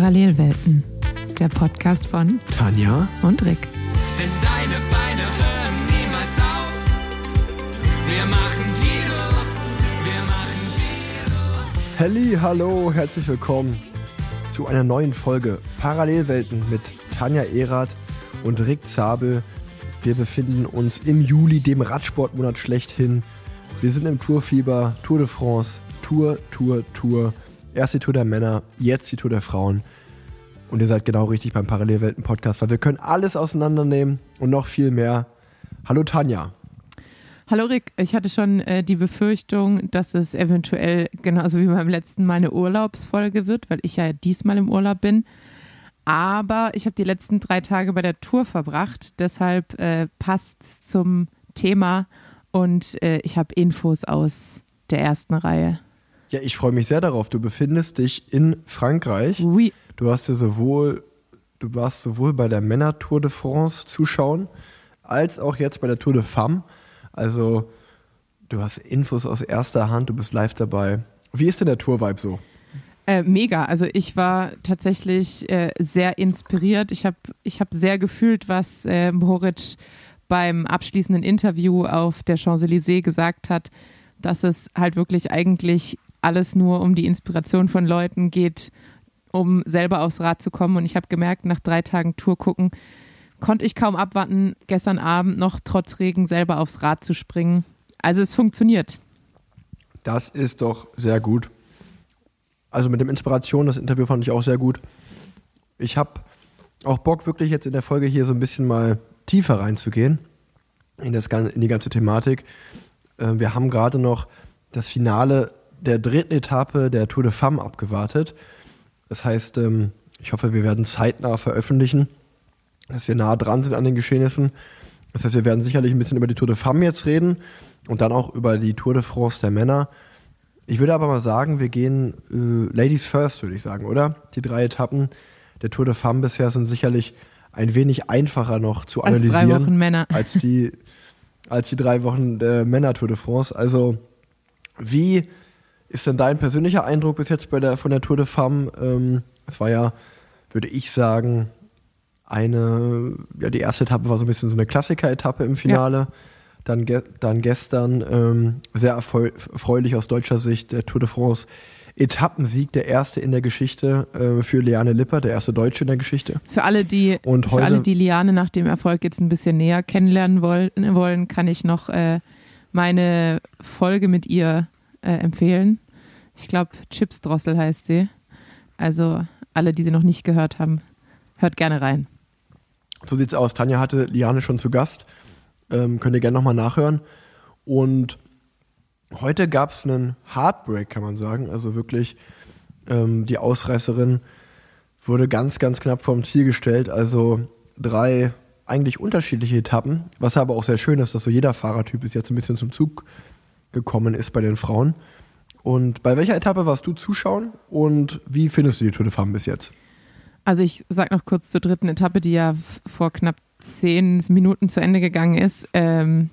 Parallelwelten, der Podcast von Tanja und Rick. Denn deine Beine hören niemals auf. Wir machen Giro, wir machen Giro. Halli, hallo, herzlich willkommen zu einer neuen Folge Parallelwelten mit Tanja Erath und Rick Zabel. Wir befinden uns im Juli, dem Radsportmonat schlechthin. Wir sind im Tourfieber, Tour de France, Tour, Tour, Tour. Erst die Tour der Männer, jetzt die Tour der Frauen. Und ihr seid genau richtig beim Parallelwelten-Podcast, weil wir können alles auseinandernehmen und noch viel mehr. Hallo Tanja. Hallo Rick, ich hatte schon äh, die Befürchtung, dass es eventuell genauso wie beim letzten Mal eine Urlaubsfolge wird, weil ich ja diesmal im Urlaub bin. Aber ich habe die letzten drei Tage bei der Tour verbracht, deshalb äh, passt es zum Thema und äh, ich habe Infos aus der ersten Reihe. Ja, ich freue mich sehr darauf. Du befindest dich in Frankreich. Oui. Du hast ja sowohl, du warst sowohl bei der Männer Tour de France zuschauen, als auch jetzt bei der Tour de Femme. Also du hast Infos aus erster Hand, du bist live dabei. Wie ist denn der Tour-Vibe so? Äh, mega. Also ich war tatsächlich äh, sehr inspiriert. Ich habe ich hab sehr gefühlt, was äh, Moritz beim abschließenden Interview auf der Champs-Élysées gesagt hat, dass es halt wirklich eigentlich alles nur um die Inspiration von Leuten geht, um selber aufs Rad zu kommen. Und ich habe gemerkt, nach drei Tagen Tour gucken, konnte ich kaum abwarten, gestern Abend noch trotz Regen selber aufs Rad zu springen. Also es funktioniert. Das ist doch sehr gut. Also mit dem Inspiration, das Interview fand ich auch sehr gut. Ich habe auch Bock, wirklich jetzt in der Folge hier so ein bisschen mal tiefer reinzugehen in, das, in die ganze Thematik. Äh, wir haben gerade noch das Finale der dritten Etappe der Tour de Femme abgewartet. Das heißt, ähm, ich hoffe, wir werden zeitnah veröffentlichen, dass wir nah dran sind an den Geschehnissen. Das heißt, wir werden sicherlich ein bisschen über die Tour de Femme jetzt reden und dann auch über die Tour de France der Männer. Ich würde aber mal sagen, wir gehen äh, Ladies first, würde ich sagen, oder? Die drei Etappen der Tour de Femme bisher sind sicherlich ein wenig einfacher noch zu als analysieren. Drei Wochen Männer. Als die, als die drei Wochen der Männer Tour de France. Also, wie ist denn dein persönlicher Eindruck bis jetzt bei der, von der Tour de Femme? Ähm, es war ja, würde ich sagen, eine, ja, die erste Etappe war so ein bisschen so eine Klassiker-Etappe im Finale. Ja. Dann, ge dann gestern ähm, sehr erfreulich aus deutscher Sicht der Tour de France Etappensieg, der erste in der Geschichte äh, für Liane Lipper, der erste Deutsche in der Geschichte. Für alle, die, Und für heute, alle, die Liane nach dem Erfolg jetzt ein bisschen näher kennenlernen wollen, wollen kann ich noch äh, meine Folge mit ihr äh, empfehlen. Ich glaube, Chipsdrossel heißt sie. Also alle, die sie noch nicht gehört haben, hört gerne rein. So sieht's aus. Tanja hatte Liane schon zu Gast. Ähm, könnt ihr gerne nochmal nachhören. Und heute gab es einen Heartbreak, kann man sagen. Also wirklich, ähm, die Ausreißerin wurde ganz, ganz knapp vom Ziel gestellt. Also drei eigentlich unterschiedliche Etappen, was aber auch sehr schön ist, dass so jeder Fahrertyp ist jetzt ein bisschen zum Zug gekommen ist bei den Frauen. Und bei welcher Etappe warst du zuschauen und wie findest du die Tour de Femme bis jetzt? Also ich sag noch kurz zur dritten Etappe, die ja vor knapp zehn Minuten zu Ende gegangen ist. Ähm,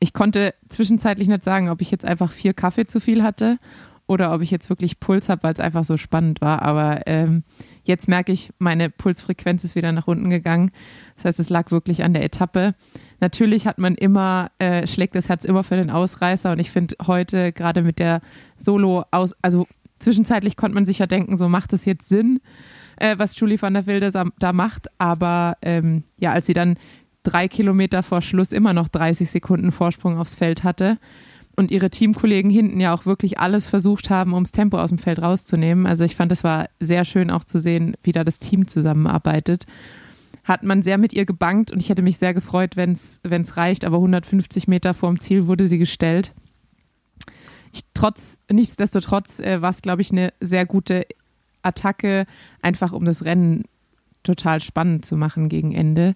ich konnte zwischenzeitlich nicht sagen, ob ich jetzt einfach vier Kaffee zu viel hatte oder ob ich jetzt wirklich Puls habe, weil es einfach so spannend war. Aber ähm, jetzt merke ich, meine Pulsfrequenz ist wieder nach unten gegangen. Das heißt, es lag wirklich an der Etappe. Natürlich hat man immer, äh, schlägt das Herz immer für den Ausreißer und ich finde heute gerade mit der Solo aus, also zwischenzeitlich konnte man sich ja denken, so macht es jetzt Sinn, äh, was Julie van der Wilde da macht, aber ähm, ja, als sie dann drei Kilometer vor Schluss immer noch 30 Sekunden Vorsprung aufs Feld hatte und ihre Teamkollegen hinten ja auch wirklich alles versucht haben, ums Tempo aus dem Feld rauszunehmen. Also ich fand, es war sehr schön auch zu sehen, wie da das Team zusammenarbeitet hat man sehr mit ihr gebankt und ich hätte mich sehr gefreut, wenn es reicht, aber 150 Meter vorm Ziel wurde sie gestellt. Ich, trotz, nichtsdestotrotz äh, war es, glaube ich, eine sehr gute Attacke, einfach um das Rennen total spannend zu machen gegen Ende.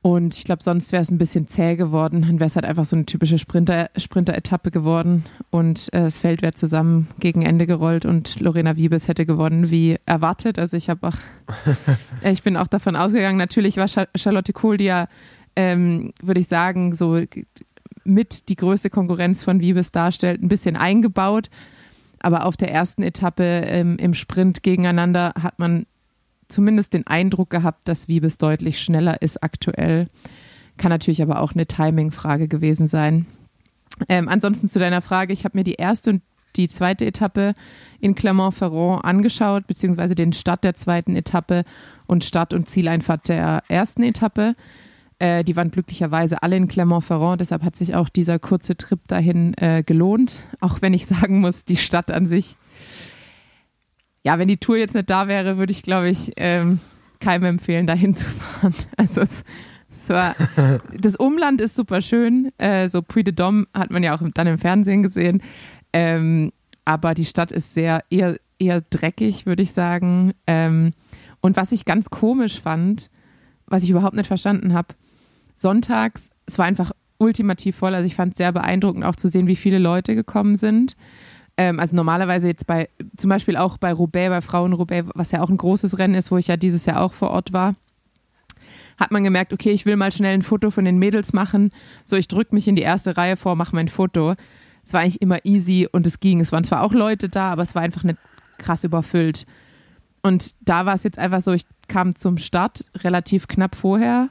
Und ich glaube, sonst wäre es ein bisschen zäh geworden. Dann wäre es halt einfach so eine typische Sprinter, Sprinter-Etappe geworden. Und äh, das Feld wäre zusammen gegen Ende gerollt und Lorena Wiebes hätte gewonnen, wie erwartet. Also ich habe auch, ich bin auch davon ausgegangen, natürlich war Charlotte Kohl, die ja, ähm, würde ich sagen, so mit die größte Konkurrenz von Wiebes darstellt, ein bisschen eingebaut. Aber auf der ersten Etappe ähm, im Sprint gegeneinander hat man zumindest den Eindruck gehabt, dass Wiebes deutlich schneller ist aktuell. Kann natürlich aber auch eine Timing-Frage gewesen sein. Ähm, ansonsten zu deiner Frage, ich habe mir die erste und die zweite Etappe in Clermont-Ferrand angeschaut, beziehungsweise den Start der zweiten Etappe und Start- und Zieleinfahrt der ersten Etappe. Äh, die waren glücklicherweise alle in Clermont-Ferrand, deshalb hat sich auch dieser kurze Trip dahin äh, gelohnt. Auch wenn ich sagen muss, die Stadt an sich, ja, wenn die Tour jetzt nicht da wäre, würde ich, glaube ich, ähm, keinem empfehlen, dahin zu fahren. Also es, es war, das Umland ist super schön. Äh, so Puy de Dôme hat man ja auch dann im Fernsehen gesehen. Ähm, aber die Stadt ist sehr eher, eher dreckig, würde ich sagen. Ähm, und was ich ganz komisch fand, was ich überhaupt nicht verstanden habe, sonntags, es war einfach ultimativ voll. Also ich fand es sehr beeindruckend auch zu sehen, wie viele Leute gekommen sind. Ähm, also normalerweise jetzt bei, zum Beispiel auch bei Roubaix, bei Frauen Roubaix, was ja auch ein großes Rennen ist, wo ich ja dieses Jahr auch vor Ort war, hat man gemerkt, okay, ich will mal schnell ein Foto von den Mädels machen. So, ich drücke mich in die erste Reihe vor, mache mein Foto. Es war eigentlich immer easy und es ging. Es waren zwar auch Leute da, aber es war einfach nicht krass überfüllt. Und da war es jetzt einfach so, ich kam zum Start relativ knapp vorher,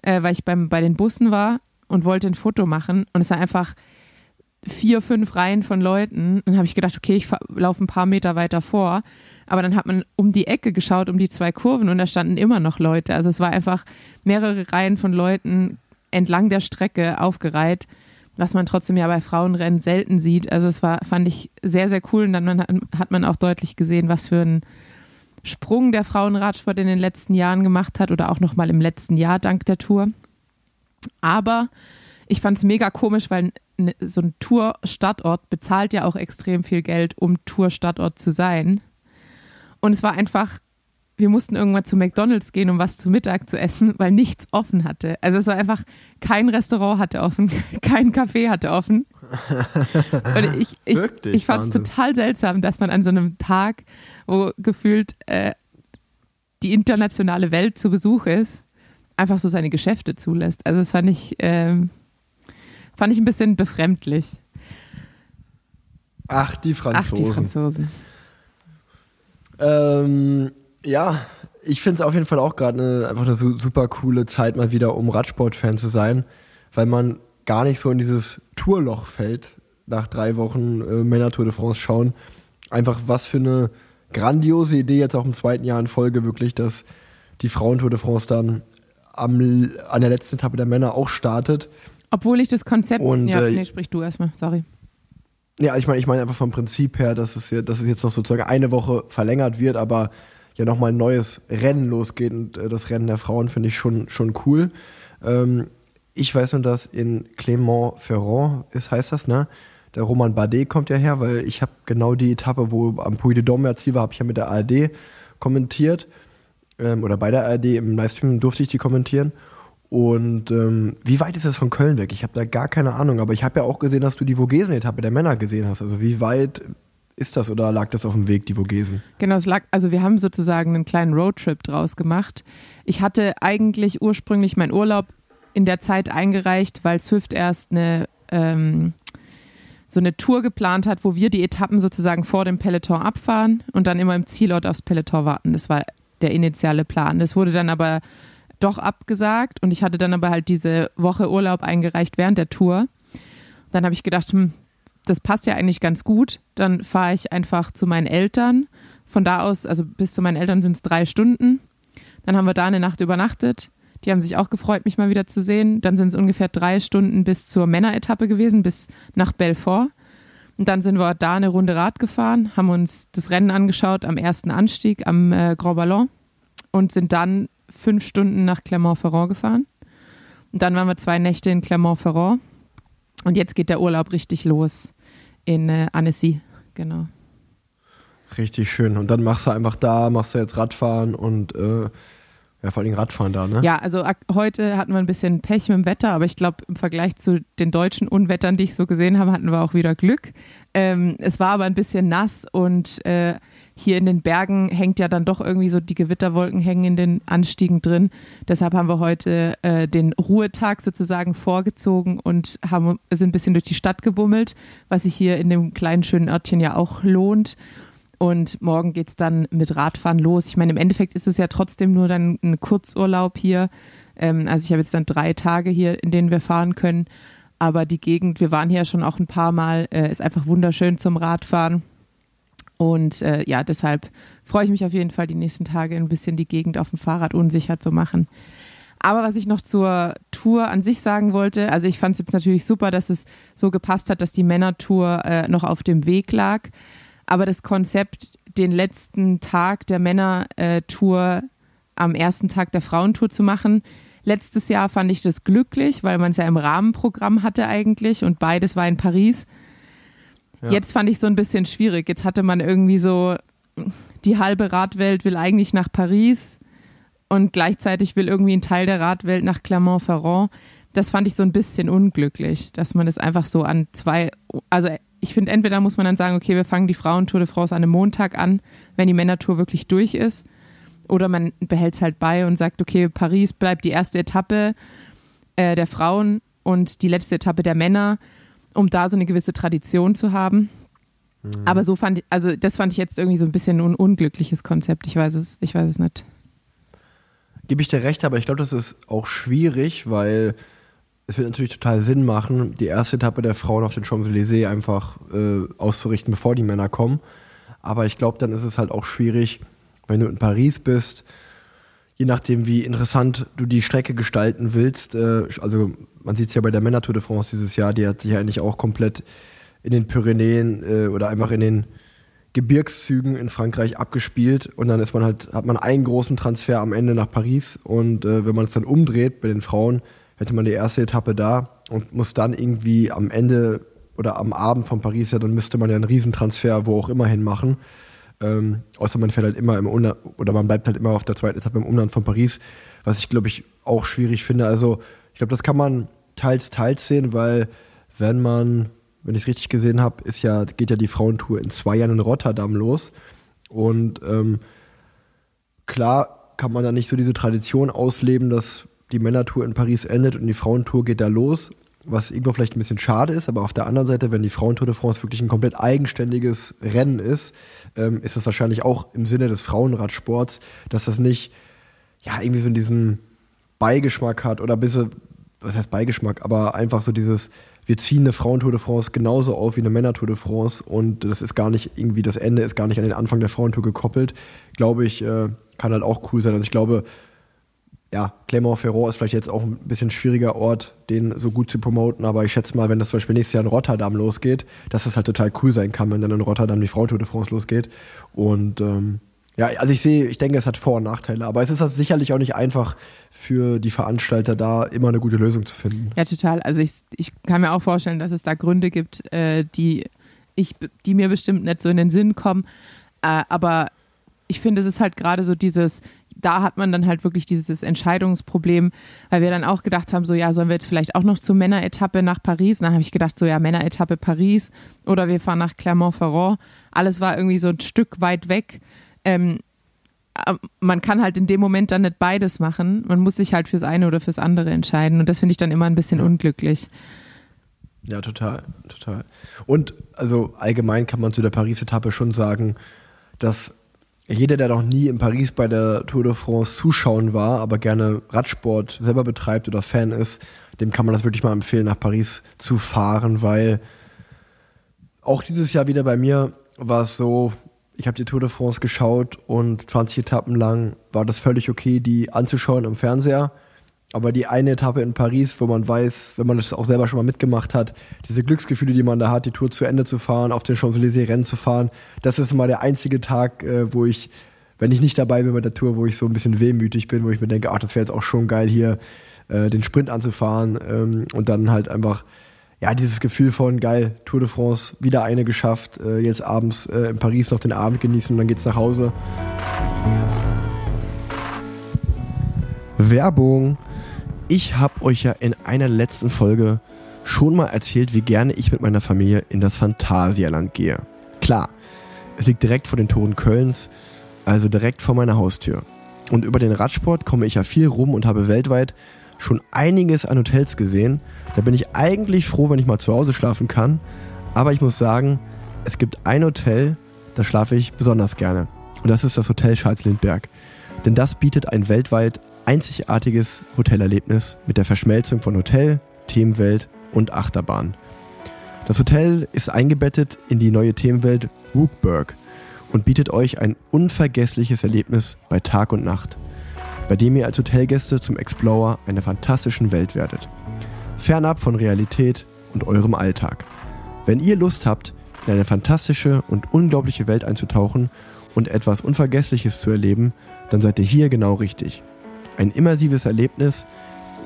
äh, weil ich beim, bei den Bussen war und wollte ein Foto machen. Und es war einfach vier, fünf Reihen von Leuten. Dann habe ich gedacht, okay, ich laufe ein paar Meter weiter vor. Aber dann hat man um die Ecke geschaut, um die zwei Kurven und da standen immer noch Leute. Also es war einfach mehrere Reihen von Leuten entlang der Strecke aufgereiht, was man trotzdem ja bei Frauenrennen selten sieht. Also es war, fand ich sehr, sehr cool. Und dann hat man auch deutlich gesehen, was für ein Sprung der Frauenradsport in den letzten Jahren gemacht hat oder auch nochmal im letzten Jahr dank der Tour. Aber ich fand es mega komisch, weil so ein Tour-Stadtort bezahlt ja auch extrem viel Geld, um Tour-Stadtort zu sein. Und es war einfach, wir mussten irgendwann zu McDonalds gehen, um was zu Mittag zu essen, weil nichts offen hatte. Also es war einfach, kein Restaurant hatte offen, kein Café hatte offen. Und ich, ich, ich fand es total seltsam, dass man an so einem Tag, wo gefühlt äh, die internationale Welt zu Besuch ist, einfach so seine Geschäfte zulässt. Also das fand ich, ähm, fand ich ein bisschen befremdlich. Ach, die Franzosen. Ach, die Franzosen. Ähm, ja, ich finde es auf jeden Fall auch gerade eine, einfach eine super coole Zeit mal wieder, um Radsport-Fan zu sein, weil man gar nicht so in dieses Tourloch fällt, nach drei Wochen äh, Männer-Tour de France schauen. Einfach was für eine grandiose Idee jetzt auch im zweiten Jahr in Folge wirklich, dass die Frauentour de France dann am, an der letzten Etappe der Männer auch startet. Obwohl ich das Konzept. Und, ja, äh, nee, sprich du erstmal, sorry. Ja, ich meine, ich meine einfach vom Prinzip her, dass es, ja, dass es jetzt noch sozusagen eine Woche verlängert wird, aber ja nochmal ein neues Rennen losgeht und äh, das Rennen der Frauen finde ich schon, schon cool. Ähm, ich weiß nur, dass in Clermont-Ferrand ist, heißt das, ne? Der Roman Bardet kommt ja her, weil ich habe genau die Etappe, wo am Puy de Dôme Ziel war, habe ich ja mit der ARD kommentiert. Ähm, oder bei der ARD im Livestream durfte ich die kommentieren. Und ähm, wie weit ist das von Köln weg? Ich habe da gar keine Ahnung, aber ich habe ja auch gesehen, dass du die Vogesen-Etappe der Männer gesehen hast. Also wie weit ist das oder lag das auf dem Weg, die Vogesen? Genau, es lag, also wir haben sozusagen einen kleinen Roadtrip draus gemacht. Ich hatte eigentlich ursprünglich meinen Urlaub in der Zeit eingereicht, weil Swift erst eine ähm, so eine Tour geplant hat, wo wir die Etappen sozusagen vor dem Peloton abfahren und dann immer im Zielort aufs Peloton warten. Das war der initiale Plan. Das wurde dann aber doch abgesagt und ich hatte dann aber halt diese Woche Urlaub eingereicht während der Tour. Dann habe ich gedacht, hm, das passt ja eigentlich ganz gut. Dann fahre ich einfach zu meinen Eltern. Von da aus, also bis zu meinen Eltern sind es drei Stunden. Dann haben wir da eine Nacht übernachtet. Die haben sich auch gefreut, mich mal wieder zu sehen. Dann sind es ungefähr drei Stunden bis zur Männeretappe gewesen, bis nach Belfort. Und dann sind wir da eine Runde Rad gefahren, haben uns das Rennen angeschaut am ersten Anstieg am äh, Grand Ballon und sind dann fünf Stunden nach Clermont-Ferrand gefahren. Und dann waren wir zwei Nächte in Clermont-Ferrand. Und jetzt geht der Urlaub richtig los in äh, Annecy. Genau. Richtig schön. Und dann machst du einfach da, machst du jetzt Radfahren und äh, Ja, vor allem Radfahren da, ne? Ja, also heute hatten wir ein bisschen Pech mit dem Wetter, aber ich glaube, im Vergleich zu den deutschen Unwettern, die ich so gesehen habe, hatten wir auch wieder Glück. Ähm, es war aber ein bisschen nass und äh, hier in den Bergen hängt ja dann doch irgendwie so die Gewitterwolken hängen in den Anstiegen drin. Deshalb haben wir heute äh, den Ruhetag sozusagen vorgezogen und haben, sind ein bisschen durch die Stadt gebummelt, was sich hier in dem kleinen schönen Örtchen ja auch lohnt. Und morgen geht's dann mit Radfahren los. Ich meine, im Endeffekt ist es ja trotzdem nur dann ein Kurzurlaub hier. Ähm, also ich habe jetzt dann drei Tage hier, in denen wir fahren können. Aber die Gegend, wir waren hier schon auch ein paar Mal, äh, ist einfach wunderschön zum Radfahren. Und äh, ja, deshalb freue ich mich auf jeden Fall, die nächsten Tage ein bisschen die Gegend auf dem Fahrrad unsicher zu machen. Aber was ich noch zur Tour an sich sagen wollte, also ich fand es jetzt natürlich super, dass es so gepasst hat, dass die Männertour äh, noch auf dem Weg lag. Aber das Konzept, den letzten Tag der Männertour am ersten Tag der Frauentour zu machen, letztes Jahr fand ich das glücklich, weil man es ja im Rahmenprogramm hatte eigentlich und beides war in Paris. Ja. Jetzt fand ich so ein bisschen schwierig. Jetzt hatte man irgendwie so, die halbe Radwelt will eigentlich nach Paris und gleichzeitig will irgendwie ein Teil der Radwelt nach Clermont-Ferrand. Das fand ich so ein bisschen unglücklich, dass man das einfach so an zwei, also ich finde, entweder muss man dann sagen, okay, wir fangen die Frauentour de France an einem Montag an, wenn die Männertour wirklich durch ist. Oder man behält es halt bei und sagt, okay, Paris bleibt die erste Etappe äh, der Frauen und die letzte Etappe der Männer, um da so eine gewisse Tradition zu haben. Aber so fand ich, also das fand ich jetzt irgendwie so ein bisschen ein unglückliches Konzept. Ich weiß es, ich weiß es nicht. Gebe ich dir recht, aber ich glaube, das ist auch schwierig, weil es wird natürlich total Sinn machen, die erste Etappe der Frauen auf den Champs-Élysées einfach äh, auszurichten, bevor die Männer kommen. Aber ich glaube, dann ist es halt auch schwierig, wenn du in Paris bist, je nachdem, wie interessant du die Strecke gestalten willst. Äh, also man sieht es ja bei der Männer-Tour de France dieses Jahr, die hat sich eigentlich auch komplett in den Pyrenäen äh, oder einfach in den Gebirgszügen in Frankreich abgespielt und dann ist man halt, hat man einen großen Transfer am Ende nach Paris und äh, wenn man es dann umdreht bei den Frauen, hätte man die erste Etappe da und muss dann irgendwie am Ende oder am Abend von Paris ja, dann müsste man ja einen Riesentransfer wo auch immer hin machen. Ähm, außer man fährt halt immer im Umland oder man bleibt halt immer auf der zweiten Etappe im Umland von Paris, was ich glaube ich auch schwierig finde. Also glaube, das kann man teils, teils sehen, weil wenn man, wenn ich es richtig gesehen habe, ist ja, geht ja die Frauentour in zwei Jahren in Rotterdam los. Und ähm, klar kann man da nicht so diese Tradition ausleben, dass die Männertour in Paris endet und die Frauentour geht da los, was irgendwo vielleicht ein bisschen schade ist, aber auf der anderen Seite, wenn die Frauentour de France wirklich ein komplett eigenständiges Rennen ist, ähm, ist das wahrscheinlich auch im Sinne des Frauenradsports, dass das nicht ja irgendwie so diesen Beigeschmack hat oder ein bisschen, was heißt Beigeschmack, aber einfach so dieses, wir ziehen eine Frauentour de France genauso auf wie eine Männertour de France und das ist gar nicht irgendwie, das Ende ist gar nicht an den Anfang der Frauentour gekoppelt, glaube ich, äh, kann halt auch cool sein. Also ich glaube, ja, Clermont-Ferrand ist vielleicht jetzt auch ein bisschen schwieriger Ort, den so gut zu promoten, aber ich schätze mal, wenn das zum Beispiel nächstes Jahr in Rotterdam losgeht, dass das halt total cool sein kann, wenn dann in Rotterdam die Frauentour de France losgeht. Und ähm, ja, also ich sehe, ich denke, es hat Vor- und Nachteile, aber es ist halt sicherlich auch nicht einfach für die Veranstalter da immer eine gute Lösung zu finden. Ja, total. Also ich, ich kann mir auch vorstellen, dass es da Gründe gibt, äh, die ich, die mir bestimmt nicht so in den Sinn kommen. Äh, aber ich finde, es ist halt gerade so dieses, da hat man dann halt wirklich dieses Entscheidungsproblem, weil wir dann auch gedacht haben, so ja, sollen wir jetzt vielleicht auch noch zur Männeretappe nach Paris? Dann habe ich gedacht, so ja, Männeretappe Paris oder wir fahren nach Clermont-Ferrand. Alles war irgendwie so ein Stück weit weg. Ähm, äh, man kann halt in dem Moment dann nicht beides machen. Man muss sich halt fürs eine oder fürs andere entscheiden. Und das finde ich dann immer ein bisschen unglücklich. Ja, total, total. Und also allgemein kann man zu der Paris-Etappe schon sagen, dass jeder, der noch nie in Paris bei der Tour de France zuschauen war, aber gerne Radsport selber betreibt oder Fan ist, dem kann man das wirklich mal empfehlen, nach Paris zu fahren, weil auch dieses Jahr wieder bei mir war es so, ich habe die Tour de France geschaut und 20 Etappen lang war das völlig okay, die anzuschauen im Fernseher. Aber die eine Etappe in Paris, wo man weiß, wenn man das auch selber schon mal mitgemacht hat, diese Glücksgefühle, die man da hat, die Tour zu Ende zu fahren, auf den Champs-Élysées Rennen zu fahren, das ist mal der einzige Tag, äh, wo ich, wenn ich nicht dabei bin bei der Tour, wo ich so ein bisschen wehmütig bin, wo ich mir denke, ach, das wäre jetzt auch schon geil hier, äh, den Sprint anzufahren ähm, und dann halt einfach, ja, dieses Gefühl von geil, Tour de France, wieder eine geschafft, äh, jetzt abends äh, in Paris noch den Abend genießen und dann geht's nach Hause. Werbung. Ich habe euch ja in einer letzten Folge schon mal erzählt, wie gerne ich mit meiner Familie in das Phantasialand gehe. Klar, es liegt direkt vor den Toren Kölns, also direkt vor meiner Haustür. Und über den Radsport komme ich ja viel rum und habe weltweit schon einiges an Hotels gesehen. Da bin ich eigentlich froh, wenn ich mal zu Hause schlafen kann. Aber ich muss sagen, es gibt ein Hotel, da schlafe ich besonders gerne. Und das ist das Hotel Scharls-Lindberg. Denn das bietet ein weltweit einzigartiges Hotelerlebnis mit der Verschmelzung von Hotel, Themenwelt und Achterbahn. Das Hotel ist eingebettet in die neue Themenwelt Wookburg und bietet euch ein unvergessliches Erlebnis bei Tag und Nacht, bei dem ihr als Hotelgäste zum Explorer einer fantastischen Welt werdet. Fernab von Realität und eurem Alltag. Wenn ihr Lust habt, in eine fantastische und unglaubliche Welt einzutauchen und etwas Unvergessliches zu erleben, dann seid ihr hier genau richtig. Ein immersives Erlebnis,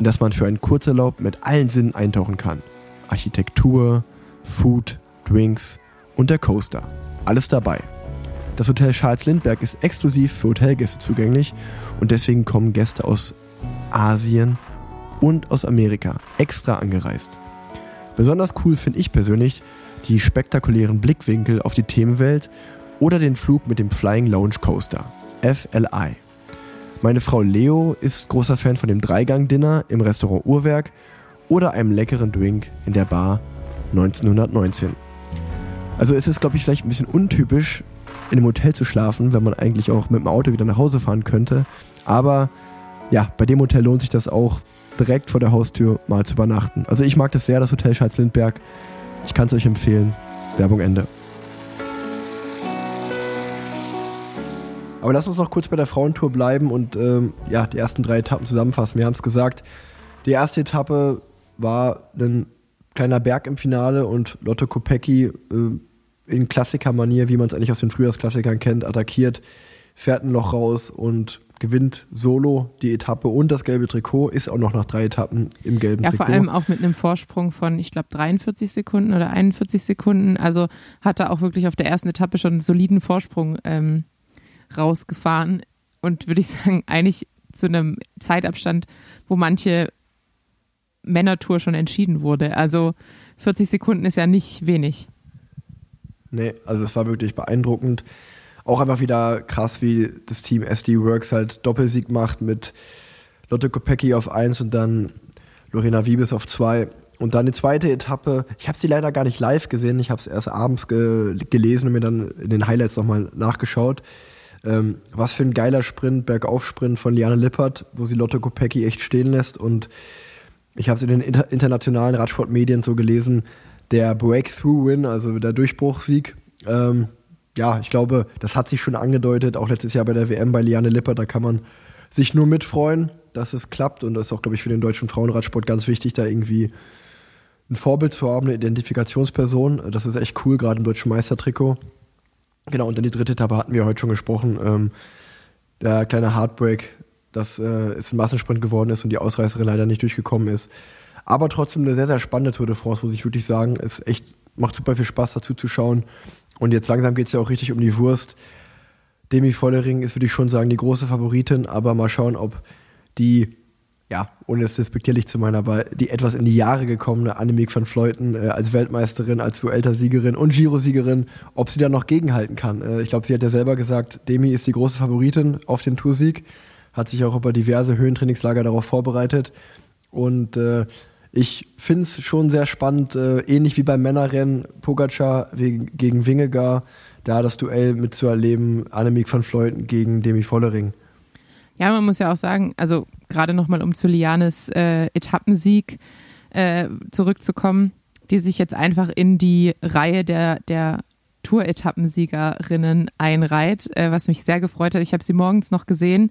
in das man für einen Kurzurlaub mit allen Sinnen eintauchen kann. Architektur, Food, Drinks und der Coaster. Alles dabei. Das Hotel Charles Lindbergh ist exklusiv für Hotelgäste zugänglich und deswegen kommen Gäste aus Asien und aus Amerika extra angereist. Besonders cool finde ich persönlich die spektakulären Blickwinkel auf die Themenwelt oder den Flug mit dem Flying Lounge Coaster, FLI. Meine Frau Leo ist großer Fan von dem Dreigang-Dinner im Restaurant Uhrwerk oder einem leckeren Drink in der Bar 1919. Also es ist, glaube ich, vielleicht ein bisschen untypisch, in einem Hotel zu schlafen, wenn man eigentlich auch mit dem Auto wieder nach Hause fahren könnte. Aber ja, bei dem Hotel lohnt sich das auch, direkt vor der Haustür mal zu übernachten. Also ich mag das sehr, das Hotel Schalz-Lindberg. Ich kann es euch empfehlen. Werbung Ende. Aber lass uns noch kurz bei der Frauentour bleiben und ähm, ja, die ersten drei Etappen zusammenfassen. Wir haben es gesagt, die erste Etappe war ein kleiner Berg im Finale und Lotte Kopecki äh, in Klassikermanier, wie man es eigentlich aus den Frühjahrsklassikern kennt, attackiert, fährt ein Loch raus und gewinnt solo die Etappe und das gelbe Trikot, ist auch noch nach drei Etappen im gelben Ja, Trikot. vor allem auch mit einem Vorsprung von, ich glaube, 43 Sekunden oder 41 Sekunden. Also hat er auch wirklich auf der ersten Etappe schon einen soliden Vorsprung ähm, rausgefahren. Und würde ich sagen, eigentlich zu einem Zeitabstand, wo manche Männertour schon entschieden wurde. Also 40 Sekunden ist ja nicht wenig. Nee, also es war wirklich beeindruckend. Auch einfach wieder krass, wie das Team SD Works halt Doppelsieg macht mit Lotte Kopecki auf 1 und dann Lorena Wiebes auf 2. Und dann die zweite Etappe, ich habe sie leider gar nicht live gesehen, ich habe es erst abends ge gelesen und mir dann in den Highlights nochmal nachgeschaut. Ähm, was für ein geiler Sprint, Bergaufsprint von Liane Lippert, wo sie Lotte Kopecki echt stehen lässt. Und ich habe es in den inter internationalen Radsportmedien so gelesen, der Breakthrough-Win, also der Durchbruchsieg. Ähm, ja, ich glaube, das hat sich schon angedeutet, auch letztes Jahr bei der WM bei Liane Lippert, da kann man sich nur mitfreuen, dass es klappt. Und das ist auch, glaube ich, für den deutschen Frauenradsport ganz wichtig, da irgendwie ein Vorbild zu haben, eine Identifikationsperson. Das ist echt cool, gerade im deutschen Meistertrikot. Genau, und dann die dritte Etappe hatten wir heute schon gesprochen. Ähm, der kleine Heartbreak, dass äh, es ein Massensprint geworden ist und die Ausreißerin leider nicht durchgekommen ist. Aber trotzdem eine sehr, sehr spannende Tour de France, muss ich wirklich sagen. Es echt, macht super viel Spaß dazu zu schauen. Und jetzt langsam geht es ja auch richtig um die Wurst. Demi Vollering ist, würde ich schon sagen, die große Favoritin, aber mal schauen, ob die, ja, ohne es despektierlich zu meinen, aber die etwas in die Jahre gekommene Annemiek van Fleuten äh, als Weltmeisterin, als Vuelta-Siegerin und Giro-Siegerin, ob sie da noch gegenhalten kann. Äh, ich glaube, sie hat ja selber gesagt, Demi ist die große Favoritin auf den Toursieg, hat sich auch über diverse Höhentrainingslager darauf vorbereitet und äh, ich finde es schon sehr spannend, äh, ähnlich wie beim Männerrennen, Pogacar gegen Wingegar, da das Duell mitzuerleben, Annemiek van Fleuten gegen Demi Vollering. Ja, man muss ja auch sagen, also gerade nochmal um zu Lianes äh, Etappensieg äh, zurückzukommen, die sich jetzt einfach in die Reihe der, der Tour-Etappensiegerinnen einreiht, äh, was mich sehr gefreut hat. Ich habe sie morgens noch gesehen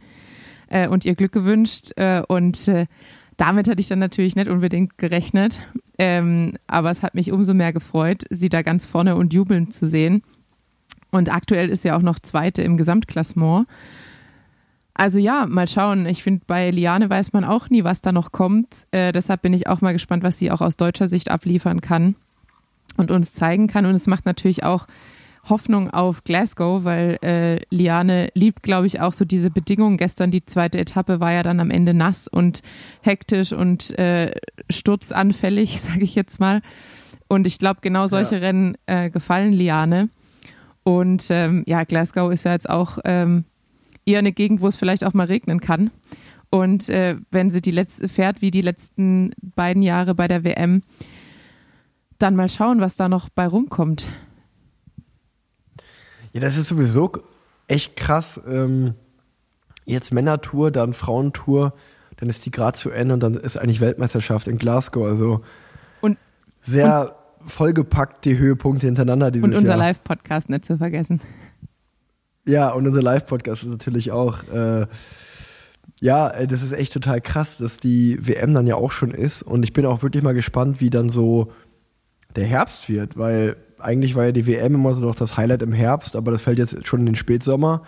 äh, und ihr Glück gewünscht äh, und äh, damit hatte ich dann natürlich nicht unbedingt gerechnet, ähm, aber es hat mich umso mehr gefreut, sie da ganz vorne und jubelnd zu sehen. Und aktuell ist sie auch noch Zweite im Gesamtklassement. Also ja, mal schauen. Ich finde, bei Liane weiß man auch nie, was da noch kommt. Äh, deshalb bin ich auch mal gespannt, was sie auch aus deutscher Sicht abliefern kann und uns zeigen kann. Und es macht natürlich auch Hoffnung auf Glasgow, weil äh, Liane liebt, glaube ich, auch so diese Bedingungen. Gestern die zweite Etappe war ja dann am Ende nass und hektisch und äh, sturzanfällig, sage ich jetzt mal. Und ich glaube, genau solche Ja. Rennen äh, gefallen Liane. Und ähm, ja, Glasgow ist ja jetzt auch ähm, eher eine Gegend, wo es vielleicht auch mal regnen kann. Und äh, wenn sie die letzte fährt, wie die letzten beiden Jahre bei der WM, dann mal schauen, was da noch bei rumkommt. Ja, das ist sowieso echt krass. Ähm, jetzt Männertour, dann Frauentour, dann ist die gerade zu Ende und dann ist eigentlich Weltmeisterschaft in Glasgow. Also Und, sehr vollgepackt die Höhepunkte hintereinander dieses und unser Jahr. Live-Podcast nicht zu vergessen. Ja, und unser Live-Podcast ist natürlich auch. Äh, ja, äh, das ist echt total krass, dass die WM dann ja auch schon ist. Und ich bin auch wirklich mal gespannt, wie dann so der Herbst wird, weil eigentlich war ja die WM immer so noch das Highlight im Herbst, aber das fällt jetzt schon in den Spätsommer.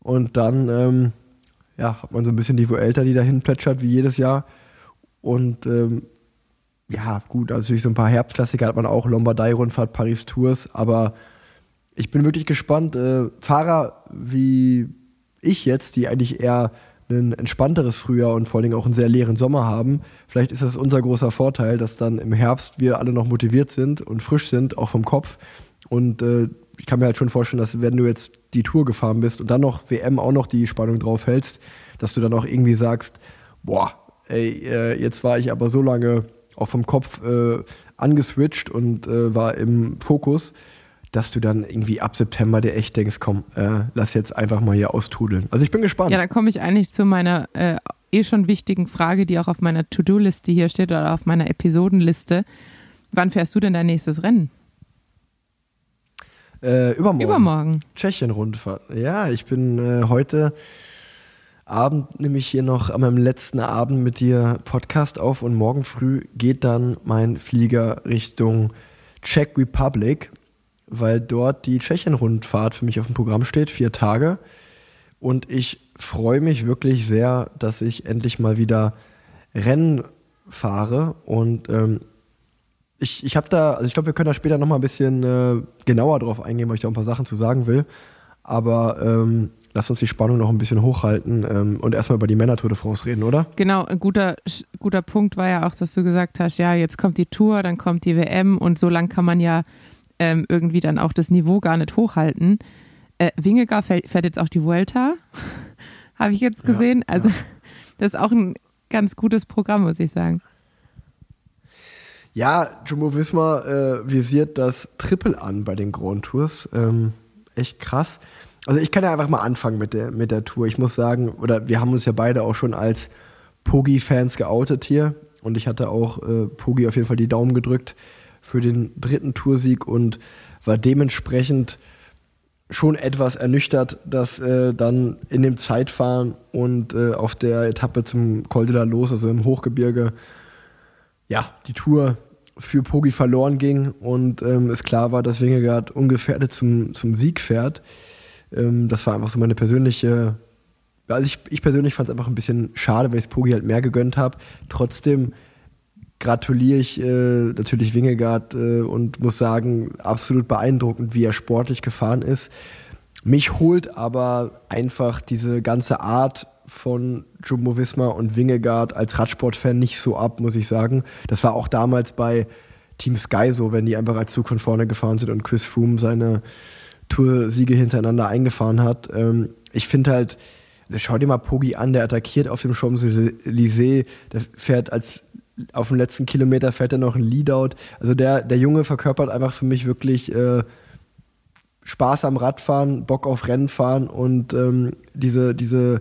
Und dann ähm, ja, hat man so ein bisschen die Vuelta, die dahin plätschert, wie jedes Jahr. Und ähm, ja, gut, also so ein paar Herbstklassiker hat man auch, Lombardei-Rundfahrt, Paris-Tours, aber ich bin wirklich gespannt. Äh, Fahrer wie ich jetzt, die eigentlich eher ein entspannteres Frühjahr und vor allen Dingen auch einen sehr leeren Sommer haben, vielleicht ist das unser großer Vorteil, dass dann im Herbst wir alle noch motiviert sind und frisch sind, auch vom Kopf. Und äh, ich kann mir halt schon vorstellen, dass wenn du jetzt die Tour gefahren bist und dann noch WM auch noch die Spannung drauf hältst, dass du dann auch irgendwie sagst, boah, ey, äh, jetzt war ich aber so lange auch vom Kopf äh, angeswitcht und äh, war im Fokus, dass du dann irgendwie ab September dir echt denkst, komm, äh, lass jetzt einfach mal hier austrudeln. Also ich bin gespannt. Ja, da komme ich eigentlich zu meiner äh, eh schon wichtigen Frage, die auch auf meiner To-Do-Liste hier steht oder auf meiner Episodenliste. Wann fährst du denn dein nächstes Rennen? Äh, übermorgen. Übermorgen. Tschechien-Rundfahrt. Ja, ich bin äh, heute Abend nämlich hier noch an meinem letzten Abend mit dir Podcast auf und morgen früh geht dann mein Flieger Richtung Czech Republic, weil dort die Tschechien-Rundfahrt für mich auf dem Programm steht, vier Tage. Und ich freue mich wirklich sehr, dass ich endlich mal wieder Rennen fahre und ähm, ich, ich habe da, also ich glaube, wir können da später nochmal ein bisschen äh, genauer drauf eingehen, weil ich da ein paar Sachen zu sagen will. Aber ähm, lass uns die Spannung noch ein bisschen hochhalten ähm, und erstmal über die Männer-Tour de France reden, oder? Genau, ein guter, guter Punkt war ja auch, dass du gesagt hast, ja, jetzt kommt die Tour, dann kommt die WM und so lang kann man ja ähm, irgendwie dann auch das Niveau gar nicht hochhalten. Äh, Wingegar fährt, fährt jetzt auch die Vuelta, habe ich jetzt Ja, gesehen. Also das ist auch ein ganz gutes Programm, muss ich sagen. Ja, Jumbo Visma äh, visiert das Triple an bei den Grand Tours. Ähm, echt krass. Also ich kann ja einfach mal anfangen mit der, mit der Tour. Ich muss sagen, oder wir haben uns ja beide auch schon als Pogi-Fans geoutet hier. Und ich hatte auch äh, Pogi auf jeden Fall die Daumen gedrückt für den dritten Toursieg und war dementsprechend schon etwas ernüchtert, dass äh, dann in dem Zeitfahren und äh, auf der Etappe zum Col de la Los, also im Hochgebirge, ja, die Tour für Pogi verloren ging und ähm, es klar war, dass Wingegaard ungefährdet zum, zum Sieg fährt. Ähm, das war einfach so meine persönliche, also ich, ich persönlich fand es einfach ein bisschen schade, weil ich es Pogi halt mehr gegönnt habe. Trotzdem gratuliere ich äh, natürlich Wingegaard äh, und muss sagen, absolut beeindruckend, wie er sportlich gefahren ist. Mich holt aber einfach diese ganze Art von Jumbo Visma und Wingegaard als Radsportfan nicht so ab, muss ich sagen. Das war auch damals bei Team Sky so, wenn die einfach als Zug von vorne gefahren sind und Chris Froome seine Toursiege hintereinander eingefahren hat. Ähm, ich finde halt, schau dir mal Pogi an, der attackiert auf dem Champs-Élysées, der fährt als auf dem letzten Kilometer fährt er noch ein Leadout. Also der, der Junge verkörpert einfach für mich wirklich äh, Spaß am Radfahren, Bock auf Rennfahren und ähm, diese, diese,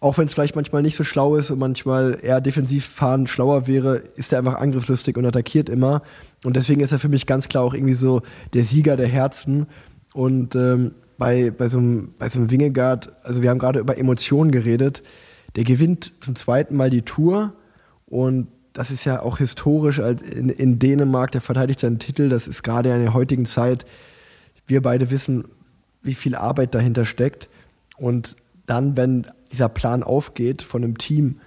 auch wenn es vielleicht manchmal nicht so schlau ist und manchmal eher defensiv fahren schlauer wäre, ist er einfach angriffslustig und attackiert immer. Und deswegen ist er für mich ganz klar auch irgendwie so der Sieger der Herzen. Und ähm, bei, bei so einem, bei so einem Wingegaard, also wir haben gerade über Emotionen geredet, der gewinnt zum zweiten Mal die Tour und das ist ja auch historisch in, in Dänemark, der verteidigt seinen Titel, das ist gerade in der heutigen Zeit, wir beide wissen, wie viel Arbeit dahinter steckt. Und dann, wenn dieser Plan aufgeht von einem Team,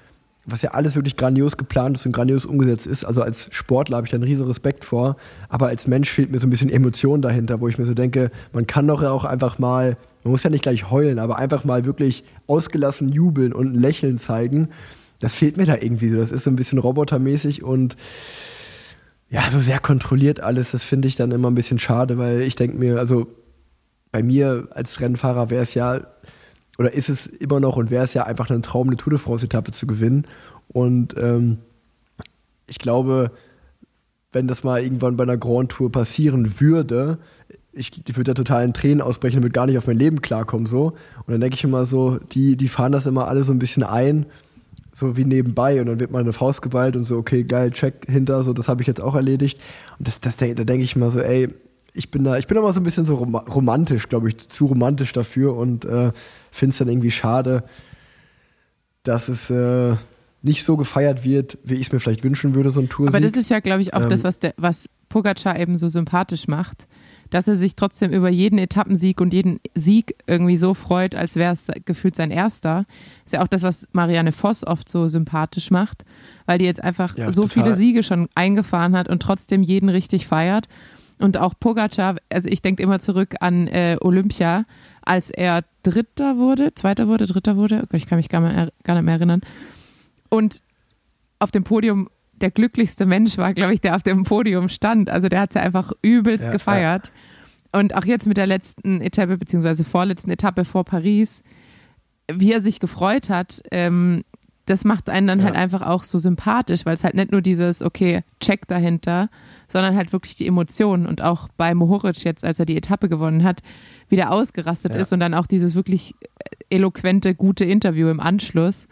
was ja alles wirklich grandios geplant ist und grandios umgesetzt ist. Also als Sportler habe ich da einen riesen Respekt vor, aber als Mensch fehlt mir so ein bisschen Emotion dahinter, wo ich mir so denke, man kann doch ja auch einfach mal, man muss ja nicht gleich heulen, aber einfach mal wirklich ausgelassen jubeln und ein Lächeln zeigen. Das fehlt mir da irgendwie so. Das ist so ein bisschen robotermäßig und ja, so sehr kontrolliert alles. Das finde ich dann immer ein bisschen schade, weil ich denke mir, also bei mir als Rennfahrer wäre es ja oder ist es immer noch und wäre es ja einfach ein Traum, eine Tour de France-Etappe zu gewinnen. Und ähm, ich glaube, wenn das mal irgendwann bei einer Grand Tour passieren würde, ich, ich würde da total in Tränen ausbrechen und würde gar nicht auf mein Leben klarkommen. So. Und dann denke ich immer so, die, die fahren das immer alle so ein bisschen ein, so wie nebenbei. Und dann wird mal eine Faust geballt und so, okay, geil, check hinter, so, das habe ich jetzt auch erledigt. Und das, das, da denke ich immer so, ey, ich bin da, ich bin immer so ein bisschen so romantisch, glaube ich, zu romantisch dafür und äh, finde es dann irgendwie schade, dass es äh, nicht so gefeiert wird, wie ich es mir vielleicht wünschen würde, so ein Tour. Aber das ist ja, glaube ich, auch ähm, das, was, der, was Pogacar eben so sympathisch macht, dass er sich trotzdem über jeden Etappensieg und jeden Sieg irgendwie so freut, als wäre es gefühlt sein erster. Ist ja auch das, was Marianne Voss oft so sympathisch macht, weil die jetzt einfach ja, so total. viele Siege schon eingefahren hat und trotzdem jeden richtig feiert. Und auch Pogacar, also ich denke immer zurück an äh, Olympia, als er Dritter wurde, Zweiter wurde, Dritter wurde, ich kann mich gar, mehr, gar nicht mehr erinnern. Und auf dem Podium der glücklichste Mensch war, glaube ich, der auf dem Podium stand. Also der hat es ja einfach übelst ja, gefeiert. Ja. Und auch jetzt mit der letzten Etappe, beziehungsweise vorletzten Etappe vor Paris, wie er sich gefreut hat, ähm, das macht einen dann ja. halt einfach auch so sympathisch, weil es halt nicht nur dieses, okay, Check dahinter, sondern halt wirklich die Emotionen und auch bei Mohoric jetzt, als er die Etappe gewonnen hat, wieder ausgerastet ja. ist und dann auch dieses wirklich eloquente, gute Interview im Anschluss.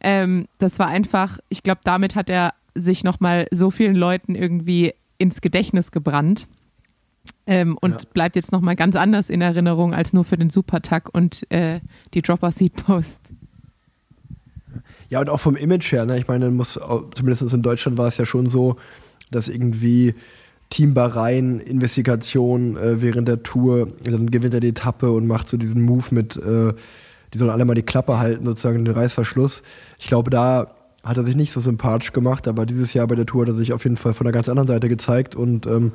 Ähm, das war einfach, ich glaube, damit hat er sich nochmal so vielen Leuten irgendwie ins Gedächtnis gebrannt. Ähm, und ja. bleibt jetzt nochmal ganz anders in Erinnerung als nur für den Supertag und äh, die Dropper Seed Post. Ja, und auch vom Image her, ne? ich meine, muss, zumindest in Deutschland war es ja schon so, dass irgendwie Teambareien, Investigation äh, während der Tour, dann gewinnt er die Etappe und macht so diesen Move mit, äh, die sollen alle mal die Klappe halten, sozusagen den Reißverschluss. Ich glaube, da hat er sich nicht so sympathisch gemacht, aber dieses Jahr bei der Tour hat er sich auf jeden Fall von der ganz anderen Seite gezeigt und ähm,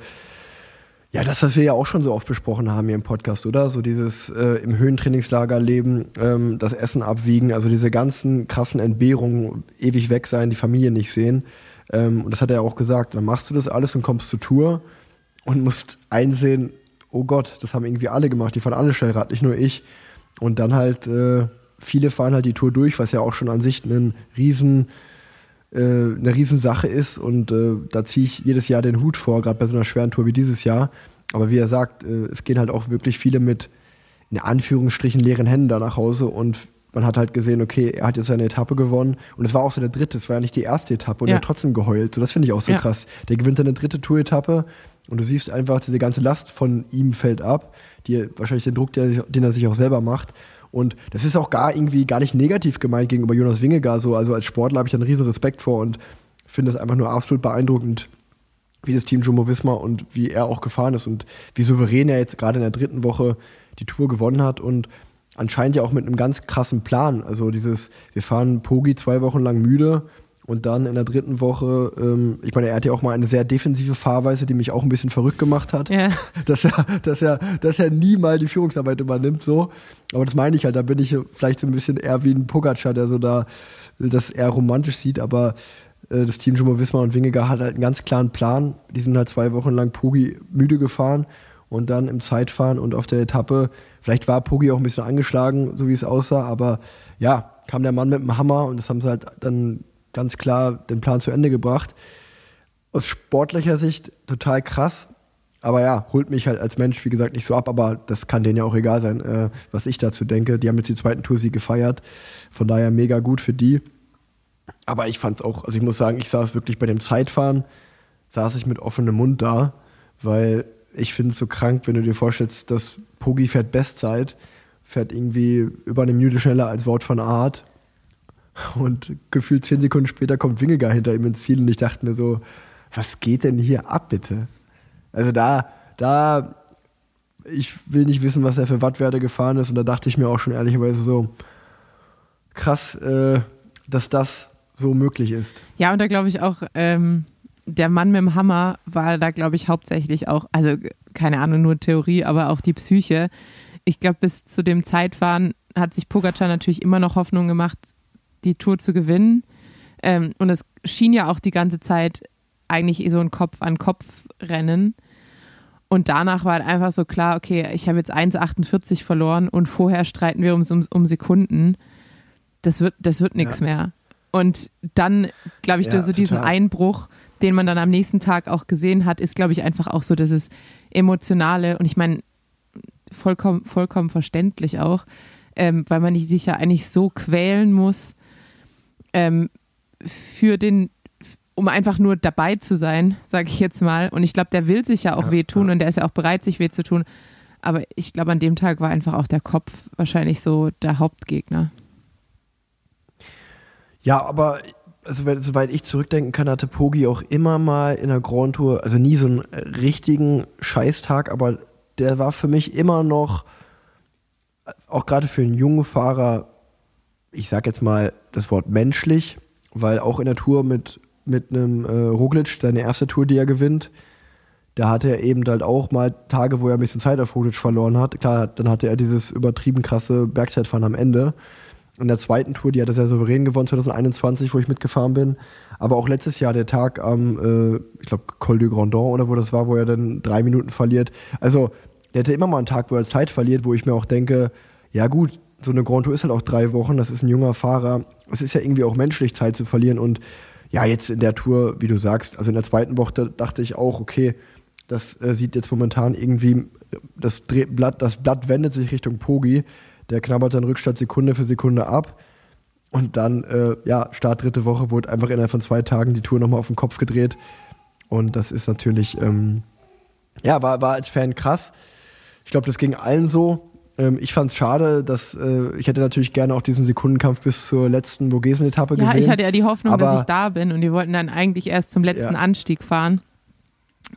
ja, das, was wir ja auch schon so oft besprochen haben hier im Podcast, oder? So dieses äh, im Höhentrainingslager leben, ähm, das Essen abwiegen, also diese ganzen krassen Entbehrungen, ewig weg sein, die Familie nicht sehen. Ähm, und das hat er ja auch gesagt. Dann machst du das alles und kommst zur Tour und musst einsehen, oh Gott, das haben irgendwie alle gemacht, die fahren alle Schnellrad, nicht nur ich. Und dann halt, äh, viele fahren halt die Tour durch, was ja auch schon an sich ein riesen, äh, eine Riesensache ist. Und äh, da ziehe ich jedes Jahr den Hut vor, gerade bei so einer schweren Tour wie dieses Jahr. Aber wie er sagt, äh, es gehen halt auch wirklich viele mit in Anführungsstrichen leeren Händen da nach Hause und man hat halt gesehen, okay, er hat jetzt seine Etappe gewonnen und es war auch seine dritte, es war ja nicht die erste Etappe und ja. er hat trotzdem geheult. So, das finde ich auch so ja. krass. Der gewinnt eine dritte Tour-Etappe und du siehst einfach, diese ganze Last von ihm fällt ab, die, wahrscheinlich den Druck, der, den er sich auch selber macht. Und das ist auch gar irgendwie gar nicht negativ gemeint gegenüber Jonas Wingegar. So. Also als Sportler habe ich da einen riesen Respekt vor und finde es einfach nur absolut beeindruckend, wie das Team Jumbo Visma und wie er auch gefahren ist und wie souverän er jetzt gerade in der dritten Woche die Tour gewonnen hat und anscheinend ja auch mit einem ganz krassen Plan. Also dieses, wir fahren Pogi zwei Wochen lang müde und dann in der dritten Woche, ähm, ich meine, er hat ja auch mal eine sehr defensive Fahrweise, die mich auch ein bisschen verrückt gemacht hat. Ja. Dass, er, dass, er, dass er nie mal die Führungsarbeit übernimmt, so. Aber das meine ich halt, da bin ich vielleicht so ein bisschen eher wie ein Pogacar, der so da das eher romantisch sieht, aber äh, das Team Jumbo Wismar und Wingegar hat halt einen ganz klaren Plan. Die sind halt zwei Wochen lang Pogi müde gefahren und dann im Zeitfahren und auf der Etappe Vielleicht war Pogi auch ein bisschen angeschlagen, so wie es aussah, aber ja, kam der Mann mit dem Hammer und das haben sie halt dann ganz klar den Plan zu Ende gebracht. Aus sportlicher Sicht total krass, aber ja, holt mich halt als Mensch, wie gesagt, nicht so ab, aber das kann denen ja auch egal sein, äh, was ich dazu denke. Die haben jetzt die zweiten Toursieg gefeiert, von daher mega gut für die. Aber ich fand es auch, also ich muss sagen, ich saß wirklich bei dem Zeitfahren, saß ich mit offenem Mund da, weil ich finde es so krank, wenn du dir vorstellst, dass Pogi fährt Bestzeit, fährt irgendwie über eine Minute schneller als Wort von Art. Und gefühlt zehn Sekunden später kommt Wingegar hinter ihm ins Ziel und ich dachte mir so, was geht denn hier ab, bitte? Also da, da, ich will nicht wissen, was er für Wattwerte gefahren ist und da dachte ich mir auch schon ehrlicherweise so, krass, äh, dass das so möglich ist. Ja, und da glaube ich auch, ähm, der Mann mit dem Hammer war da, glaube ich, hauptsächlich auch, also keine Ahnung, nur Theorie, aber auch die Psyche. Ich glaube, bis zu dem Zeitfahren hat sich Pogacar natürlich immer noch Hoffnung gemacht, die Tour zu gewinnen. Ähm, und es schien ja auch die ganze Zeit eigentlich eh so ein Kopf-an-Kopf-Rennen. Und danach war halt einfach so klar, okay, ich habe jetzt 1,48 verloren und vorher streiten wir um, um, Sekunden. Das wird, das wird nichts Ja. mehr. Und dann, glaube ich, Ja, durch so diesen total. Einbruch, den man dann am nächsten Tag auch gesehen hat, ist, glaube ich, einfach auch so dieses Emotionale. Und ich meine, vollkommen, vollkommen verständlich auch, ähm, weil man sich ja eigentlich so quälen muss, ähm, für den, um einfach nur dabei zu sein, sage ich jetzt mal. Und ich glaube, der will sich ja auch Ja, wehtun ja. und der ist ja auch bereit, sich weh zu tun. Aber ich glaube, an dem Tag war einfach auch der Kopf wahrscheinlich so der Hauptgegner. Ja, aber also, soweit ich zurückdenken kann, hatte Pogi auch immer mal in der Grand Tour, also nie so einen richtigen Scheißtag, aber der war für mich immer noch, auch gerade für einen jungen Fahrer, ich sag jetzt mal das Wort menschlich, weil auch in der Tour mit, mit einem äh, Roglic, seine erste Tour, die er gewinnt, da hatte er eben halt auch mal Tage, wo er ein bisschen Zeit auf Roglic verloren hat. Klar, dann hatte er dieses übertrieben krasse Bergzeitfahren am Ende. In der zweiten Tour, die hat er sehr souverän gewonnen, 2021, wo ich mitgefahren bin. Aber auch letztes Jahr der Tag am, äh, ich glaube, Col du Grandon oder wo das war, wo er dann drei Minuten verliert. Also, der hatte immer mal einen Tag, wo er Zeit verliert, wo ich mir auch denke, ja gut, so eine Grand Tour ist halt auch drei Wochen, das ist ein junger Fahrer. Es ist ja irgendwie auch menschlich, Zeit zu verlieren. Und ja, jetzt in der Tour, wie du sagst, also in der zweiten Woche dachte ich auch, okay, das äh, sieht jetzt momentan irgendwie, das Blatt, das Blatt wendet sich Richtung Pogi. Der knabbert seinen Rückstand Sekunde für Sekunde ab. Und dann, äh, ja, Start dritte Woche wurde einfach innerhalb von zwei Tagen die Tour nochmal auf den Kopf gedreht. Und das ist natürlich, ähm, ja, war, war als Fan krass. Ich glaube, das ging allen so. Ähm, ich fand es schade, dass äh, ich hätte natürlich gerne auch diesen Sekundenkampf bis zur letzten Vogesen-Etappe Ja, gesehen. ich hatte ja die Hoffnung, Aber- dass ich da bin und die wollten dann eigentlich erst zum letzten Ja. Anstieg fahren.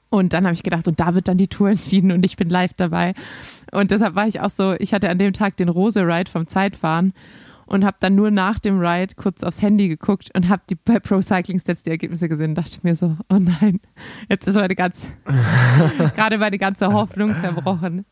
Und dann habe ich gedacht, und da wird dann die Tour entschieden und ich bin live dabei. Und deshalb war ich auch so, ich hatte an dem Tag den Rose-Ride vom Zeitfahren und habe dann nur nach dem Ride kurz aufs Handy geguckt und habe die bei Pro Cycling Stats die Ergebnisse gesehen und dachte mir so, oh nein, jetzt ist meine ganze, gerade meine ganze Hoffnung zerbrochen.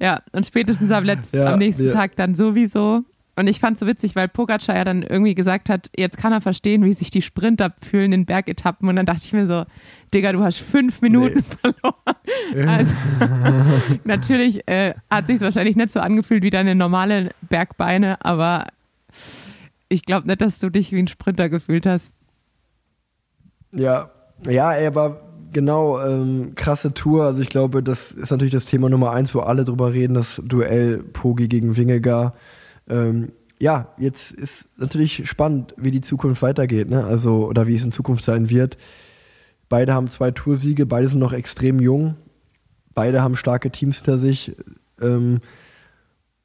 Ja, und spätestens am letzten, Ja, am nächsten wir- Tag dann sowieso. Und ich fand es so witzig, weil Pogacar ja dann irgendwie gesagt hat, jetzt kann er verstehen, wie sich die Sprinter fühlen in Bergetappen. Und dann dachte ich mir so, Digga, du hast fünf Minuten verloren. Also natürlich äh, hat sich wahrscheinlich nicht so angefühlt wie deine normale Bergbeine, aber ich glaube nicht, dass du dich wie ein Sprinter gefühlt hast. Ja, ja, er war genau ähm, krasse Tour. Also ich glaube, das ist natürlich das Thema Nummer eins, wo alle drüber reden, das Duell Pogi gegen Wingegar. Ähm, ja, jetzt ist natürlich spannend, wie die Zukunft weitergeht, ne? Also, oder wie es in Zukunft sein wird. Beide haben zwei Toursiege, beide sind noch extrem jung. Beide haben starke Teams hinter sich. Ähm,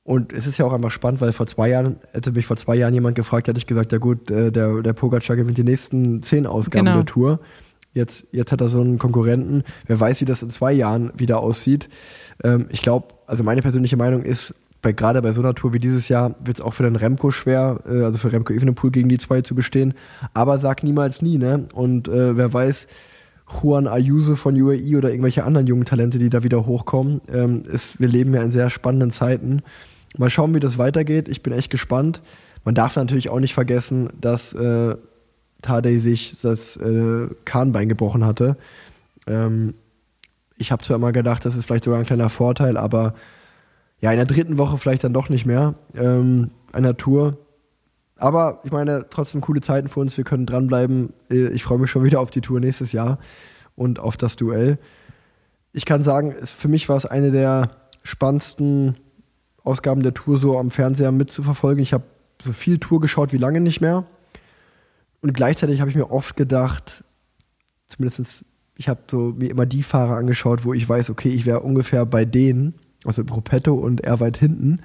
und es ist ja auch einfach spannend, weil vor zwei Jahren, hätte mich vor zwei Jahren jemand gefragt, hätte ich gesagt, ja gut, äh, der, der Pogacar gewinnt die nächsten zehn Ausgaben Genau. der Tour. Jetzt, jetzt hat er so einen Konkurrenten. Wer weiß, wie das in zwei Jahren wieder aussieht. Ähm, ich glaube, also meine persönliche Meinung ist, bei, gerade bei so einer Tour wie dieses Jahr wird es auch für den Remco schwer, äh, also für Remco Evenepoel gegen die zwei zu bestehen. Aber sag niemals nie, ne? Und äh, wer weiß, Juan Ayuso von UAE oder irgendwelche anderen jungen Talente, die da wieder hochkommen. Ähm, ist, wir leben ja in sehr spannenden Zeiten. Mal schauen, wie das weitergeht. Ich bin echt gespannt. Man darf natürlich auch nicht vergessen, dass äh, Tadej sich das äh, Kahnbein gebrochen hatte. Ähm, ich habe zwar immer gedacht, das ist vielleicht sogar ein kleiner Vorteil, aber ja, in der dritten Woche vielleicht dann doch nicht mehr ähm, einer Tour. Aber ich meine, trotzdem coole Zeiten für uns. Wir können dranbleiben. Äh, Ich freue mich schon wieder auf die Tour nächstes Jahr und auf das Duell. Ich kann sagen, für mich war es eine der spannendsten Ausgaben der Tour so am Fernseher mitzuverfolgen. Ich habe so viel Tour geschaut wie lange nicht mehr. Und gleichzeitig habe ich mir oft gedacht, zumindest ich habe so mir immer die Fahrer angeschaut, wo ich weiß, okay, ich wäre ungefähr bei denen, also Gruppetto und er weit hinten.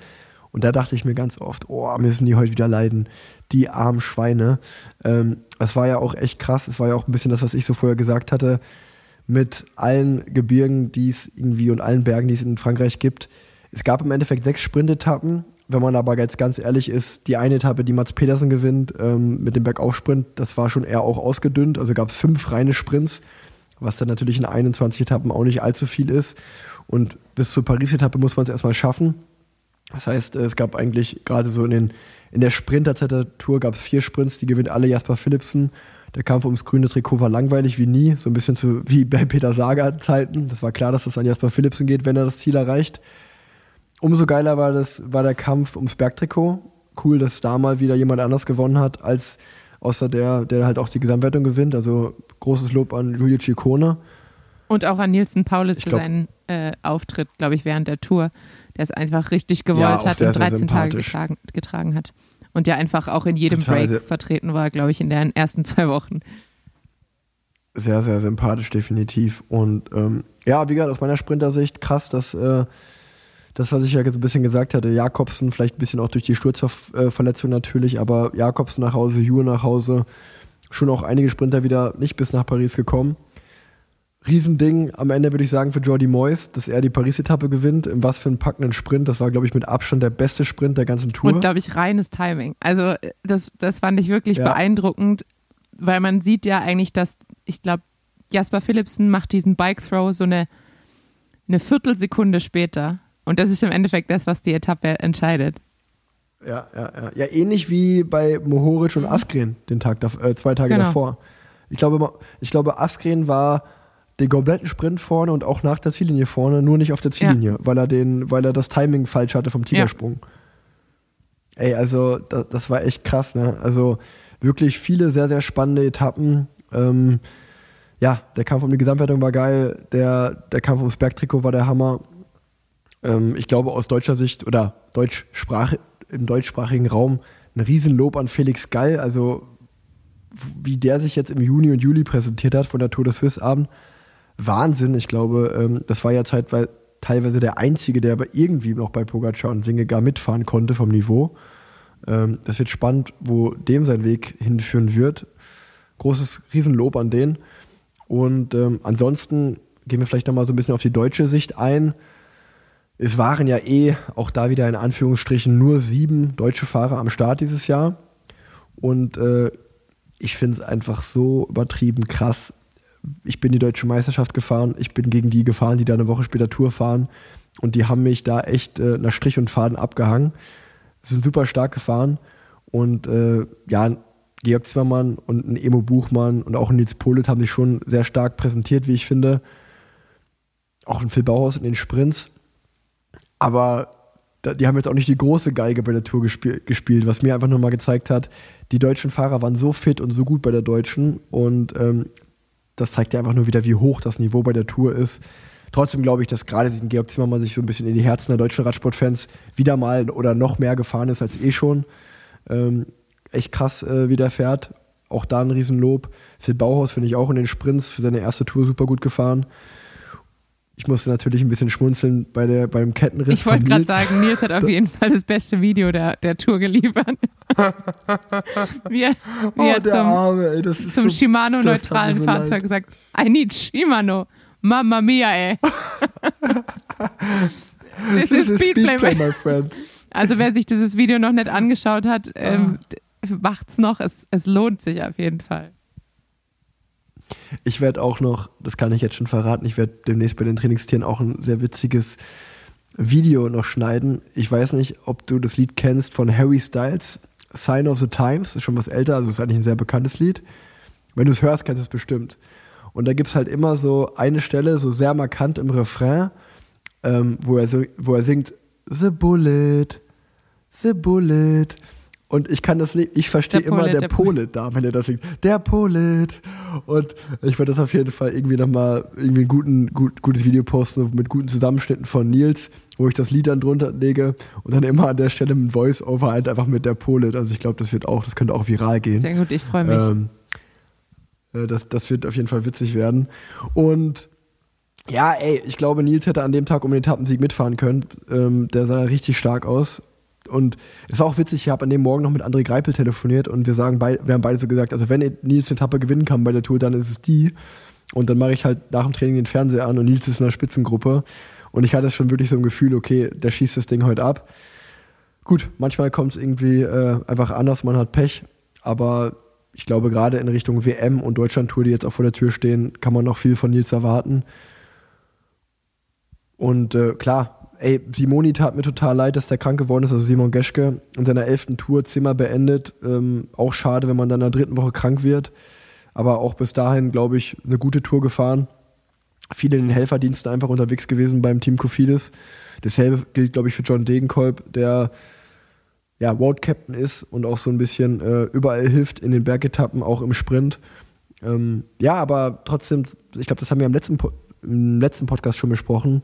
Und da dachte ich mir ganz oft, oh, müssen die heute wieder leiden, die armen Schweine. Ähm, das war ja auch echt krass. Es war ja auch ein bisschen das, was ich so vorher gesagt hatte, mit allen Gebirgen, die es irgendwie und allen Bergen, die es in Frankreich gibt. Es gab im Endeffekt sechs Sprintetappen, Wenn man aber jetzt ganz ehrlich ist, die eine Etappe, die Mats Pedersen gewinnt, ähm, mit dem Bergaufsprint, das war schon eher auch ausgedünnt. Also gab es fünf reine Sprints, was dann natürlich in 21 Etappen auch nicht allzu viel ist. Und bis zur Paris-Etappe muss man es erstmal schaffen. Das heißt, es gab eigentlich gerade so in, den, in der Sprinterzeit der Tour gab es vier Sprints, die gewinnt alle Jasper Philipsen. Der Kampf ums grüne Trikot war langweilig wie nie, so ein bisschen zu, wie bei Peter Sager Zeiten. Das war klar, dass das an Jasper Philipsen geht, wenn er das Ziel erreicht. Umso geiler war, das, war der Kampf ums Bergtrikot. Cool, dass da mal wieder jemand anders gewonnen hat, als außer der, der halt auch die Gesamtwertung gewinnt. Also großes Lob an Giulio Ciccone. Und auch an Nielsen Paulus Ich für glaub- seinen äh, Auftritt, glaube ich, während der Tour, der es einfach richtig gewollt Ja, hat und sehr 13 Tage getragen, getragen hat. Und der einfach auch in jedem Total Break vertreten war, glaube ich, in den ersten zwei Wochen. Sehr, sehr sympathisch, definitiv. Und ähm, ja, wie gesagt, aus meiner Sprintersicht krass, dass äh, das, was ich ja so ein bisschen gesagt hatte, Jakobsen, vielleicht ein bisschen auch durch die Sturzverletzung natürlich, aber Jakobsen nach Hause, Juhe nach Hause, schon auch einige Sprinter wieder nicht bis nach Paris gekommen. Riesending am Ende würde ich sagen für Jordi Moyes, dass er die Paris-Etappe gewinnt. In was für einen packenden Sprint. Das war, glaube ich, mit Abstand der beste Sprint der ganzen Tour. Und, glaube ich, reines Timing. Also, das, das fand ich wirklich Ja. beeindruckend, weil man sieht ja eigentlich, dass, ich glaube, Jasper Philipsen macht diesen Bike-Throw so eine, eine Viertelsekunde später. Und das ist im Endeffekt das, was die Etappe entscheidet. Ja, ja, ja. Ja, ähnlich wie bei Mohoric und Askren den Tag äh, zwei Tage Genau. davor. Ich glaube, ich glaube, Askren war den kompletten Sprint vorne und auch nach der Ziellinie vorne, nur nicht auf der Ziellinie, weil er den, weil er das Timing falsch hatte vom Tigersprung. Ey, also da, das war echt krass, ne? Also wirklich viele sehr, sehr spannende Etappen. Ähm, ja, der Kampf um die Gesamtwertung war geil, der, der Kampf ums Bergtrikot war der Hammer. Ähm, ich glaube aus deutscher Sicht oder Deutschsprach, im deutschsprachigen Raum ein Riesenlob an Felix Gall, also wie der sich jetzt im Juni und Juli präsentiert hat von der Tour de Suisse Abend. Wahnsinn, ich glaube, ähm, das war ja zeitweise teilweise der einzige, der aber irgendwie noch bei Pogacar und Wingegar mitfahren konnte vom Niveau. Ähm, das wird spannend, wo dem sein Weg hinführen wird. Großes Riesenlob an den. Und ähm, ansonsten gehen wir vielleicht nochmal so ein bisschen auf die deutsche Sicht ein. Es waren ja eh auch da wieder in Anführungsstrichen nur sieben deutsche Fahrer am Start dieses Jahr. Und äh, ich finde es einfach so übertrieben krass. Ich bin die deutsche Meisterschaft gefahren, ich bin gegen die gefahren, die da eine Woche später Tour fahren. Und die haben mich da echt äh, nach Strich und Faden abgehangen. Sind super stark gefahren. Und äh, ja, Georg Zimmermann und ein Emo Buchmann und auch ein Nils Polit haben sich schon sehr stark präsentiert, wie ich finde. Auch ein Phil Bauhaus in den Sprints. Aber die haben jetzt auch nicht die große Geige bei der Tour gespiel gespielt, was mir einfach nochmal gezeigt hat, die deutschen Fahrer waren so fit und so gut bei der Deutschen und ähm, das zeigt ja einfach nur wieder, wie hoch das Niveau bei der Tour ist. Trotzdem glaube ich, dass gerade diesen Georg Zimmermann sich so ein bisschen in die Herzen der deutschen Radsportfans wieder mal oder noch mehr gefahren ist als eh schon. Ähm, echt krass, äh, wie der fährt. Auch da ein Riesenlob. Phil Bauhaus finde ich auch in den Sprints für seine erste Tour super gut gefahren. Ich musste natürlich ein bisschen schmunzeln bei der, beim Kettenriss. Ich wollte gerade sagen, Nils hat auf jeden Fall das beste Video der, der Tour geliefert. wie er, wie Oh, der zum, Arme, ey, das ist zum so, Shimano-neutralen so Fahrzeug leid. gesagt, I need Shimano. Mamma mia, ey. This is Speedplay. Speedplay, my- friend. Also wer sich dieses Video noch nicht angeschaut hat, ähm, macht's noch. Es, es lohnt sich auf jeden Fall. Ich werde auch noch, das kann ich jetzt schon verraten, ich werde demnächst bei den Trainingstieren auch ein sehr witziges Video noch schneiden. Ich weiß nicht, ob du das Lied kennst von Harry Styles, Sign of the Times, ist schon was älter, also ist eigentlich ein sehr bekanntes Lied. Wenn du es hörst, kennst du es bestimmt. Und da gibt es halt immer so eine Stelle, so sehr markant im Refrain, ähm, wo, er wo er singt, The Bullet, The Bullet. Und ich kann das nicht, ich verstehe immer Bullet, der, der Pole da, wenn er das singt. Der Bullet. Und ich werde das auf jeden Fall irgendwie nochmal irgendwie ein guten, gut, gutes Video posten mit guten Zusammenschnitten von Nils, wo ich das Lied dann drunter lege und dann immer an der Stelle mit Voice-Over halt einfach mit der Pole. Also ich glaube, das wird auch, das könnte auch viral gehen. Sehr gut, ich freue mich. Ähm, äh, das, das wird auf jeden Fall witzig werden. Und ja, ey, ich glaube, Nils hätte an dem Tag um den Etappensieg mitfahren können. Ähm, der sah richtig stark aus. Und es war auch witzig, ich habe an dem Morgen noch mit André Greipel telefoniert und wir sagen wir haben beide so gesagt, also wenn Nils eine Etappe gewinnen kann bei der Tour, dann ist es die. Und dann mache ich halt nach dem Training den Fernseher an und Nils ist in der Spitzengruppe. Und ich hatte schon wirklich so ein Gefühl, okay, der schießt das Ding heute ab. Gut, manchmal kommt es irgendwie äh, einfach anders, man hat Pech, aber ich glaube, gerade in Richtung WM und Deutschland-Tour, die jetzt auch vor der Tür stehen, kann man noch viel von Nils erwarten. Und äh, klar, ey, Simoni tat mir total leid, dass der krank geworden ist, also Simon Geschke, in seiner elften Tour zehnmal beendet. Ähm, auch schade, wenn man dann in der dritten Woche krank wird. Aber auch bis dahin, glaube ich, eine gute Tour gefahren. Viele in den Helferdiensten einfach unterwegs gewesen beim Team Kofidis. Dasselbe gilt, glaube ich, für John Degenkolb, der ja, World Captain ist und auch so ein bisschen äh, überall hilft in den Bergetappen, auch im Sprint. Ähm, ja, aber trotzdem, ich glaube, das haben wir im letzten, im letzten Podcast schon besprochen.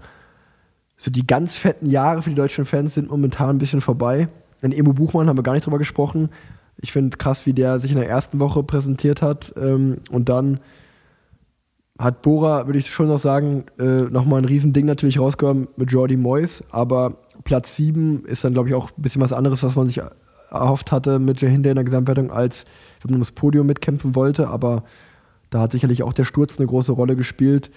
So die ganz fetten Jahre für die deutschen Fans sind momentan ein bisschen vorbei. In Emo Buchmann haben wir gar nicht drüber gesprochen. Ich finde krass, wie der sich in der ersten Woche präsentiert hat. Ähm, und dann hat Bora, würde ich schon noch sagen, äh, nochmal ein Riesending natürlich rausgehauen mit Jordi Moyes. Aber Platz 7 ist dann, glaube ich, auch ein bisschen was anderes, was man sich erhofft hatte mit Jahinda in der Gesamtwertung, als wenn man ums Podium mitkämpfen wollte. Aber da hat sicherlich auch der Sturz eine große Rolle gespielt.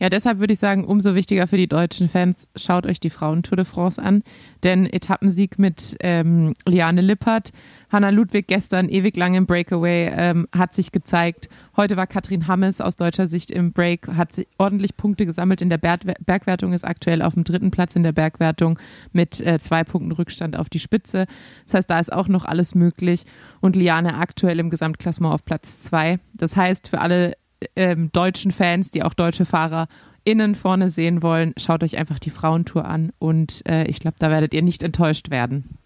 Ja, deshalb würde ich sagen, umso wichtiger für die deutschen Fans, schaut euch die Frauen-Tour de France an. Denn Etappensieg mit ähm, Liane Lippert, Hanna Ludwig gestern ewig lang im Breakaway ähm, hat sich gezeigt. Heute war Katrin Hammes aus deutscher Sicht im Break, hat ordentlich Punkte gesammelt in der Berg Bergwertung, ist aktuell auf dem dritten Platz in der Bergwertung mit äh, zwei Punkten Rückstand auf die Spitze. Das heißt, da ist auch noch alles möglich. Und Liane aktuell im Gesamtklassement auf Platz zwei. Das heißt, für alle ähm, deutschen Fans, die auch deutsche Fahrer innen vorne sehen wollen, schaut euch einfach die Frauentour an und äh, ich glaube, da werdet ihr nicht enttäuscht werden.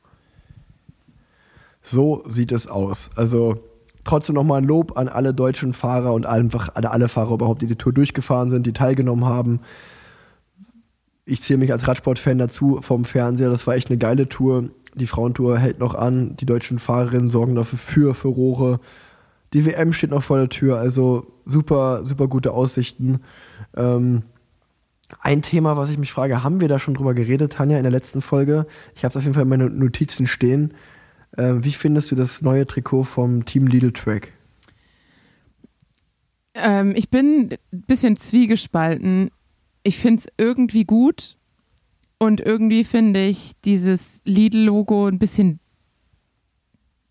So sieht es aus. Also trotzdem nochmal ein Lob an alle deutschen Fahrer und einfach an alle Fahrer überhaupt, die die Tour durchgefahren sind, die teilgenommen haben. Ich zähle mich als Radsportfan dazu vom Fernseher. Das war echt eine geile Tour. Die Frauentour hält noch an. Die deutschen Fahrerinnen sorgen dafür für Furore. Die WM steht noch vor der Tür. Also super, super gute Aussichten. Ähm, ein Thema, was ich mich frage, haben wir da schon drüber geredet, Tanja, in der letzten Folge? Ich habe es auf jeden Fall in meinen Notizen stehen. Ähm, wie findest du das neue Trikot vom Team Lidl Track? Ähm, ich bin ein bisschen zwiegespalten. Ich finde es irgendwie gut und irgendwie finde ich dieses Lidl-Logo ein bisschen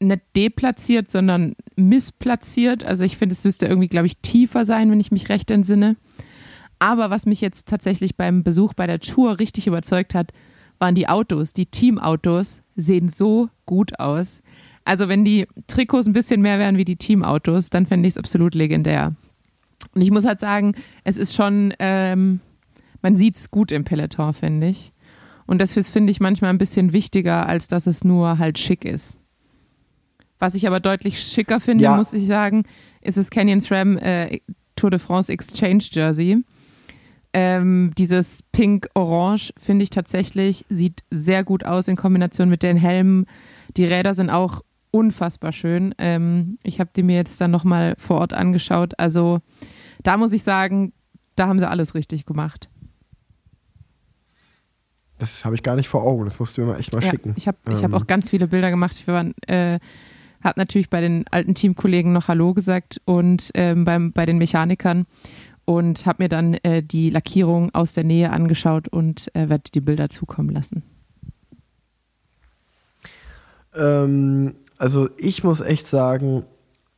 nicht deplatziert, sondern missplatziert. Also ich finde, es müsste irgendwie, glaube ich, tiefer sein, wenn ich mich recht entsinne. Aber was mich jetzt tatsächlich beim Besuch bei der Tour richtig überzeugt hat, waren die Autos. Die Teamautos sehen so gut aus. Also wenn die Trikots ein bisschen mehr wären wie die Teamautos, dann fände ich es absolut legendär. Und ich muss halt sagen, es ist schon, ähm, man sieht es gut im Peloton, finde ich. Und das finde ich manchmal ein bisschen wichtiger, als dass es nur halt schick ist. Was ich aber deutlich schicker finde, Ja. muss ich sagen, ist das Canyon SRAM äh, Tour de France Exchange Jersey. Ähm, dieses Pink-Orange finde ich tatsächlich, sieht sehr gut aus in Kombination mit den Helmen. Die Räder sind auch unfassbar schön. Ähm, ich habe die mir jetzt dann nochmal vor Ort angeschaut. Also da muss ich sagen, da haben sie alles richtig gemacht. Das habe ich gar nicht vor Augen. Das musst du mir mal echt mal Ja, schicken. ich habe ich hab Ähm. auch ganz viele Bilder gemacht. Ich war, äh, habe natürlich bei den alten Teamkollegen noch Hallo gesagt und ähm, beim, bei den Mechanikern und habe mir dann äh, die Lackierung aus der Nähe angeschaut und äh, werde die Bilder zukommen lassen. Ähm, also ich muss echt sagen,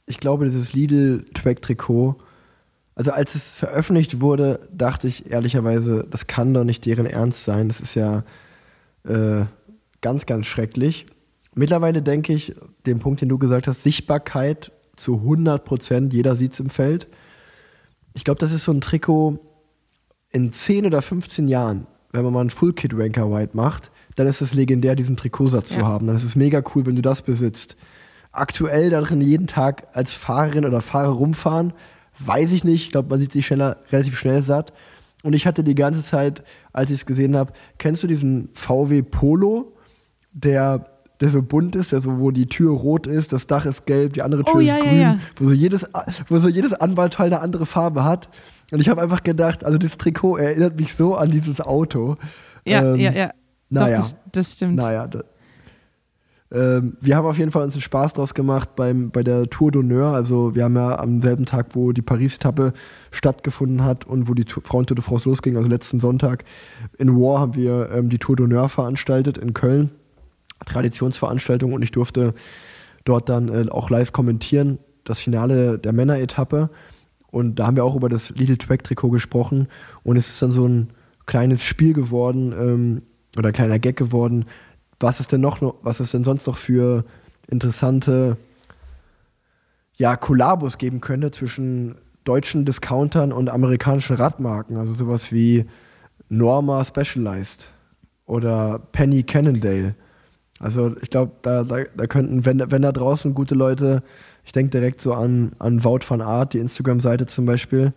ich glaube, dieses Lidl-Track-Trikot, also als es veröffentlicht wurde, dachte ich ehrlicherweise, das kann doch nicht deren Ernst sein. Das ist ja äh, ganz, ganz schrecklich. Mittlerweile denke ich, den Punkt, den du gesagt hast, Sichtbarkeit zu 100 Prozent, jeder sieht es im Feld. Ich glaube, das ist so ein Trikot in 10 oder 15 Jahren, wenn man mal einen Full-Kit-Ranker White macht, dann ist es legendär, diesen Trikotsatz zu Ja. haben. Dann ist es mega cool, wenn du das besitzt. Aktuell darin jeden Tag als Fahrerin oder Fahrer rumfahren, weiß ich nicht. Ich glaube, man sieht sich schneller, relativ schnell satt. Und ich hatte die ganze Zeit, als ich es gesehen habe, kennst du diesen VW Polo, der, der so bunt ist, der so, wo die Tür rot ist, das Dach ist gelb, die andere Tür Oh, ist ja, grün, ja. wo so jedes, wo so jedes Anbauteil eine andere Farbe hat. Und ich habe einfach gedacht, also das Trikot erinnert mich so an dieses Auto. Ja, Ähm, ja, ja. naja. Das, das stimmt. Naja, da, ähm, wir haben auf jeden Fall uns einen Spaß draus gemacht beim, bei der Tour d'Honneur. Also wir haben ja am selben Tag, wo die Paris-Etappe stattgefunden hat und wo die Tour- Frauen-Tour de France losging, also letzten Sonntag in War haben wir ähm, die Tour d'Honneur veranstaltet in Köln. Traditionsveranstaltung und ich durfte dort dann äh, auch live kommentieren, das Finale der Männeretappe. Und da haben wir auch über das Little Track Trikot gesprochen und es ist dann so ein kleines Spiel geworden ähm, oder ein kleiner Gag geworden. Was ist denn noch, was ist denn sonst noch für interessante ja, Kollabos geben könnte zwischen deutschen Discountern und amerikanischen Radmarken. Also sowas wie Norma Specialized oder Penny Cannondale. Also ich glaube, da, da, da, könnten, wenn, wenn da draußen gute Leute, ich denke direkt so an, an Wout van Art, die Instagram-Seite zum Beispiel,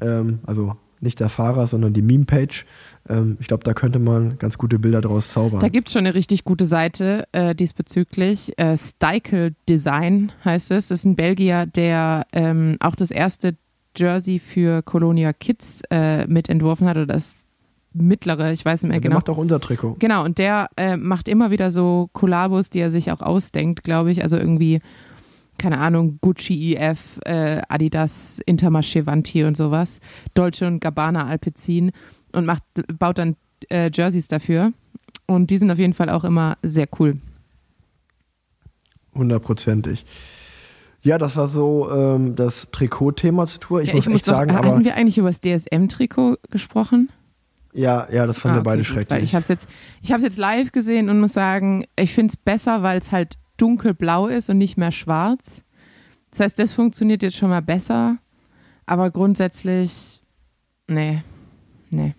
ähm, also nicht der Fahrer, sondern die Meme-Page. Ähm, ich glaube, da könnte man ganz gute Bilder draus zaubern. Da gibt es schon eine richtig gute Seite äh, diesbezüglich. Äh, Stykel Design heißt es. Das ist ein Belgier, der ähm, auch das erste Jersey für Colonia Kids äh, mitentworfen hat oder das mittlere, ich weiß nicht mehr ja, genau. Der macht auch unser Trikot. Genau, und der äh, macht immer wieder so Kollabos, die er sich auch ausdenkt, glaube ich. Also irgendwie, keine Ahnung, Gucci EF, äh, Adidas, Intermarché Vanti und sowas. Dolce und Gabbana Alpecin und macht, baut dann äh, Jerseys dafür. Und die sind auf jeden Fall auch immer sehr cool. Hundertprozentig. Ja, das war so ähm, das Trikot-Thema zur Tour. Ich ja, muss ich echt muss doch, sagen, hatten aber wir eigentlich über das DSM-Trikot gesprochen? Ja, ja, das fanden Ah, wir beide okay, gut, schrecklich. Weil ich habe es jetzt, ich hab's jetzt live gesehen und muss sagen, ich finde es besser, weil es halt dunkelblau ist und nicht mehr schwarz. Das heißt, das funktioniert jetzt schon mal besser. Aber grundsätzlich, nee, nee.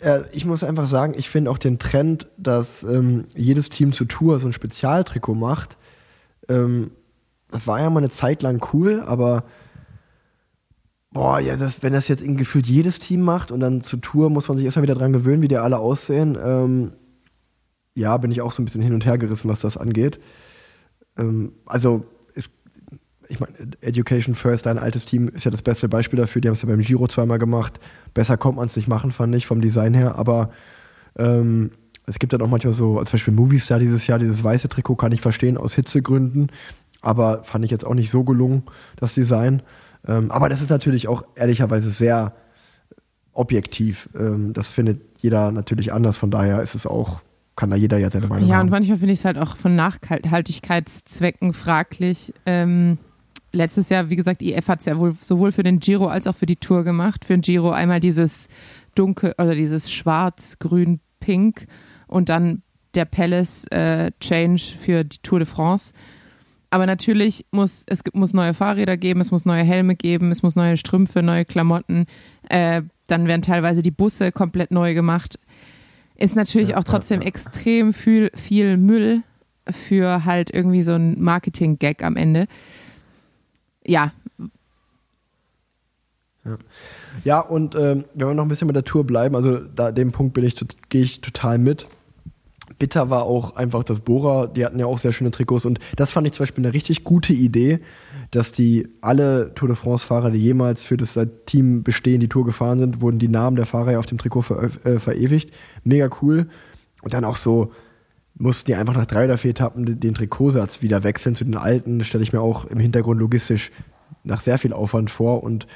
Äh, ich muss einfach sagen, ich finde auch den Trend, dass ähm, jedes Team zur Tour so ein Spezialtrikot macht. Ähm, das war ja mal eine Zeit lang cool, aber boah, ja, das, wenn das jetzt irgendwie gefühlt jedes Team macht und dann zur Tour muss man sich erstmal wieder dran gewöhnen, wie die alle aussehen. Ähm, ja, bin ich auch so ein bisschen hin und her gerissen, was das angeht. Ähm, also, ist, ich meine, Education First, dein altes Team, ist ja das beste Beispiel dafür. Die haben es ja beim Giro zweimal gemacht. Besser kommt man es nicht machen, fand ich, vom Design her. Aber ähm, es gibt dann auch manchmal so, zum Beispiel Movistar dieses Jahr, dieses weiße Trikot kann ich verstehen, aus Hitzegründen. Aber fand ich jetzt auch nicht so gelungen, das Design. Ähm, aber das ist natürlich auch ehrlicherweise sehr objektiv. Ähm, das findet jeder natürlich anders. Von daher ist es auch, kann da jeder ja seine Meinung Ja, und haben. manchmal finde ich es halt auch von Nachhaltigkeitszwecken fraglich. Ähm, letztes Jahr, wie gesagt, IF hat es ja wohl sowohl für den Giro als auch für die Tour gemacht. Für den Giro einmal dieses dunkel oder dieses schwarz, grün, pink und dann der Palace äh, Change für die Tour de France. Aber natürlich muss es gibt- muss neue Fahrräder geben, es muss neue Helme geben, es muss neue Strümpfe, neue Klamotten. Äh, dann werden teilweise die Busse komplett neu gemacht. Ist natürlich Ja, auch trotzdem ja, ja. extrem viel, viel Müll für halt irgendwie so ein Marketing-Gag am Ende. Ja, Ja, und ähm, wenn wir noch ein bisschen mit der Tour bleiben, also da dem Punkt bin ich, gehe ich total mit. Bitter war auch einfach das Bora, die hatten ja auch sehr schöne Trikots und das fand ich zum Beispiel eine richtig gute Idee, dass die alle Tour de France-Fahrer, die jemals für das Team bestehen, die Tour gefahren sind, wurden die Namen der Fahrer ja auf dem Trikot ver äh, verewigt. Mega cool. Und dann auch so, mussten die einfach nach drei oder vier Etappen den, Trikotsatz wieder wechseln zu den alten. Stelle ich mir auch im Hintergrund logistisch nach sehr viel Aufwand vor und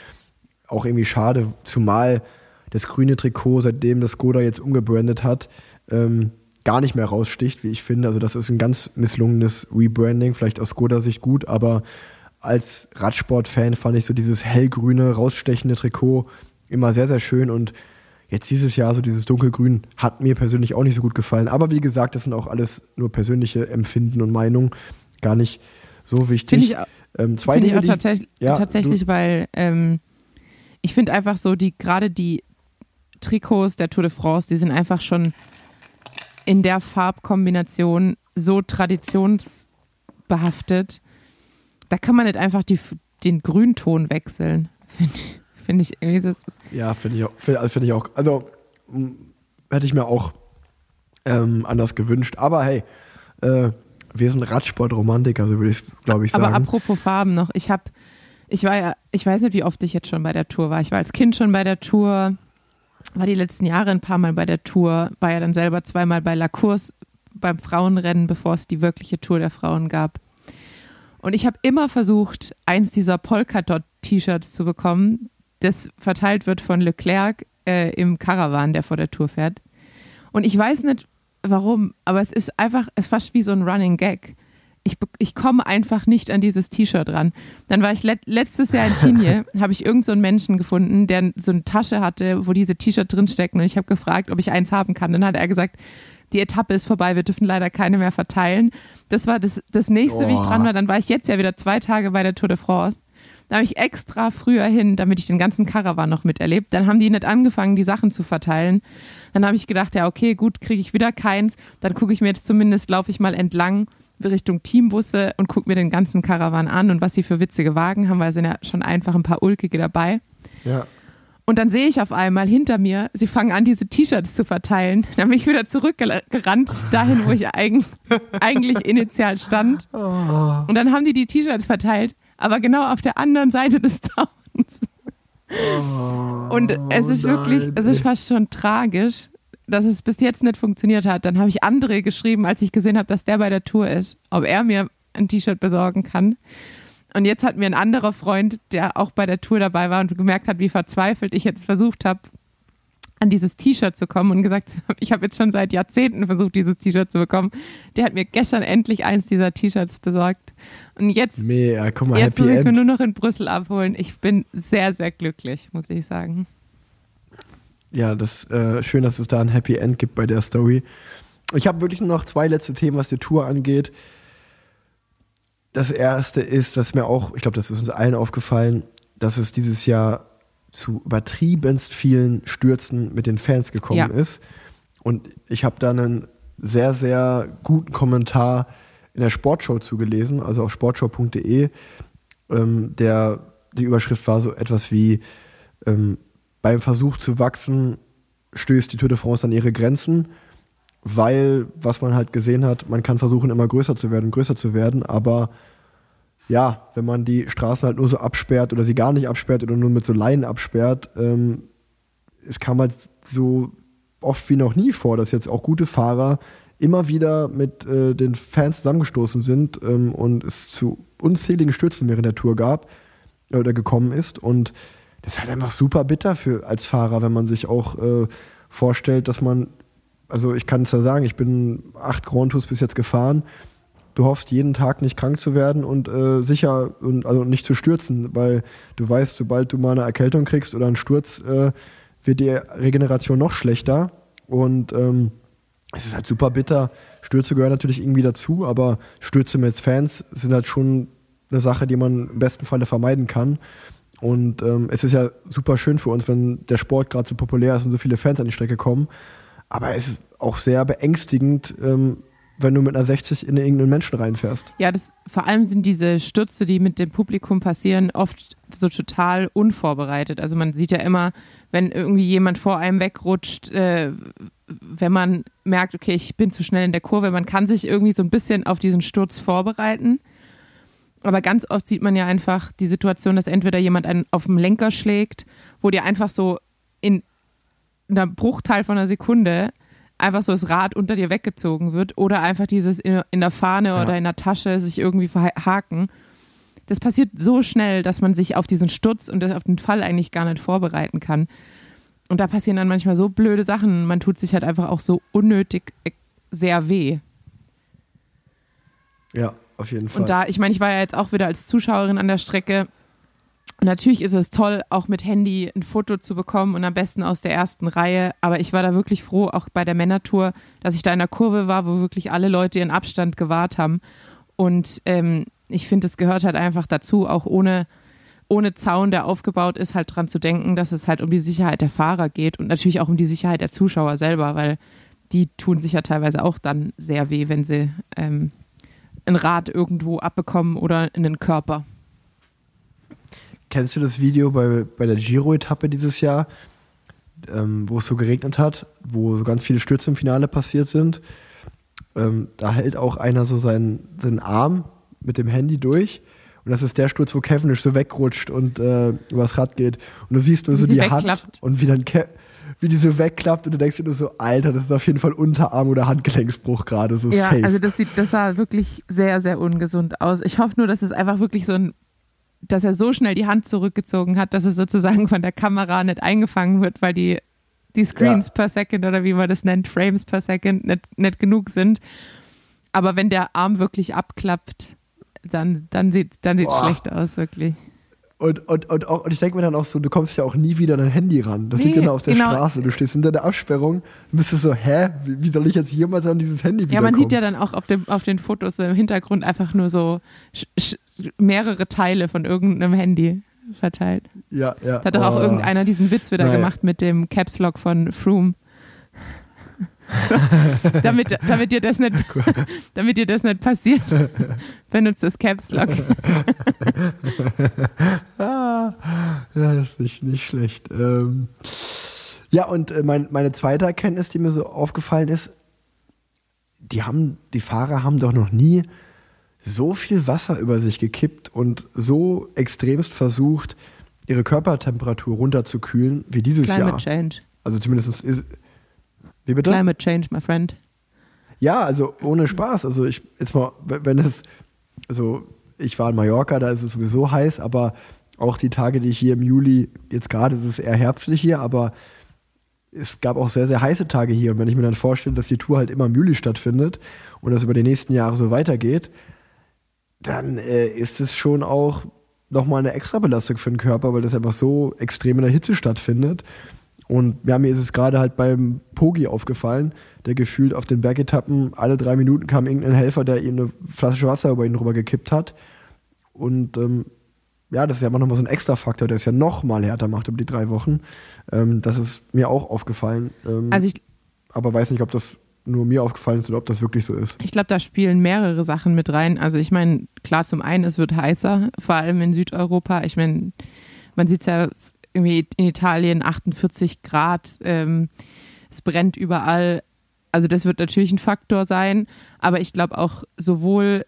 auch irgendwie schade, zumal das grüne Trikot, seitdem das Skoda jetzt umgebrandet hat, ähm, gar nicht mehr raussticht, wie ich finde. Also das ist ein ganz misslungenes Rebranding, vielleicht aus Skoda-Sicht gut, aber als Radsport-Fan fand ich so dieses hellgrüne, rausstechende Trikot immer sehr, sehr schön und jetzt dieses Jahr so dieses dunkelgrün hat mir persönlich auch nicht so gut gefallen. Aber wie gesagt, das sind auch alles nur persönliche Empfinden und Meinungen, gar nicht so wichtig. finde ich, au- ähm, zwei finde ich Dinge, auch die- tatsächlich, Ja, tatsächlich weil ähm, ich finde einfach so, die gerade die Trikots der Tour de France, die sind einfach schon in der Farbkombination so traditionsbehaftet. Da kann man nicht einfach die, den Grünton wechseln. Finde ich, find ich irgendwie. Das Ja, finde ich auch. Finde also find ich auch. Also mh, hätte ich mir auch ähm, anders gewünscht. Aber hey, äh, wir sind Radsportromantiker, so würde ich glaube ich sagen. Aber apropos Farben noch, ich habe, ich war ja, ich weiß nicht, wie oft ich jetzt schon bei der Tour war. Ich war als Kind schon bei der Tour, war die letzten Jahre ein paar Mal bei der Tour, war ja dann selber zweimal bei La Course beim Frauenrennen, bevor es die wirkliche Tour der Frauen gab. Und ich habe immer versucht, eins dieser Polkadot-T-Shirts zu bekommen, das verteilt wird von Leclerc äh, im Caravan, der vor der Tour fährt. Und ich weiß nicht, warum, aber es ist einfach, es ist fast wie so ein Running Gag. Ich, ich komme einfach nicht an dieses T-Shirt ran. Dann war ich let, letztes Jahr in Tinje, habe ich irgend so einen Menschen gefunden, der so eine Tasche hatte, wo diese T-Shirt drinstecken und ich habe gefragt, ob ich eins haben kann. Dann hat er gesagt, die Etappe ist vorbei, wir dürfen leider keine mehr verteilen. Das war das, das nächste, wie ich dran war. Dann war ich jetzt ja wieder zwei Tage bei der Tour de France. Da habe ich extra früher hin, damit ich den ganzen Caravan noch miterlebt. Dann haben die nicht angefangen, die Sachen zu verteilen. Dann habe ich gedacht, ja, okay, gut, kriege ich wieder keins. Dann gucke ich mir jetzt zumindest, laufe ich mal entlang Richtung Teambusse und gucke mir den ganzen Caravan an und was sie für witzige Wagen haben, weil es sind ja schon einfach ein paar ulkige dabei. Ja. Und dann sehe ich auf einmal hinter mir, sie fangen an, diese T-Shirts zu verteilen. Dann bin ich wieder zurückgerannt, dahin, wo ich eigen, eigentlich initial stand. Und dann haben die die T-Shirts verteilt, aber genau auf der anderen Seite des Towns. Und es ist wirklich, es ist fast schon tragisch, dass es bis jetzt nicht funktioniert hat. Dann habe ich André geschrieben, als ich gesehen habe, dass der bei der Tour ist, ob er mir ein T-Shirt besorgen kann. Und jetzt hat mir ein anderer Freund, der auch bei der Tour dabei war und gemerkt hat, wie verzweifelt ich jetzt versucht habe, an dieses T-Shirt zu kommen und gesagt, ich habe jetzt schon seit Jahrzehnten versucht, dieses T-Shirt zu bekommen. Der hat mir gestern endlich eins dieser T-Shirts besorgt. Und jetzt, Mega, guck mal, jetzt muss ich es mir nur noch in Brüssel abholen. Ich bin sehr, sehr glücklich, muss ich sagen. Ja, das äh, schön, dass es da ein Happy End gibt bei der Story. Ich habe wirklich nur noch zwei letzte Themen, was die Tour angeht. Das erste ist, was mir auch, ich glaube, das ist uns allen aufgefallen, dass es dieses Jahr zu übertriebenst vielen Stürzen mit den Fans gekommen Ja. ist. Und ich habe da einen sehr, sehr guten Kommentar in der Sportshow zugelesen, also auf sportshow.de. Ähm, der, die Überschrift war so etwas wie ähm, beim Versuch zu wachsen, stößt die Tour de France an ihre Grenzen, weil, was man halt gesehen hat, man kann versuchen, immer größer zu werden, größer zu werden, aber ja, wenn man die Straßen halt nur so absperrt oder sie gar nicht absperrt oder nur mit so Leinen absperrt, ähm, es kam halt so oft wie noch nie vor, dass jetzt auch gute Fahrer immer wieder mit äh, den Fans zusammengestoßen sind ähm, und es zu unzähligen Stürzen während der Tour gab äh, oder gekommen ist. Und ist halt einfach super bitter für als Fahrer, wenn man sich auch äh, vorstellt, dass man, also ich kann es ja sagen, ich bin acht Grand Tours bis jetzt gefahren. Du hoffst jeden Tag nicht krank zu werden und äh, sicher und also nicht zu stürzen, weil du weißt, sobald du mal eine Erkältung kriegst oder einen Sturz, äh, wird die Regeneration noch schlechter. Und ähm, es ist halt super bitter. Stürze gehören natürlich irgendwie dazu, aber Stürze mit Fans sind halt schon eine Sache, die man im besten Falle vermeiden kann. Und ähm, es ist ja super schön für uns, wenn der Sport gerade so populär ist und so viele Fans an die Strecke kommen. Aber es ist auch sehr beängstigend, ähm, wenn du mit einer 60 in irgendeinen Menschen reinfährst. Ja, das, vor allem sind diese Stürze, die mit dem Publikum passieren, oft so total unvorbereitet. Also man sieht ja immer, wenn irgendwie jemand vor einem wegrutscht, äh, wenn man merkt, okay, ich bin zu schnell in der Kurve, man kann sich irgendwie so ein bisschen auf diesen Sturz vorbereiten. Aber ganz oft sieht man ja einfach die Situation, dass entweder jemand einen auf dem Lenker schlägt, wo dir einfach so in einer Bruchteil von einer Sekunde einfach so das Rad unter dir weggezogen wird oder einfach dieses in, in der Fahne Ja. oder in der Tasche sich irgendwie verhaken. Das passiert so schnell, dass man sich auf diesen Sturz und auf den Fall eigentlich gar nicht vorbereiten kann. Und da passieren dann manchmal so blöde Sachen. Man tut sich halt einfach auch so unnötig äh, sehr weh. Ja, auf jeden Fall. Und da, ich meine, ich war ja jetzt auch wieder als Zuschauerin an der Strecke. Und natürlich ist es toll, auch mit Handy ein Foto zu bekommen und am besten aus der ersten Reihe. Aber ich war da wirklich froh, auch bei der Männertour, dass ich da in der Kurve war, wo wirklich alle Leute ihren Abstand gewahrt haben. Und ähm, ich finde, es gehört halt einfach dazu, auch ohne, ohne Zaun, der aufgebaut ist, halt dran zu denken, dass es halt um die Sicherheit der Fahrer geht und natürlich auch um die Sicherheit der Zuschauer selber, weil die tun sich ja teilweise auch dann sehr weh, wenn sie ähm, ein Rad irgendwo abbekommen oder in den Körper. Kennst du das Video bei, bei der Giro-Etappe dieses Jahr, ähm, wo es so geregnet hat, wo so ganz viele Stürze im Finale passiert sind? Ähm, da hält auch einer so seinen, seinen Arm mit dem Handy durch. Und das ist der Sturz, wo Cavendish so wegrutscht und äh, übers Rad geht. Und du siehst nur Wie so sie die wegklappt. Hand und wie dann Ke wie die so wegklappt und du denkst dir nur so, Alter, das ist auf jeden Fall Unterarm- oder Handgelenksbruch gerade, so Ja, safe. also das, sieht, das sah wirklich sehr, sehr ungesund aus. Ich hoffe nur, dass es einfach wirklich so ein, dass er so schnell die Hand zurückgezogen hat, dass es sozusagen von der Kamera nicht eingefangen wird, weil die die Screens per Second oder wie man das nennt, Frames per Second nicht, nicht genug sind. Aber wenn der Arm wirklich abklappt, dann, dann sieht dann sieht Boah. schlecht aus, wirklich. Und, und, und, auch, und ich denke mir dann auch so, du kommst ja auch nie wieder an dein Handy ran. Das Nee, liegt dann auf der genau. Straße. Du stehst hinter der Absperrung und bist du so, hä, wie, wie soll ich jetzt jemals an dieses Handy Ja, man sieht ja dann auch auf, dem, auf den Fotos im Hintergrund einfach nur so mehrere Teile von irgendeinem Handy verteilt. Ja, ja. Da hat doch auch Oh. irgendeiner diesen Witz wieder Naja. gemacht mit dem Caps Lock von Froome. damit, damit, dir das nicht, damit dir das nicht passiert, benutzt das Caps Lock. Ah, ja, das ist nicht, nicht schlecht. Ähm, ja, und äh, mein, meine zweite Erkenntnis, die mir so aufgefallen ist, die haben, die Fahrer haben doch noch nie so viel Wasser über sich gekippt und so extremst versucht, ihre Körpertemperatur runterzukühlen wie dieses Climate Jahr. Change. Also zumindest ist. Wie bitte? Climate Change, my friend. Ja, also ohne Spaß. Also ich jetzt mal, wenn es, also ich war in Mallorca, da ist es sowieso heiß, aber auch die Tage, die ich hier im Juli, jetzt gerade ist es eher herbstlich hier, aber es gab auch sehr, sehr heiße Tage hier. Und wenn ich mir dann vorstelle, dass die Tour halt immer im Juli stattfindet und das über die nächsten Jahre so weitergeht, dann äh, ist es schon auch nochmal eine extra Belastung für den Körper, weil das einfach so extrem in der Hitze stattfindet. Und ja, mir ist es gerade halt beim Pogi aufgefallen, der gefühlt auf den Bergetappen alle drei Minuten kam irgendein Helfer, der ihm eine Flasche Wasser über ihn rüber gekippt hat. Und ähm, ja, das ist ja immer nochmal so ein extra Faktor, der es ja nochmal härter macht über die drei Wochen. Ähm, das ist mir auch aufgefallen. Ähm, Also ich, aber weiß nicht, ob das nur mir aufgefallen ist oder ob das wirklich so ist. ich glaube, da spielen mehrere Sachen mit rein. Also ich meine, klar, zum einen, es wird heißer, vor allem in Südeuropa. Ich meine, man sieht es ja irgendwie in Italien 48 Grad, ähm, es brennt überall. Also das wird natürlich ein Faktor sein, aber ich glaube auch sowohl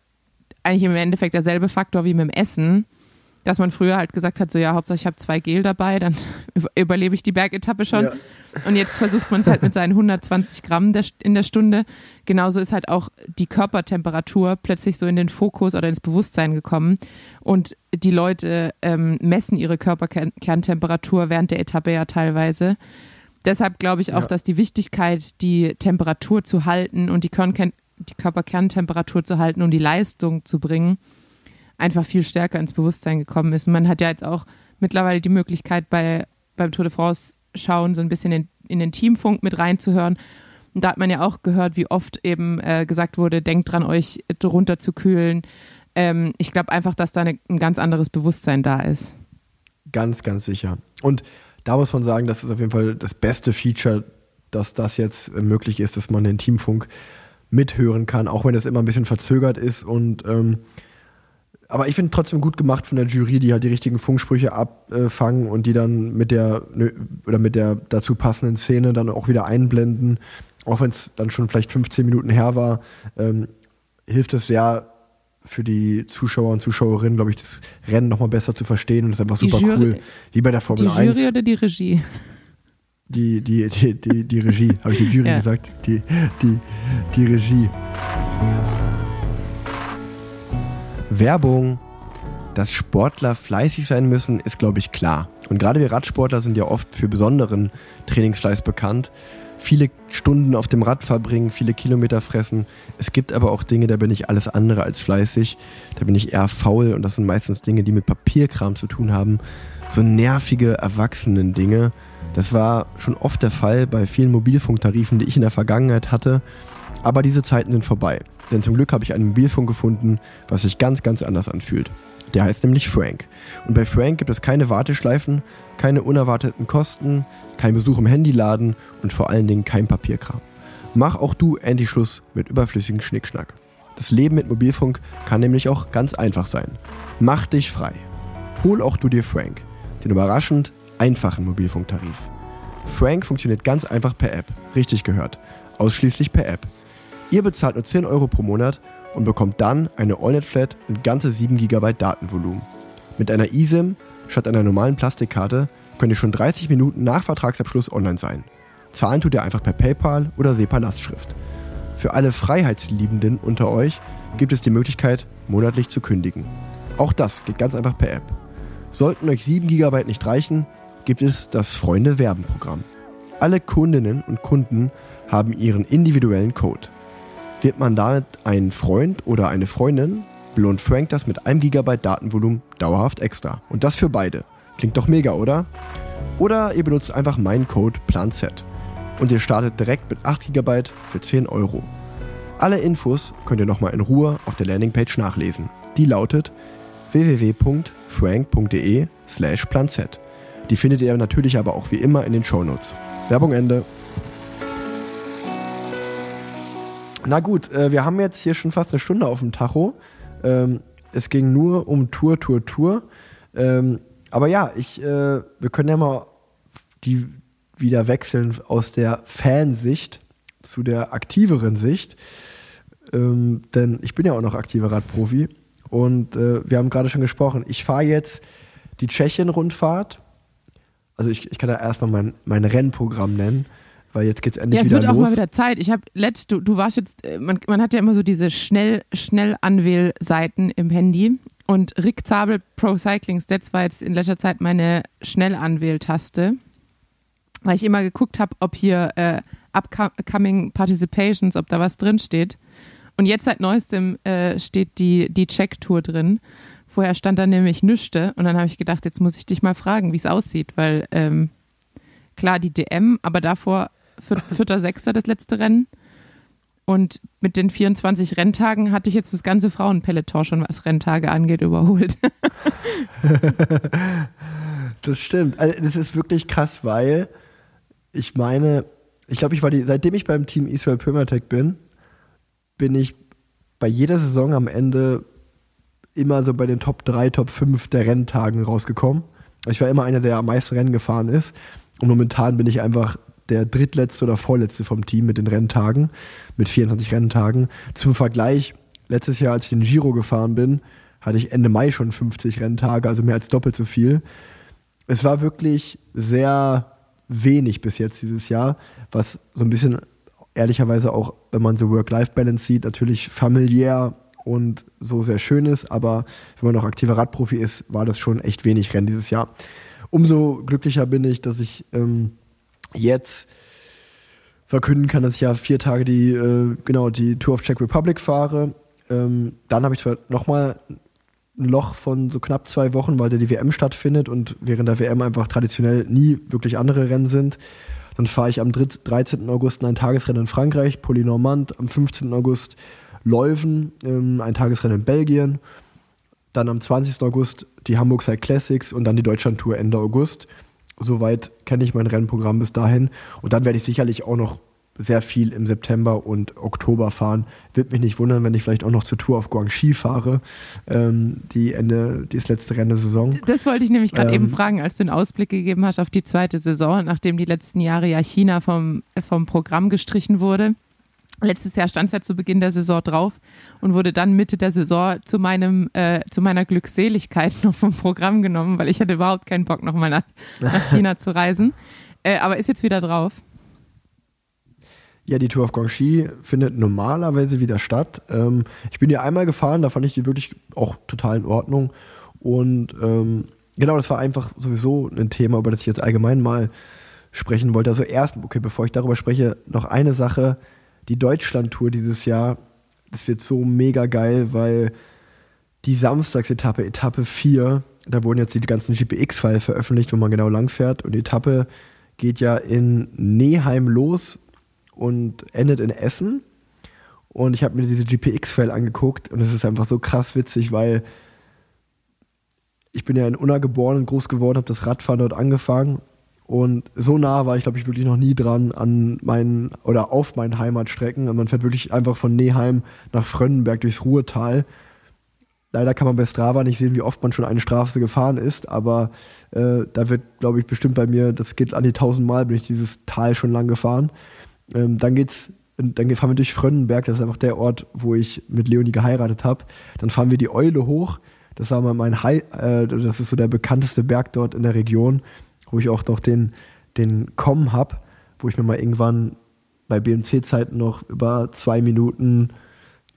eigentlich im Endeffekt derselbe Faktor wie mit dem Essen, dass man früher halt gesagt hat, so ja, Hauptsache ich habe zwei Gel dabei, dann über- überlebe ich die Bergetappe schon. Ja. Und jetzt versucht man es halt mit seinen 120 Gramm der, in der Stunde. Genauso ist halt auch die Körpertemperatur plötzlich so in den Fokus oder ins Bewusstsein gekommen. Und die Leute ähm, messen ihre Körperkerntemperatur während der Etappe ja teilweise. Deshalb glaube ich auch, Ja. dass die Wichtigkeit, die Temperatur zu halten und die, Körnkern die Körperkerntemperatur zu halten und die Leistung zu bringen, einfach viel stärker ins Bewusstsein gekommen ist. Und man hat ja jetzt auch mittlerweile die Möglichkeit, bei, beim Tour de France schauen, so ein bisschen in, in den Teamfunk mit reinzuhören. Und da hat man ja auch gehört, wie oft eben äh, gesagt wurde, denkt dran, euch runterzukühlen. Ähm, ich glaube einfach, dass da eine, ein ganz anderes Bewusstsein da ist. Ganz, ganz sicher. Und da muss man sagen, das ist auf jeden Fall das beste Feature, dass das jetzt äh, möglich ist, dass man den Teamfunk mithören kann, auch wenn das immer ein bisschen verzögert ist. Und ähm, aber ich finde trotzdem gut gemacht von der Jury, die halt die richtigen Funksprüche abfangen und die dann mit der oder mit der dazu passenden Szene dann auch wieder einblenden. Auch wenn es dann schon vielleicht 15 Minuten her war, ähm, hilft es sehr für die Zuschauer und Zuschauerinnen, glaube ich, das Rennen nochmal besser zu verstehen und das ist einfach Die super Jury- cool. Wie bei der Die Formel 1. Jury oder die Regie? Die, die, die, die, die Regie, habe ich die Jury Ja. gesagt? Die, die, die Regie. Werbung. Dass Sportler fleißig sein müssen, ist, glaube ich, klar. Und gerade wir Radsportler sind ja oft für besonderen Trainingsfleiß bekannt. Viele Stunden auf dem Rad verbringen, viele Kilometer fressen. Es gibt aber auch Dinge, da bin ich alles andere als fleißig. Da bin ich eher faul und das sind meistens Dinge, die mit Papierkram zu tun haben. So nervige Erwachsenen-Dinge. Das war schon oft der Fall bei vielen Mobilfunktarifen, die ich in der Vergangenheit hatte. Aber diese Zeiten sind vorbei. Denn zum Glück habe ich einen Mobilfunk gefunden, was sich ganz, ganz anders anfühlt. Der heißt nämlich Frank. Und bei Frank gibt es keine Warteschleifen, keine unerwarteten Kosten, kein Besuch im Handyladen und vor allen Dingen kein Papierkram. Mach auch du endlich Schluss mit überflüssigen Schnickschnack. Das Leben mit Mobilfunk kann nämlich auch ganz einfach sein. Mach dich frei. Hol auch du dir Frank, den überraschend einfachen Mobilfunktarif. Frank funktioniert ganz einfach per App, richtig gehört, ausschließlich per App. Ihr bezahlt nur 10 Euro pro Monat und bekommt dann eine AllNet-Flat und ganze 7 GB Datenvolumen. Mit einer eSIM statt einer normalen Plastikkarte könnt ihr schon 30 Minuten nach Vertragsabschluss online sein. Zahlen tut ihr einfach per PayPal oder SEPA-Lastschrift. Für alle Freiheitsliebenden unter euch gibt es die Möglichkeit, monatlich zu kündigen. Auch das geht ganz einfach per App. Sollten euch 7 GB nicht reichen, gibt es das Freunde-Werben-Programm. Alle Kundinnen und Kunden haben ihren individuellen Code. Wird man damit ein Freund oder eine Freundin, belohnt Frank das mit einem Gigabyte Datenvolumen dauerhaft extra. Und das für beide. Klingt doch mega, oder? Oder ihr benutzt einfach meinen Code PLANZ und ihr startet direkt mit 8 GB für 10 Euro. Alle Infos könnt ihr nochmal in Ruhe auf der Landingpage nachlesen. Die lautet www.frank.de slash planz. Die findet ihr natürlich aber auch wie immer in den Shownotes. Werbung Ende. Na gut, äh, wir haben jetzt hier schon fast eine Stunde auf dem Tacho. Ähm, es ging nur um Tour, Tour, Tour. Ähm, aber ja, ich, äh, wir können ja mal die wieder wechseln aus der Fansicht zu der aktiveren Sicht. Ähm, denn ich bin ja auch noch aktiver Radprofi. Und äh, wir haben gerade schon gesprochen, ich fahre jetzt die Tschechien-Rundfahrt. Also ich, ich kann ja erstmal mein, mein Rennprogramm nennen, weil jetzt geht es endlich Ja, es wieder wird auch los. mal wieder Zeit. Ich habe letzt, du, du warst jetzt, äh, man, man hat ja immer so diese schnell, schnell Anwählseiten im Handy. Und Rick Zabel Pro Cycling Stats war jetzt in letzter Zeit meine Schnellanwähltaste, weil ich immer geguckt habe, ob hier äh, upcoming Participations, ob da was drin steht. Und jetzt seit neuestem äh, steht die, die Check-Tour drin. Vorher stand da nämlich nüchte und dann habe ich gedacht, jetzt muss ich dich mal fragen, wie es aussieht, weil ähm, klar die DM, aber davor vierter, sechster das letzte Rennen. Und mit den 24 Renntagen hatte ich jetzt das ganze Frauenpeloton schon, was Renntage angeht, überholt. Das stimmt. Also das ist wirklich krass, weil ich meine, ich glaube, ich war die, seitdem ich beim Team Israel Primatech bin, bin ich bei jeder Saison am Ende immer so bei den Top 3, Top 5 der Renntagen rausgekommen. Ich war immer einer, der am meisten Rennen gefahren ist. Und momentan bin ich einfach der drittletzte oder vorletzte vom Team mit den Renntagen, mit 24 Renntagen. Zum Vergleich, letztes Jahr, als ich den Giro gefahren bin, hatte ich Ende Mai schon 50 Renntage, also mehr als doppelt so viel. Es war wirklich sehr wenig bis jetzt dieses Jahr, was so ein bisschen ehrlicherweise auch, wenn man so Work-Life-Balance sieht, natürlich familiär und so sehr schön ist, aber wenn man noch aktiver Radprofi ist, war das schon echt wenig Rennen dieses Jahr. Umso glücklicher bin ich, dass ich ähm, jetzt verkünden kann, dass ich ja vier Tage die, äh, genau, die Tour of Czech Republic fahre. Ähm, dann habe ich zwar nochmal ein Loch von so knapp zwei Wochen, weil da die WM stattfindet und während der WM einfach traditionell nie wirklich andere Rennen sind. Dann fahre ich am 3 13. August ein Tagesrennen in Frankreich, Poly-Normand, am 15. August Leuven, ähm, ein Tagesrennen in Belgien. Dann am 20. August die Hamburg Side Classics und dann die Deutschland-Tour Ende August. Soweit kenne ich mein Rennprogramm bis dahin. Und dann werde ich sicherlich auch noch sehr viel im September und Oktober fahren. Wird mich nicht wundern, wenn ich vielleicht auch noch zur Tour auf Guangxi fahre, ähm, die Ende, das letzte Rennen der Saison. Das wollte ich nämlich gerade Ähm. eben fragen, als du einen Ausblick gegeben hast auf die zweite Saison, nachdem die letzten Jahre ja China vom, vom Programm gestrichen wurde. Letztes Jahr stand es ja zu Beginn der Saison drauf und wurde dann Mitte der Saison zu meinem äh, zu meiner Glückseligkeit noch vom Programm genommen, weil ich hatte überhaupt keinen Bock nochmal nach, nach China zu reisen. Äh, aber ist jetzt wieder drauf. Ja, die Tour of Guangxi findet normalerweise wieder statt. Ähm, ich bin hier einmal gefahren, da fand ich die wirklich auch total in Ordnung. Und ähm, genau, das war einfach sowieso ein Thema, über das ich jetzt allgemein mal sprechen wollte. Also erst, okay, bevor ich darüber spreche, noch eine Sache. Die Deutschland-Tour dieses Jahr, das wird so mega geil, weil die Samstagsetappe, Etappe 4, da wurden jetzt die ganzen GPX-Files veröffentlicht, wo man genau lang fährt. Und die Etappe geht ja in Neheim los und endet in Essen. Und ich habe mir diese GPX-File angeguckt und es ist einfach so krass witzig, weil ich bin ja in Unna geboren und groß geworden, habe das Radfahren dort angefangen und so nah war ich, glaube ich, wirklich noch nie dran an meinen oder auf meinen Heimatstrecken. Und man fährt wirklich einfach von Neheim nach Frönnenberg durchs Ruhrtal. Leider kann man bei Strava nicht sehen, wie oft man schon eine Straße gefahren ist, aber äh, da wird, glaube ich, bestimmt bei mir, das geht an die tausend Mal, bin ich dieses Tal schon lang gefahren. Ähm, dann geht's, dann fahren wir durch Frönnenberg, das ist einfach der Ort, wo ich mit Leonie geheiratet habe. Dann fahren wir die Eule hoch. Das war mal mein High, äh, das ist so der bekannteste Berg dort in der Region, wo ich auch noch den, den Com hab, wo ich mir mal irgendwann bei BMC-Zeiten noch über zwei Minuten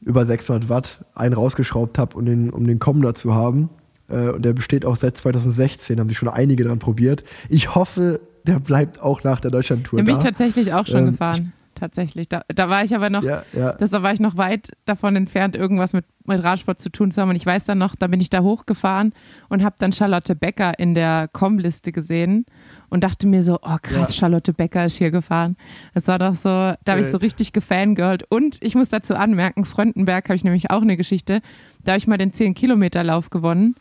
über 600 Watt einen rausgeschraubt habe, um den, um den Com da zu haben. Äh, und der besteht auch seit 2016, haben sich schon einige dran probiert. Ich hoffe, der bleibt auch nach der Deutschlandtour Den bin ich tatsächlich auch schon Ähm, gefahren. Tatsächlich. Da, da war ich aber noch, Ja, ja. das, da war ich noch weit davon entfernt, irgendwas mit, mit Radsport zu tun zu haben. Und ich weiß dann noch, da bin ich da hochgefahren und habe dann Charlotte Becker in der Com-Liste gesehen und dachte mir so, oh krass, Ja. Charlotte Becker ist hier gefahren. Das war doch so, da habe ich Äh. so richtig gefangirlt. Und ich muss dazu anmerken, Fröndenberg habe ich nämlich auch eine Geschichte. Da habe ich mal den 10-Kilometer-Lauf gewonnen.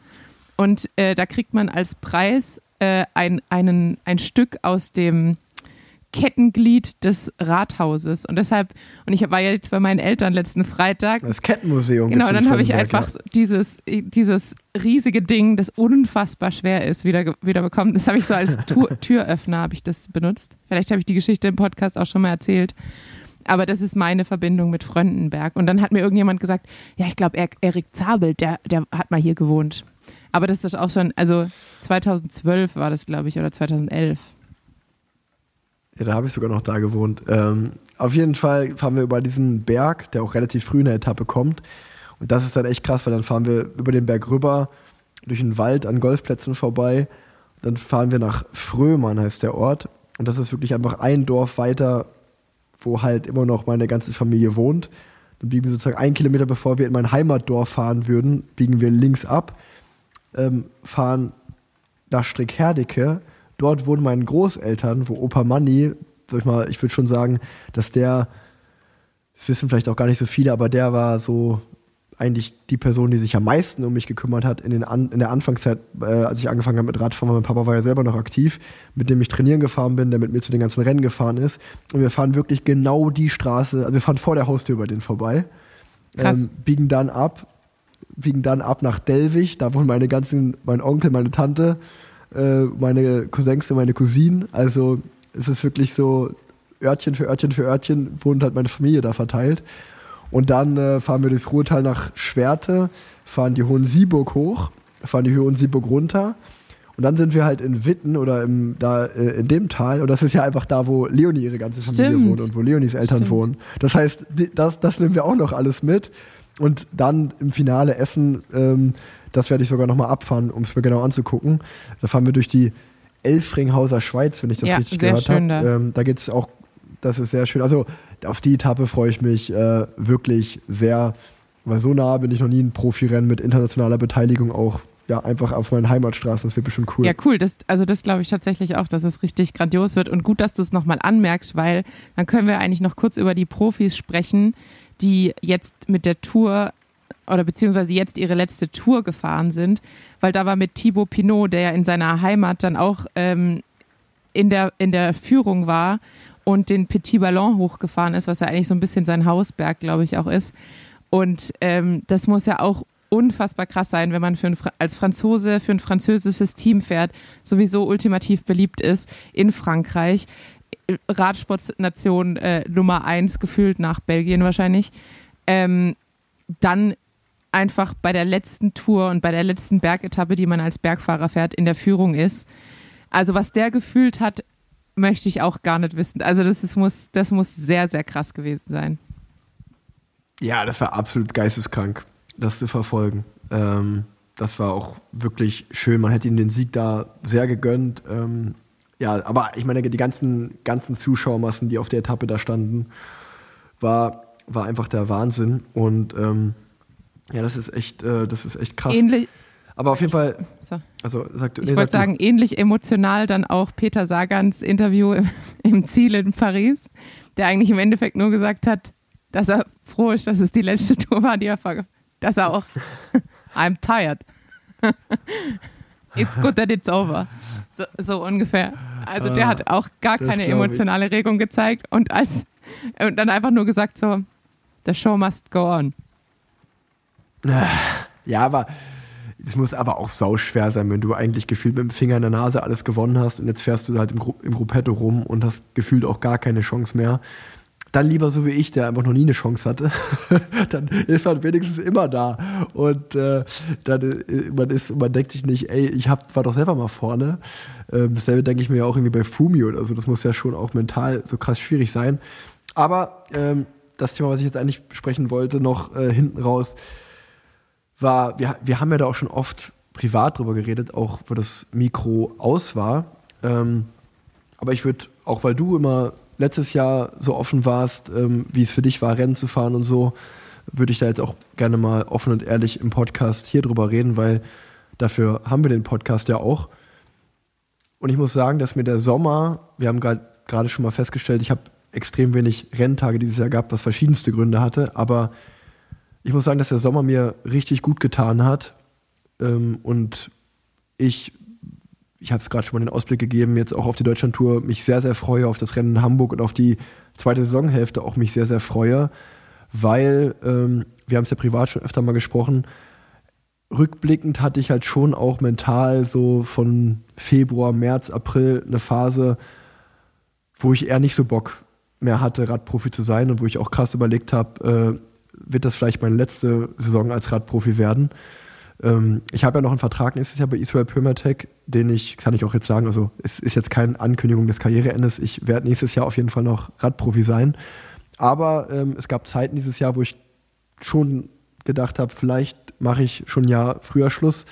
Und äh, da kriegt man als Preis äh, ein, einen, ein Stück aus dem Kettenglied des Rathauses. Und deshalb, und ich war ja jetzt bei meinen Eltern letzten Freitag. Das Kettenmuseum. Genau, dann habe ich einfach dieses, dieses riesige Ding, das unfassbar schwer ist, wieder, wieder bekommen. Das habe ich so als Türöffner habe ich das benutzt. Vielleicht habe ich die Geschichte im Podcast auch schon mal erzählt. Aber das ist meine Verbindung mit Fröndenberg. Und dann hat mir irgendjemand gesagt, ja, ich glaube, Erik Zabel, der, der hat mal hier gewohnt. Aber das ist auch schon, also 2012 war das, glaube ich, oder 2011. Ja, da habe ich sogar noch da gewohnt. Ähm, auf jeden Fall fahren wir über diesen Berg, der auch relativ früh in der Etappe kommt. Und das ist dann echt krass, weil dann fahren wir über den Berg rüber, durch den Wald an Golfplätzen vorbei. Dann fahren wir nach Frömann, heißt der Ort. Und das ist wirklich einfach ein Dorf weiter, wo halt immer noch meine ganze Familie wohnt. Dann biegen wir sozusagen einen Kilometer, bevor wir in mein Heimatdorf fahren würden, biegen wir links ab, ähm, fahren nach Strickherdecke. Dort wohnen meine Großeltern, wo Opa Manni, sag ich mal, ich würde schon sagen, dass der, das wissen vielleicht auch gar nicht so viele, aber der war so eigentlich die Person, die sich am meisten um mich gekümmert hat in, den An in der Anfangszeit, äh, als ich angefangen habe mit Radfahren. Mein Papa war ja selber noch aktiv, mit dem ich trainieren gefahren bin, der mit mir zu den ganzen Rennen gefahren ist. Und wir fahren wirklich genau die Straße, also wir fahren vor der Haustür bei denen vorbei, ähm, biegen dann ab, biegen dann ab nach Delwig, da wohnen meine ganzen, mein Onkel, meine Tante, äh, meine Cousins und meine Cousinen. Also es ist wirklich so Örtchen für Örtchen für Örtchen wohnt halt meine Familie da verteilt. Und dann äh, fahren wir durchs Ruhrtal nach Schwerte, fahren die Hohensieburg hoch, fahren die Hohensieburg runter. Und dann sind wir halt in Witten oder im, da äh, in dem Tal. Und das ist ja einfach da, wo Leonie ihre ganze Familie Stimmt. wohnt und wo Leonies Eltern Stimmt. wohnen. Das heißt, das, das nehmen wir auch noch alles mit. Und dann im Finale Essen, ähm, das werde ich sogar nochmal abfahren, um es mir genau anzugucken. Da fahren wir durch die Elfringhauser Schweiz, wenn ich das Ja, richtig gehört habe. da. Ähm, da geht es auch, das ist sehr schön. Also auf die Etappe freue ich mich äh, wirklich sehr, weil so nah bin ich noch nie ein Profirennen mit internationaler Beteiligung auch ja, einfach auf meinen Heimatstraßen. Das wird bestimmt cool. Ja, cool. Das, also das glaube ich tatsächlich auch, dass es richtig grandios wird. Und gut, dass du es nochmal anmerkst, weil dann können wir eigentlich noch kurz über die Profis sprechen, die jetzt mit der Tour oder beziehungsweise jetzt ihre letzte Tour gefahren sind, weil da war mit Thibaut Pinot, der ja in seiner Heimat dann auch ähm, in, der, in der Führung war und den Petit Ballon hochgefahren ist, was ja eigentlich so ein bisschen sein Hausberg, glaube ich, auch ist. Und ähm, das muss ja auch unfassbar krass sein, wenn man für ein, als Franzose für ein französisches Team fährt, sowieso ultimativ beliebt ist in Frankreich. Radsportnation äh, Nummer eins gefühlt nach Belgien wahrscheinlich. Ähm, dann einfach bei der letzten Tour und bei der letzten Bergetappe, die man als Bergfahrer fährt, in der Führung ist. Also was der gefühlt hat, möchte ich auch gar nicht wissen. Also das ist, muss, das muss sehr, sehr krass gewesen sein. Ja, das war absolut geisteskrank, das zu verfolgen. Ähm, das war auch wirklich schön. Man hätte ihm den Sieg da sehr gegönnt. Ähm, ja, aber ich meine, die ganzen, ganzen Zuschauermassen, die auf der Etappe da standen, war, war einfach der Wahnsinn. Und ähm, ja, das ist echt, äh, das ist echt krass. Ähnlich, aber auf jeden Fall, so. also sagt Ich wollte sagen, ähnlich emotional dann auch Peter Sagans Interview im, im Ziel in Paris, der eigentlich im Endeffekt nur gesagt hat, dass er froh ist, dass es die letzte Tour war, die er dass er auch I'm tired. it's good that it's over. So, so ungefähr. Also der Ah, hat auch gar keine emotionale Regung gezeigt und als und dann einfach nur gesagt so, the show must go on. Ja, aber es muss aber auch sauschwer sein, wenn du eigentlich gefühlt mit dem Finger in der Nase alles gewonnen hast und jetzt fährst du halt im, Gru im Gruppetto rum und hast gefühlt auch gar keine Chance mehr. Dann lieber so wie ich, der einfach noch nie eine Chance hatte. dann ist man wenigstens immer da. Und äh, dann äh, man ist, man denkt sich nicht, ey, ich hab, war doch selber mal vorne. Ähm, dasselbe denke ich mir ja auch irgendwie bei Fumi oder so. Das muss ja schon auch mental so krass schwierig sein. Aber ähm, das Thema, was ich jetzt eigentlich besprechen wollte, noch äh, hinten raus, war, wir, wir haben ja da auch schon oft privat drüber geredet, auch wo das Mikro aus war. Ähm, aber ich würde, auch weil du immer letztes Jahr so offen warst, ähm, wie es für dich war, Rennen zu fahren und so, würde ich da jetzt auch gerne mal offen und ehrlich im Podcast hier drüber reden, weil dafür haben wir den Podcast ja auch. Und ich muss sagen, dass mir der Sommer, wir haben gerade schon mal festgestellt, ich habe extrem wenig Renntage dieses Jahr gehabt, was verschiedenste Gründe hatte, aber ich muss sagen, dass der Sommer mir richtig gut getan hat ähm, und ich, ich habe es gerade schon mal den Ausblick gegeben, jetzt auch auf die Deutschlandtour mich sehr, sehr freue, auf das Rennen in Hamburg und auf die zweite Saisonhälfte auch mich sehr, sehr freue, weil ähm, wir haben es ja privat schon öfter mal gesprochen, rückblickend hatte ich halt schon auch mental so von Februar, März, April eine Phase, wo ich eher nicht so Bock mehr hatte, Radprofi zu sein und wo ich auch krass überlegt habe, äh, wird das vielleicht meine letzte Saison als Radprofi werden. Ähm, ich habe ja noch einen Vertrag nächstes Jahr bei Israel Permatech, den ich, kann ich auch jetzt sagen, also es ist jetzt keine Ankündigung des Karriereendes. Ich werde nächstes Jahr auf jeden Fall noch Radprofi sein. Aber ähm, es gab Zeiten dieses Jahr, wo ich schon gedacht habe, vielleicht mache ich schon ein Jahr früher Schluss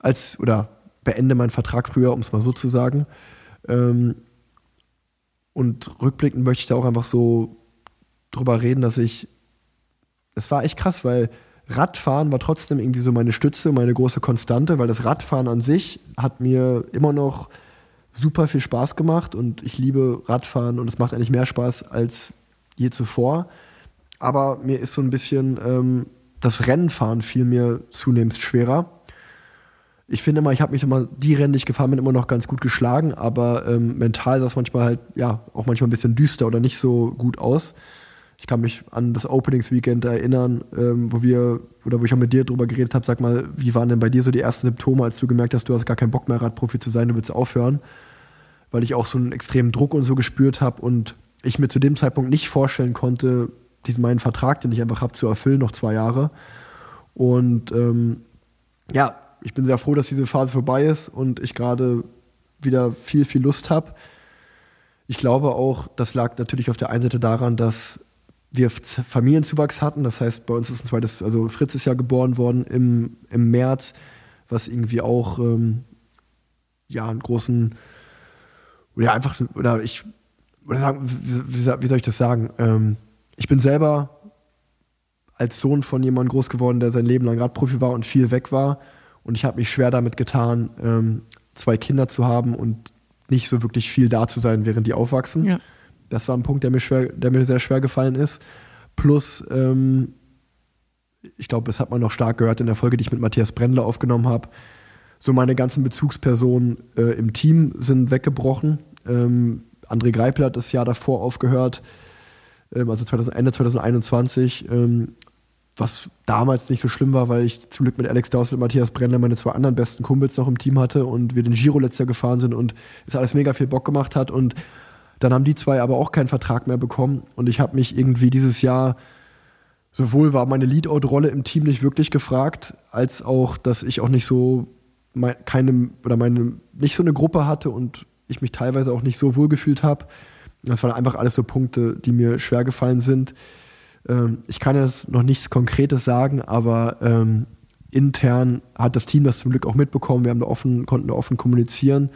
als oder beende meinen Vertrag früher, um es mal so zu sagen. Ähm, und rückblickend möchte ich da auch einfach so drüber reden, dass ich, es war echt krass, weil Radfahren war trotzdem irgendwie so meine Stütze, meine große Konstante, weil das Radfahren an sich hat mir immer noch super viel Spaß gemacht und ich liebe Radfahren und es macht eigentlich mehr Spaß als je zuvor. Aber mir ist so ein bisschen ähm, das Rennenfahren fiel mir zunehmend schwerer. Ich finde mal, ich habe mich immer, die Rennen, die ich gefahren bin, immer noch ganz gut geschlagen, aber ähm, mental sah es manchmal halt, ja, auch manchmal ein bisschen düster oder nicht so gut aus. Ich kann mich an das Openings-Weekend erinnern, ähm, wo wir, oder wo ich auch mit dir drüber geredet habe, sag mal, wie waren denn bei dir so die ersten Symptome, als du gemerkt hast, du hast gar keinen Bock mehr, Radprofi zu sein, du willst aufhören? Weil ich auch so einen extremen Druck und so gespürt habe und ich mir zu dem Zeitpunkt nicht vorstellen konnte, diesen meinen Vertrag, den ich einfach habe, zu erfüllen, noch zwei Jahre. Und ähm, ja, ich bin sehr froh, dass diese Phase vorbei ist und ich gerade wieder viel, viel Lust habe. Ich glaube auch, das lag natürlich auf der einen Seite daran, dass wir Familienzuwachs hatten. Das heißt, bei uns ist ein zweites, also Fritz ist ja geboren worden im, im März, was irgendwie auch ähm, ja einen großen oder einfach oder ich oder sagen, wie, wie soll ich das sagen? Ähm, ich bin selber als Sohn von jemandem groß geworden, der sein Leben lang Radprofi war und viel weg war. Und ich habe mich schwer damit getan, ähm, zwei Kinder zu haben und nicht so wirklich viel da zu sein, während die aufwachsen. Ja. Das war ein Punkt, der mir, schwer, der mir sehr schwer gefallen ist. Plus, ähm, ich glaube, das hat man noch stark gehört in der Folge, die ich mit Matthias Brendler aufgenommen habe. So meine ganzen Bezugspersonen äh, im Team sind weggebrochen. Ähm, André Greipel hat das Jahr davor aufgehört ähm, also 2000, Ende 2021, ähm, was damals nicht so schlimm war, weil ich zum Glück mit Alex Dawson und Matthias Brenner meine zwei anderen besten Kumpels noch im Team hatte und wir den Giro letztes Jahr gefahren sind und es alles mega viel Bock gemacht hat und dann haben die zwei aber auch keinen Vertrag mehr bekommen und ich habe mich irgendwie dieses Jahr sowohl war meine Leadout-Rolle im Team nicht wirklich gefragt, als auch, dass ich auch nicht so mein, keine oder meine nicht so eine Gruppe hatte und ich mich teilweise auch nicht so wohl gefühlt habe. Das waren einfach alles so Punkte, die mir schwer gefallen sind. Ähm, ich kann jetzt noch nichts Konkretes sagen, aber ähm, intern hat das Team das zum Glück auch mitbekommen. Wir haben da offen, konnten da offen kommunizieren.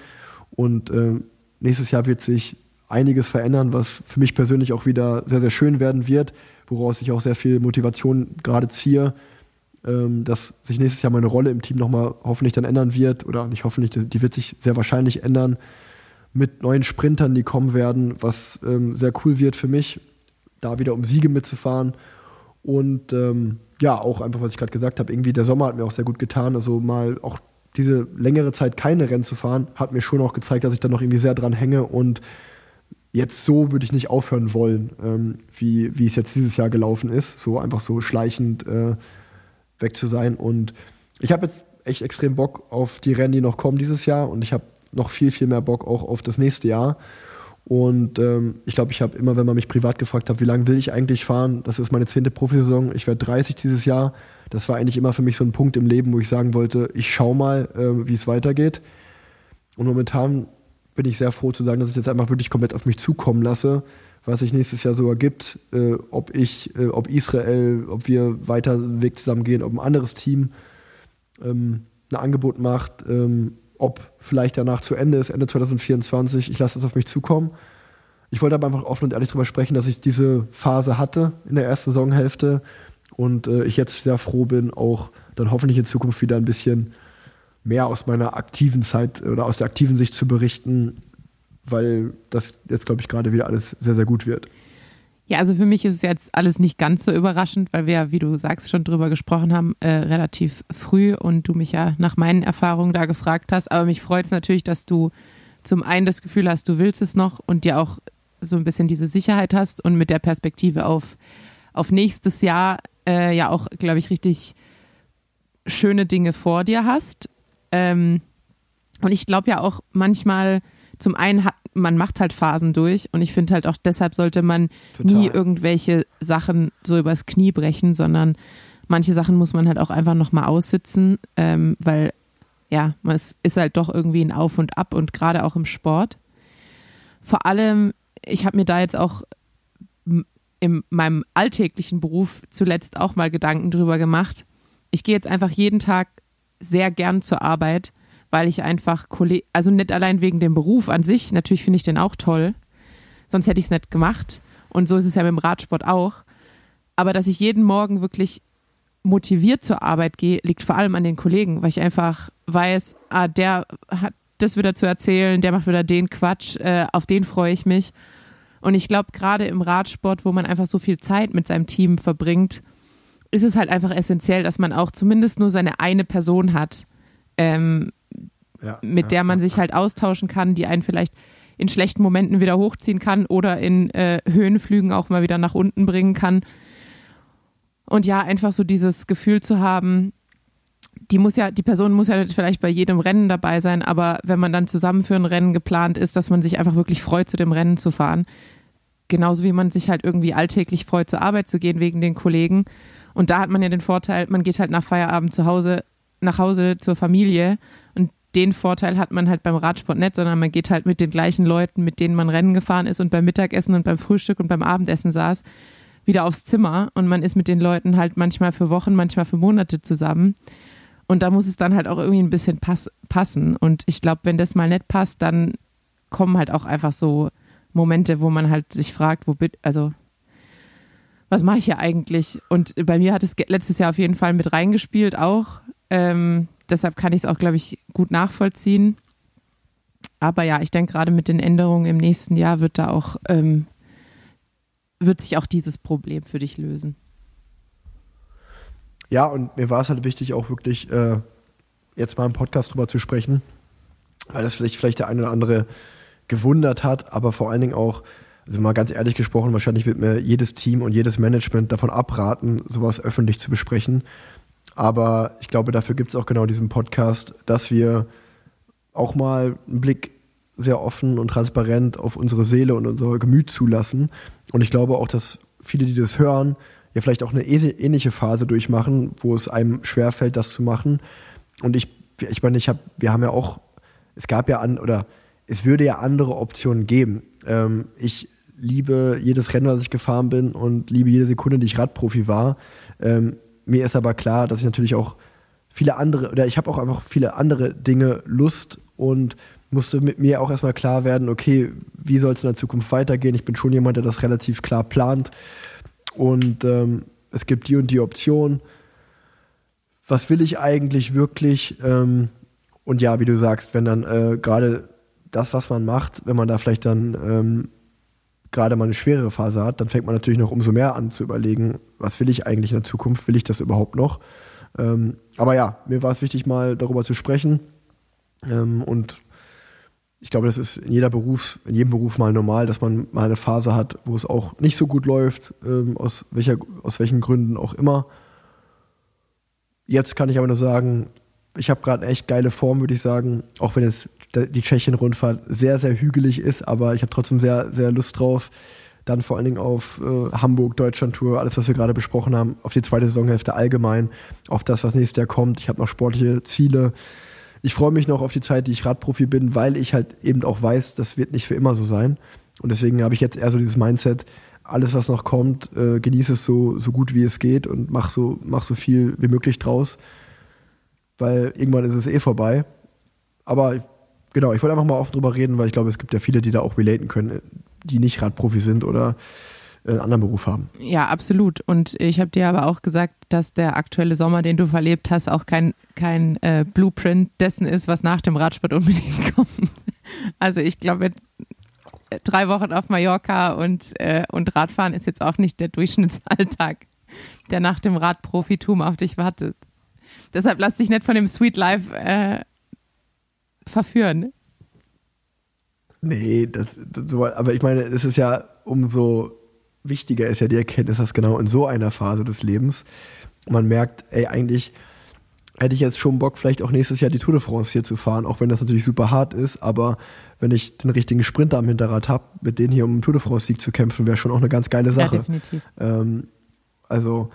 Und ähm, nächstes Jahr wird sich einiges verändern, was für mich persönlich auch wieder sehr, sehr schön werden wird, woraus ich auch sehr viel Motivation gerade ziehe, ähm, dass sich nächstes Jahr meine Rolle im Team nochmal hoffentlich dann ändern wird. Oder nicht hoffentlich, die wird sich sehr wahrscheinlich ändern mit neuen Sprintern, die kommen werden, was ähm, sehr cool wird für mich, da wieder um Siege mitzufahren. Und ähm, ja, auch einfach, was ich gerade gesagt habe, irgendwie der Sommer hat mir auch sehr gut getan. Also mal auch diese längere Zeit keine Rennen zu fahren, hat mir schon auch gezeigt, dass ich da noch irgendwie sehr dran hänge und jetzt so würde ich nicht aufhören wollen, ähm, wie, wie es jetzt dieses Jahr gelaufen ist, so einfach so schleichend äh, weg zu sein. Und ich habe jetzt echt extrem Bock auf die Rennen, die noch kommen dieses Jahr und ich habe noch viel, viel mehr Bock auch auf das nächste Jahr. Und ähm, ich glaube, ich habe immer, wenn man mich privat gefragt hat, wie lange will ich eigentlich fahren, das ist meine zehnte Profisaison, ich werde 30 dieses Jahr. Das war eigentlich immer für mich so ein Punkt im Leben, wo ich sagen wollte, ich schaue mal, äh, wie es weitergeht. Und momentan bin ich sehr froh zu sagen, dass ich das einfach wirklich komplett auf mich zukommen lasse, was sich nächstes Jahr sogar gibt, äh, ob ich, äh, ob Israel, ob wir weiter den Weg zusammen gehen, ob ein anderes Team. Ähm, ein Angebot macht, ähm, ob vielleicht danach zu Ende ist, Ende 2024. Ich lasse das auf mich zukommen. Ich wollte aber einfach offen und ehrlich darüber sprechen, dass ich diese Phase hatte in der ersten Saisonhälfte und äh, ich jetzt sehr froh bin, auch dann hoffentlich in Zukunft wieder ein bisschen mehr aus meiner aktiven Zeit oder aus der aktiven Sicht zu berichten, weil das jetzt, glaube ich, gerade wieder alles sehr, sehr gut wird. Ja, also für mich ist es jetzt alles nicht ganz so überraschend, weil wir, wie du sagst, schon drüber gesprochen haben, äh, relativ früh und du mich ja nach meinen Erfahrungen da gefragt hast. Aber mich freut es natürlich, dass du zum einen das Gefühl hast, du willst es noch und dir auch so ein bisschen diese Sicherheit hast und mit der Perspektive auf, auf nächstes Jahr äh, ja auch, glaube ich, richtig schöne Dinge vor dir hast. Ähm, und ich glaube ja auch manchmal, zum einen hat, man macht halt Phasen durch und ich finde halt auch deshalb sollte man Total. nie irgendwelche Sachen so übers Knie brechen, sondern manche Sachen muss man halt auch einfach nochmal aussitzen, ähm, weil ja, es ist halt doch irgendwie ein Auf und Ab und gerade auch im Sport. Vor allem, ich habe mir da jetzt auch in meinem alltäglichen Beruf zuletzt auch mal Gedanken drüber gemacht. Ich gehe jetzt einfach jeden Tag sehr gern zur Arbeit, weil ich einfach Kollegen, also nicht allein wegen dem Beruf an sich, natürlich finde ich den auch toll, sonst hätte ich es nicht gemacht. Und so ist es ja mit dem Radsport auch. Aber dass ich jeden Morgen wirklich motiviert zur Arbeit gehe, liegt vor allem an den Kollegen, weil ich einfach weiß, ah, der hat das wieder zu erzählen, der macht wieder den Quatsch, äh, auf den freue ich mich. Und ich glaube, gerade im Radsport, wo man einfach so viel Zeit mit seinem Team verbringt, ist es halt einfach essentiell, dass man auch zumindest nur seine eine Person hat, ähm, Ja, mit ja, der man ja, sich halt austauschen kann, die einen vielleicht in schlechten Momenten wieder hochziehen kann oder in äh, Höhenflügen auch mal wieder nach unten bringen kann. Und ja, einfach so dieses Gefühl zu haben, die muss ja, die Person muss ja vielleicht bei jedem Rennen dabei sein, aber wenn man dann zusammen für ein Rennen geplant ist, dass man sich einfach wirklich freut, zu dem Rennen zu fahren. Genauso wie man sich halt irgendwie alltäglich freut, zur Arbeit zu gehen wegen den Kollegen. Und da hat man ja den Vorteil, man geht halt nach Feierabend zu Hause, nach Hause zur Familie. Und den Vorteil hat man halt beim Radsport nicht, sondern man geht halt mit den gleichen Leuten, mit denen man Rennen gefahren ist und beim Mittagessen und beim Frühstück und beim Abendessen saß, wieder aufs Zimmer. Und man ist mit den Leuten halt manchmal für Wochen, manchmal für Monate zusammen. Und da muss es dann halt auch irgendwie ein bisschen pass passen. Und ich glaube, wenn das mal nicht passt, dann kommen halt auch einfach so Momente, wo man halt sich fragt, wo also was mache ich hier eigentlich? Und bei mir hat es letztes Jahr auf jeden Fall mit reingespielt auch. Ähm, deshalb kann ich es auch, glaube ich, gut nachvollziehen. Aber ja, ich denke gerade mit den Änderungen im nächsten Jahr wird da auch ähm, wird sich auch dieses Problem für dich lösen. Ja, und mir war es halt wichtig, auch wirklich äh, jetzt mal im Podcast drüber zu sprechen, weil das vielleicht, vielleicht der eine oder andere gewundert hat, aber vor allen Dingen auch, also mal ganz ehrlich gesprochen, wahrscheinlich wird mir jedes Team und jedes Management davon abraten, sowas öffentlich zu besprechen. Aber ich glaube, dafür gibt es auch genau diesen Podcast, dass wir auch mal einen Blick sehr offen und transparent auf unsere Seele und unser Gemüt zulassen. Und ich glaube auch, dass viele, die das hören, ja vielleicht auch eine ähnliche Phase durchmachen, wo es einem schwerfällt, das zu machen. Und ich, ich meine, ich habe, wir haben ja auch, es gab ja an, oder es würde ja andere Optionen geben. Ähm, ich liebe jedes Rennen, was ich gefahren bin und liebe jede Sekunde, die ich Radprofi war. Ähm, mir ist aber klar, dass ich natürlich auch viele andere, oder ich habe auch einfach viele andere Dinge Lust und musste mit mir auch erstmal klar werden, okay, wie soll es in der Zukunft weitergehen? Ich bin schon jemand, der das relativ klar plant. Und ähm, es gibt die und die Option. Was will ich eigentlich wirklich? Ähm, und ja, wie du sagst, wenn dann äh, gerade das, was man macht, wenn man da vielleicht dann ähm, gerade mal eine schwerere Phase hat, dann fängt man natürlich noch umso mehr an zu überlegen, was will ich eigentlich in der Zukunft? Will ich das überhaupt noch? Ähm, aber ja, mir war es wichtig, mal darüber zu sprechen. Ähm, und ich glaube, das ist in jeder Beruf, in jedem Beruf mal normal, dass man mal eine Phase hat, wo es auch nicht so gut läuft, ähm, aus, welcher, aus welchen Gründen auch immer. Jetzt kann ich aber nur sagen, ich habe gerade eine echt geile Form, würde ich sagen, auch wenn es die Tschechien-Rundfahrt sehr, sehr hügelig ist, aber ich habe trotzdem sehr, sehr Lust drauf. Dann vor allen Dingen auf äh, Hamburg, Deutschland-Tour, alles, was wir gerade besprochen haben, auf die zweite Saisonhälfte allgemein, auf das, was nächstes Jahr kommt. Ich habe noch sportliche Ziele. Ich freue mich noch auf die Zeit, die ich Radprofi bin, weil ich halt eben auch weiß, das wird nicht für immer so sein. Und deswegen habe ich jetzt eher so dieses Mindset, alles, was noch kommt, äh, genieße es so, so gut wie es geht und mach so, mach so viel wie möglich draus. weil irgendwann ist es eh vorbei. Aber genau, ich wollte einfach mal oft drüber reden, weil ich glaube, es gibt ja viele, die da auch relaten können, die nicht Radprofi sind oder einen anderen Beruf haben. Ja, absolut. Und ich habe dir aber auch gesagt, dass der aktuelle Sommer, den du verlebt hast, auch kein, kein äh, Blueprint dessen ist, was nach dem Radsport unbedingt kommt. Also ich glaube, drei Wochen auf Mallorca und, äh, und Radfahren ist jetzt auch nicht der Durchschnittsalltag, der nach dem Radprofitum auf dich wartet. Deshalb lass dich nicht von dem Sweet Life äh, verführen. Nee, das, das, aber ich meine, es ist ja umso wichtiger ist ja die Erkenntnis, dass genau in so einer Phase des Lebens man merkt, ey, eigentlich hätte ich jetzt schon Bock, vielleicht auch nächstes Jahr die Tour de France hier zu fahren, auch wenn das natürlich super hart ist, aber wenn ich den richtigen Sprinter am Hinterrad habe, mit denen hier um den Tour de France-Sieg zu kämpfen, wäre schon auch eine ganz geile Sache. Ja, definitiv. Ähm, also,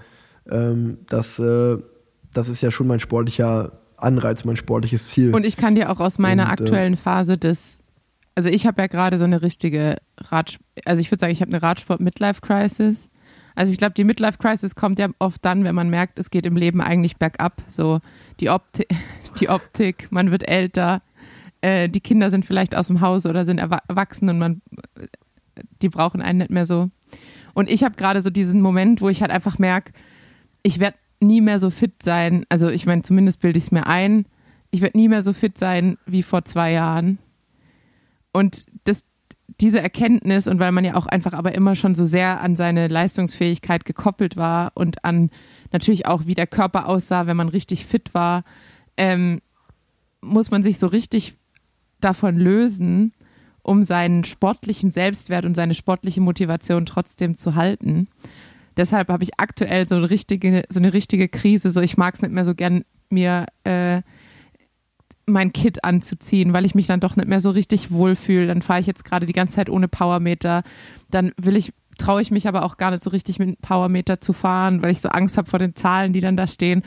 ähm, das, äh, das ist ja schon mein sportlicher Anreiz, mein sportliches Ziel. Und ich kann dir auch aus meiner Und, äh, aktuellen Phase des also ich habe ja gerade so eine richtige Rad, also ich würde sagen, ich habe eine Radsport-Midlife-Crisis. Also ich glaube, die Midlife-Crisis kommt ja oft dann, wenn man merkt, es geht im Leben eigentlich bergab. So die, Opti die Optik, man wird älter, äh, die Kinder sind vielleicht aus dem Haus oder sind erwachsen und man, die brauchen einen nicht mehr so. Und ich habe gerade so diesen Moment, wo ich halt einfach merke, ich werde nie mehr so fit sein. Also ich meine, zumindest bilde ich es mir ein. Ich werde nie mehr so fit sein wie vor zwei Jahren. Und das, diese Erkenntnis und weil man ja auch einfach aber immer schon so sehr an seine Leistungsfähigkeit gekoppelt war und an natürlich auch, wie der Körper aussah, wenn man richtig fit war, ähm, muss man sich so richtig davon lösen, um seinen sportlichen Selbstwert und seine sportliche Motivation trotzdem zu halten. Deshalb habe ich aktuell so eine richtige, so eine richtige Krise. So, ich mag es nicht mehr so gern, mir äh, mein Kit anzuziehen, weil ich mich dann doch nicht mehr so richtig wohlfühle. Dann fahre ich jetzt gerade die ganze Zeit ohne Powermeter. Dann will ich, traue ich mich aber auch gar nicht so richtig mit Powermeter zu fahren, weil ich so Angst habe vor den Zahlen, die dann da stehen.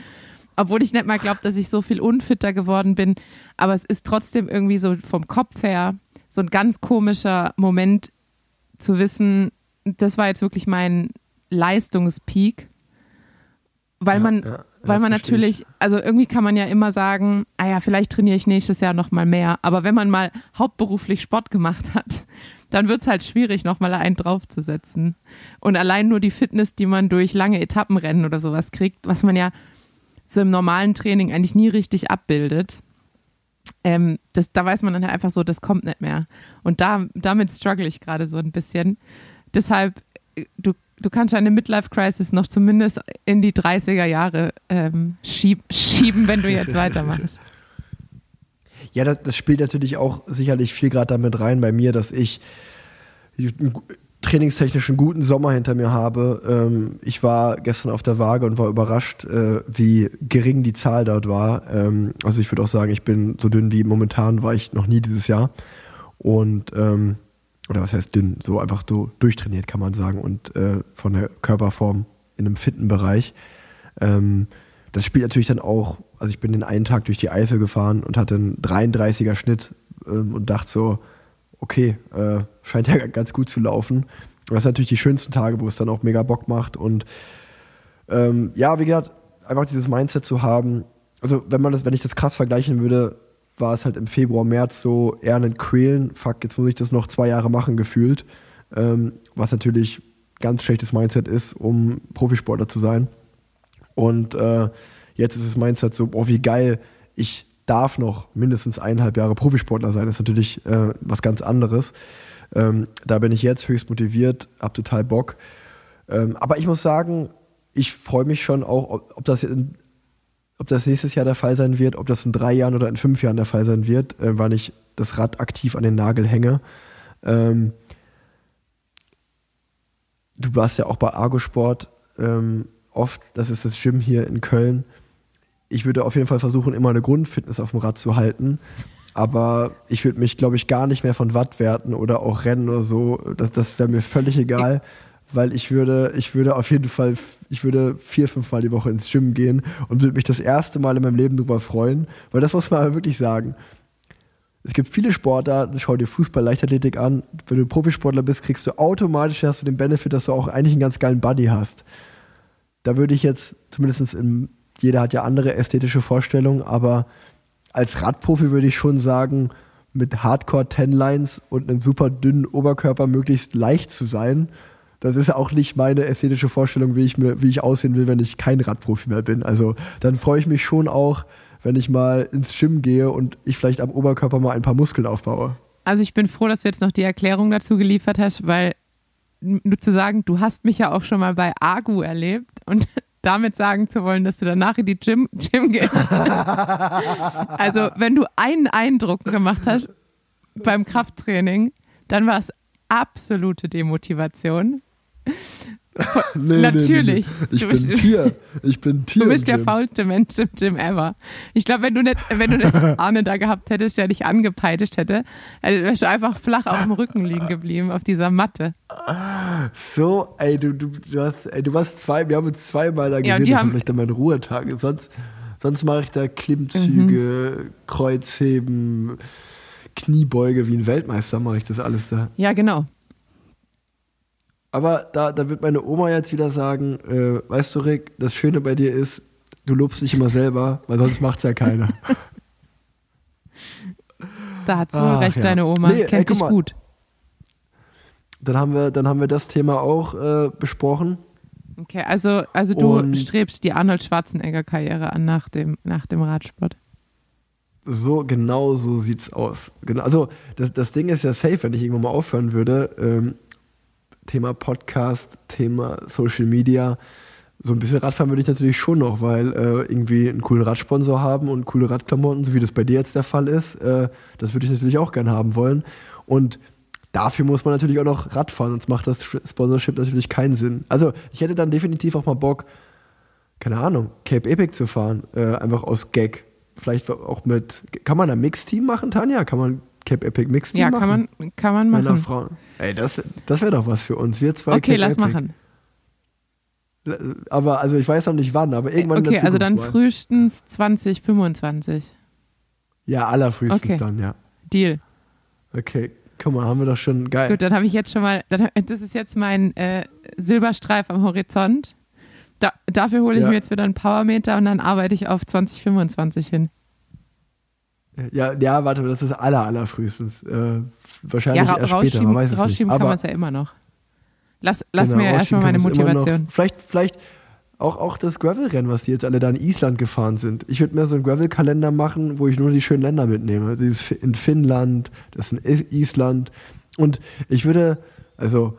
Obwohl ich nicht mal glaube, dass ich so viel unfitter geworden bin. Aber es ist trotzdem irgendwie so vom Kopf her so ein ganz komischer Moment zu wissen, das war jetzt wirklich mein Leistungspeak. Weil ja, man, ja weil man natürlich, also irgendwie kann man ja immer sagen, ah ja, vielleicht trainiere ich nächstes Jahr noch mal mehr. Aber wenn man mal hauptberuflich Sport gemacht hat, dann wird es halt schwierig, noch mal einen draufzusetzen. Und allein nur die Fitness, die man durch lange Etappenrennen oder sowas kriegt, was man ja so im normalen Training eigentlich nie richtig abbildet, ähm, das, da weiß man dann halt einfach so, das kommt nicht mehr. Und da, damit struggle ich gerade so ein bisschen. Deshalb, du du kannst eine Midlife-Crisis noch zumindest in die 30er Jahre ähm, schieb, schieben, wenn du jetzt weitermachst. Ja, das, das spielt natürlich auch sicherlich viel gerade damit rein bei mir, dass ich einen trainingstechnischen guten Sommer hinter mir habe. Ähm, ich war gestern auf der Waage und war überrascht, äh, wie gering die Zahl dort war. Ähm, also ich würde auch sagen, ich bin so dünn wie momentan war ich noch nie dieses Jahr. Und ähm, oder was heißt dünn, so einfach so durchtrainiert, kann man sagen, und äh, von der Körperform in einem fitten Bereich. Ähm, das spielt natürlich dann auch, also ich bin den einen Tag durch die Eifel gefahren und hatte einen 33er Schnitt ähm, und dachte so, okay, äh, scheint ja ganz gut zu laufen. Das sind natürlich die schönsten Tage, wo es dann auch mega Bock macht und ähm, ja, wie gesagt, einfach dieses Mindset zu haben. Also wenn man das, wenn ich das krass vergleichen würde, war es halt im Februar, März so eher ein Quälen, fuck, jetzt muss ich das noch zwei Jahre machen, gefühlt. Ähm, was natürlich ganz schlechtes Mindset ist, um Profisportler zu sein. Und äh, jetzt ist das Mindset so, boah, wie geil, ich darf noch mindestens eineinhalb Jahre Profisportler sein. Das ist natürlich äh, was ganz anderes. Ähm, da bin ich jetzt höchst motiviert, hab total Bock. Ähm, aber ich muss sagen, ich freue mich schon auch, ob, ob das in, ob das nächstes Jahr der Fall sein wird, ob das in drei Jahren oder in fünf Jahren der Fall sein wird, äh, wann ich das Rad aktiv an den Nagel hänge. Ähm, du warst ja auch bei Argosport ähm, oft, das ist das Gym hier in Köln. Ich würde auf jeden Fall versuchen, immer eine Grundfitness auf dem Rad zu halten. Aber ich würde mich, glaube ich, gar nicht mehr von Wattwerten oder auch Rennen oder so, das, das wäre mir völlig egal weil ich würde, ich würde auf jeden Fall, ich würde vier, fünf Mal die Woche ins Gym gehen und würde mich das erste Mal in meinem Leben darüber freuen, weil das muss man aber wirklich sagen. Es gibt viele Sportarten, schau dir Fußball, Leichtathletik an. Wenn du Profisportler bist, kriegst du automatisch hast du den Benefit, dass du auch eigentlich einen ganz geilen Buddy hast. Da würde ich jetzt zumindest im jeder hat ja andere ästhetische Vorstellungen, aber als Radprofi würde ich schon sagen, mit Hardcore Ten-Lines und einem super dünnen Oberkörper möglichst leicht zu sein. Das ist auch nicht meine ästhetische Vorstellung, wie ich, mir, wie ich aussehen will, wenn ich kein Radprofi mehr bin. Also dann freue ich mich schon auch, wenn ich mal ins Gym gehe und ich vielleicht am Oberkörper mal ein paar Muskeln aufbaue. Also ich bin froh, dass du jetzt noch die Erklärung dazu geliefert hast, weil nur zu sagen, du hast mich ja auch schon mal bei Agu erlebt und damit sagen zu wollen, dass du danach in die Gym, Gym gehst. also wenn du einen Eindruck gemacht hast beim Krafttraining, dann war es absolute Demotivation. Nee, Natürlich. Nee, nee, Ich Du bin bist- Tier. Ich bin Tier. Du bist der faulste Mensch im Gym ever. Ich glaube, wenn du nicht, wenn du nicht Arne da gehabt hättest, der dich angepeitscht hätte, wärst du einfach flach auf dem Rücken liegen geblieben, auf dieser Matte. So, ey, du, du, du hast, ey, du warst zwei, wir haben uns zweimal da Ja, gesehen, die das haben- vielleicht dann meine Ruhetage. Sonst, sonst mache ich da Klimmzüge, Mhm. Kreuzheben, Kniebeuge, wie ein Weltmeister mache ich das alles da. Ja, genau. Aber da, da wird meine Oma jetzt wieder sagen, äh, weißt du, Rick, das Schöne bei dir ist, du lobst dich immer selber, weil sonst macht's ja keiner. Da hat wohl Ach, recht, ja. deine Oma. Nee, ey, Kennt guck dich mal. gut. Dann haben wir, dann haben wir das Thema auch äh, besprochen. Okay, also, also du Und- strebst die Arnold Schwarzenegger-Karriere an nach dem, nach dem Radsport. So, genau so sieht's aus. Genau, also das, das Ding ist ja safe, wenn ich irgendwann mal aufhören würde. Ähm, Thema Podcast, Thema Social Media. So ein bisschen Radfahren würde ich natürlich schon noch, weil äh, irgendwie einen coolen Radsponsor haben und coole Radklamotten, so wie das bei dir jetzt der Fall ist, äh, das würde ich natürlich auch gerne haben wollen. Und dafür muss man natürlich auch noch Radfahren, sonst macht das Sponsorship natürlich keinen Sinn. Also ich hätte dann definitiv auch mal Bock, keine Ahnung, Cape Epic zu fahren, äh, einfach aus Gag. Vielleicht auch mit, kann man ein Mixteam machen, Tanja? Kann man Cape Epic Mixteam Ja, machen? kann man, kann man machen. Frauen. Ey, das, das wäre doch was für uns. Wir zwei Okay, Cape lass Epic. machen. Aber, also ich weiß noch nicht wann, aber irgendwann Okay, also dann mal. frühestens 2025. Ja, allerfrühestens Okay. dann, ja. Deal. Okay, guck mal, haben wir doch schon geil. Gut, dann habe ich jetzt schon mal, dann, das ist jetzt mein äh, Silberstreif am Horizont. Da, dafür hole ich Ja. mir jetzt wieder einen Powermeter und dann arbeite ich auf 2025 hin. Ja, ja, warte, das ist aller, allerfrühestens. Äh, Ja, wahrscheinlich ra erst später, man weiß es rausschieben nicht. kann man es ja immer noch. Lass, lass Genau, mir erstmal meine. Motivation. Vielleicht, vielleicht auch, auch das Gravel-Rennen, was die jetzt alle da in Island gefahren sind. Ich würde mir so einen Gravel-Kalender machen, wo ich nur die schönen Länder mitnehme. Dieses Fi- in Finnland, das in I- Island. Und ich würde, also,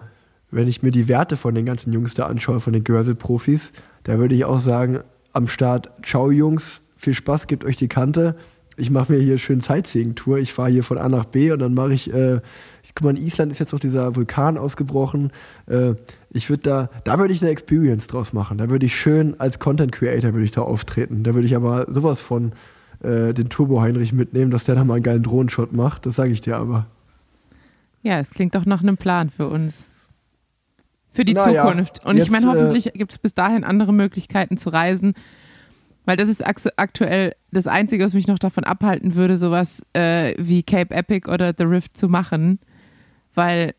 wenn ich mir die Werte von den ganzen Jungs da anschaue, von den Gravel-Profis, da würde ich auch sagen, am Start, ciao Jungs, viel Spaß, gebt euch die Kante. Ich mache mir hier schön Sightseeing-Tour. Ich fahre hier von A nach B und dann mache ich, äh, guck mal, in Island ist jetzt noch dieser Vulkan ausgebrochen. Äh, ich würde da, da würde ich eine Experience draus machen. Da würde ich schön als Content Creator würde ich da auftreten. Da würde ich aber sowas von äh, den Turbo Heinrich mitnehmen, dass der da mal einen geilen Drohnenshot macht. Das sage ich dir aber. Ja, es klingt doch nach einem Plan für uns. Für die Naja, Zukunft. Und ich jetzt, meine, äh, hoffentlich gibt es bis dahin andere Möglichkeiten zu reisen. Weil das ist aktuell das Einzige, was mich noch davon abhalten würde, sowas äh, wie Cape Epic oder The Rift zu machen. Weil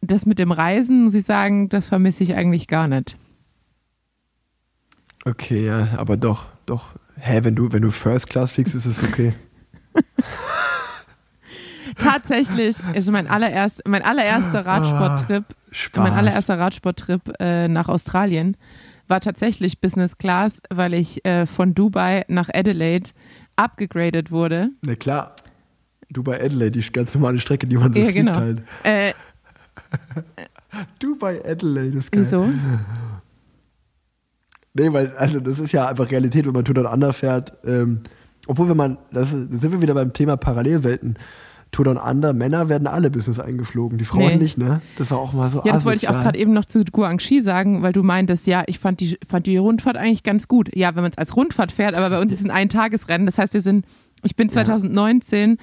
das mit dem Reisen, muss ich sagen, das vermisse ich eigentlich gar nicht. Okay, ja, aber doch, doch. Hä, wenn du, wenn du First Class fliegst, ist es okay. Tatsächlich ist mein, allererst, mein allererster Radsporttrip Spaß. Mein allererster Radsporttrip äh, nach Australien war tatsächlich Business Class, weil ich äh, von Dubai nach Adelaide abgegradet wurde. Na klar. Dubai Adelaide, die ganz normale Strecke, die man so Ja, fliegt genau. halt. Äh, Dubai Adelaide ist geil. wieso? Nee, weil, also das ist ja einfach Realität, wenn man Tour Under fährt. Ähm, obwohl, wenn man, das, da sind wir wieder beim Thema Parallelwelten. Tour Down Under, Männer werden alle Business eingeflogen, die Frauen Nee. nicht, ne? Das war auch mal so Ja, das wollte ich auch gerade eben noch zu Guangxi sagen, weil du meintest, ja, ich fand die, fand die Rundfahrt eigentlich ganz gut. Ja, wenn man es als Rundfahrt fährt, aber bei uns ist es ein Eintagesrennen. Das heißt, wir sind, ich bin 2019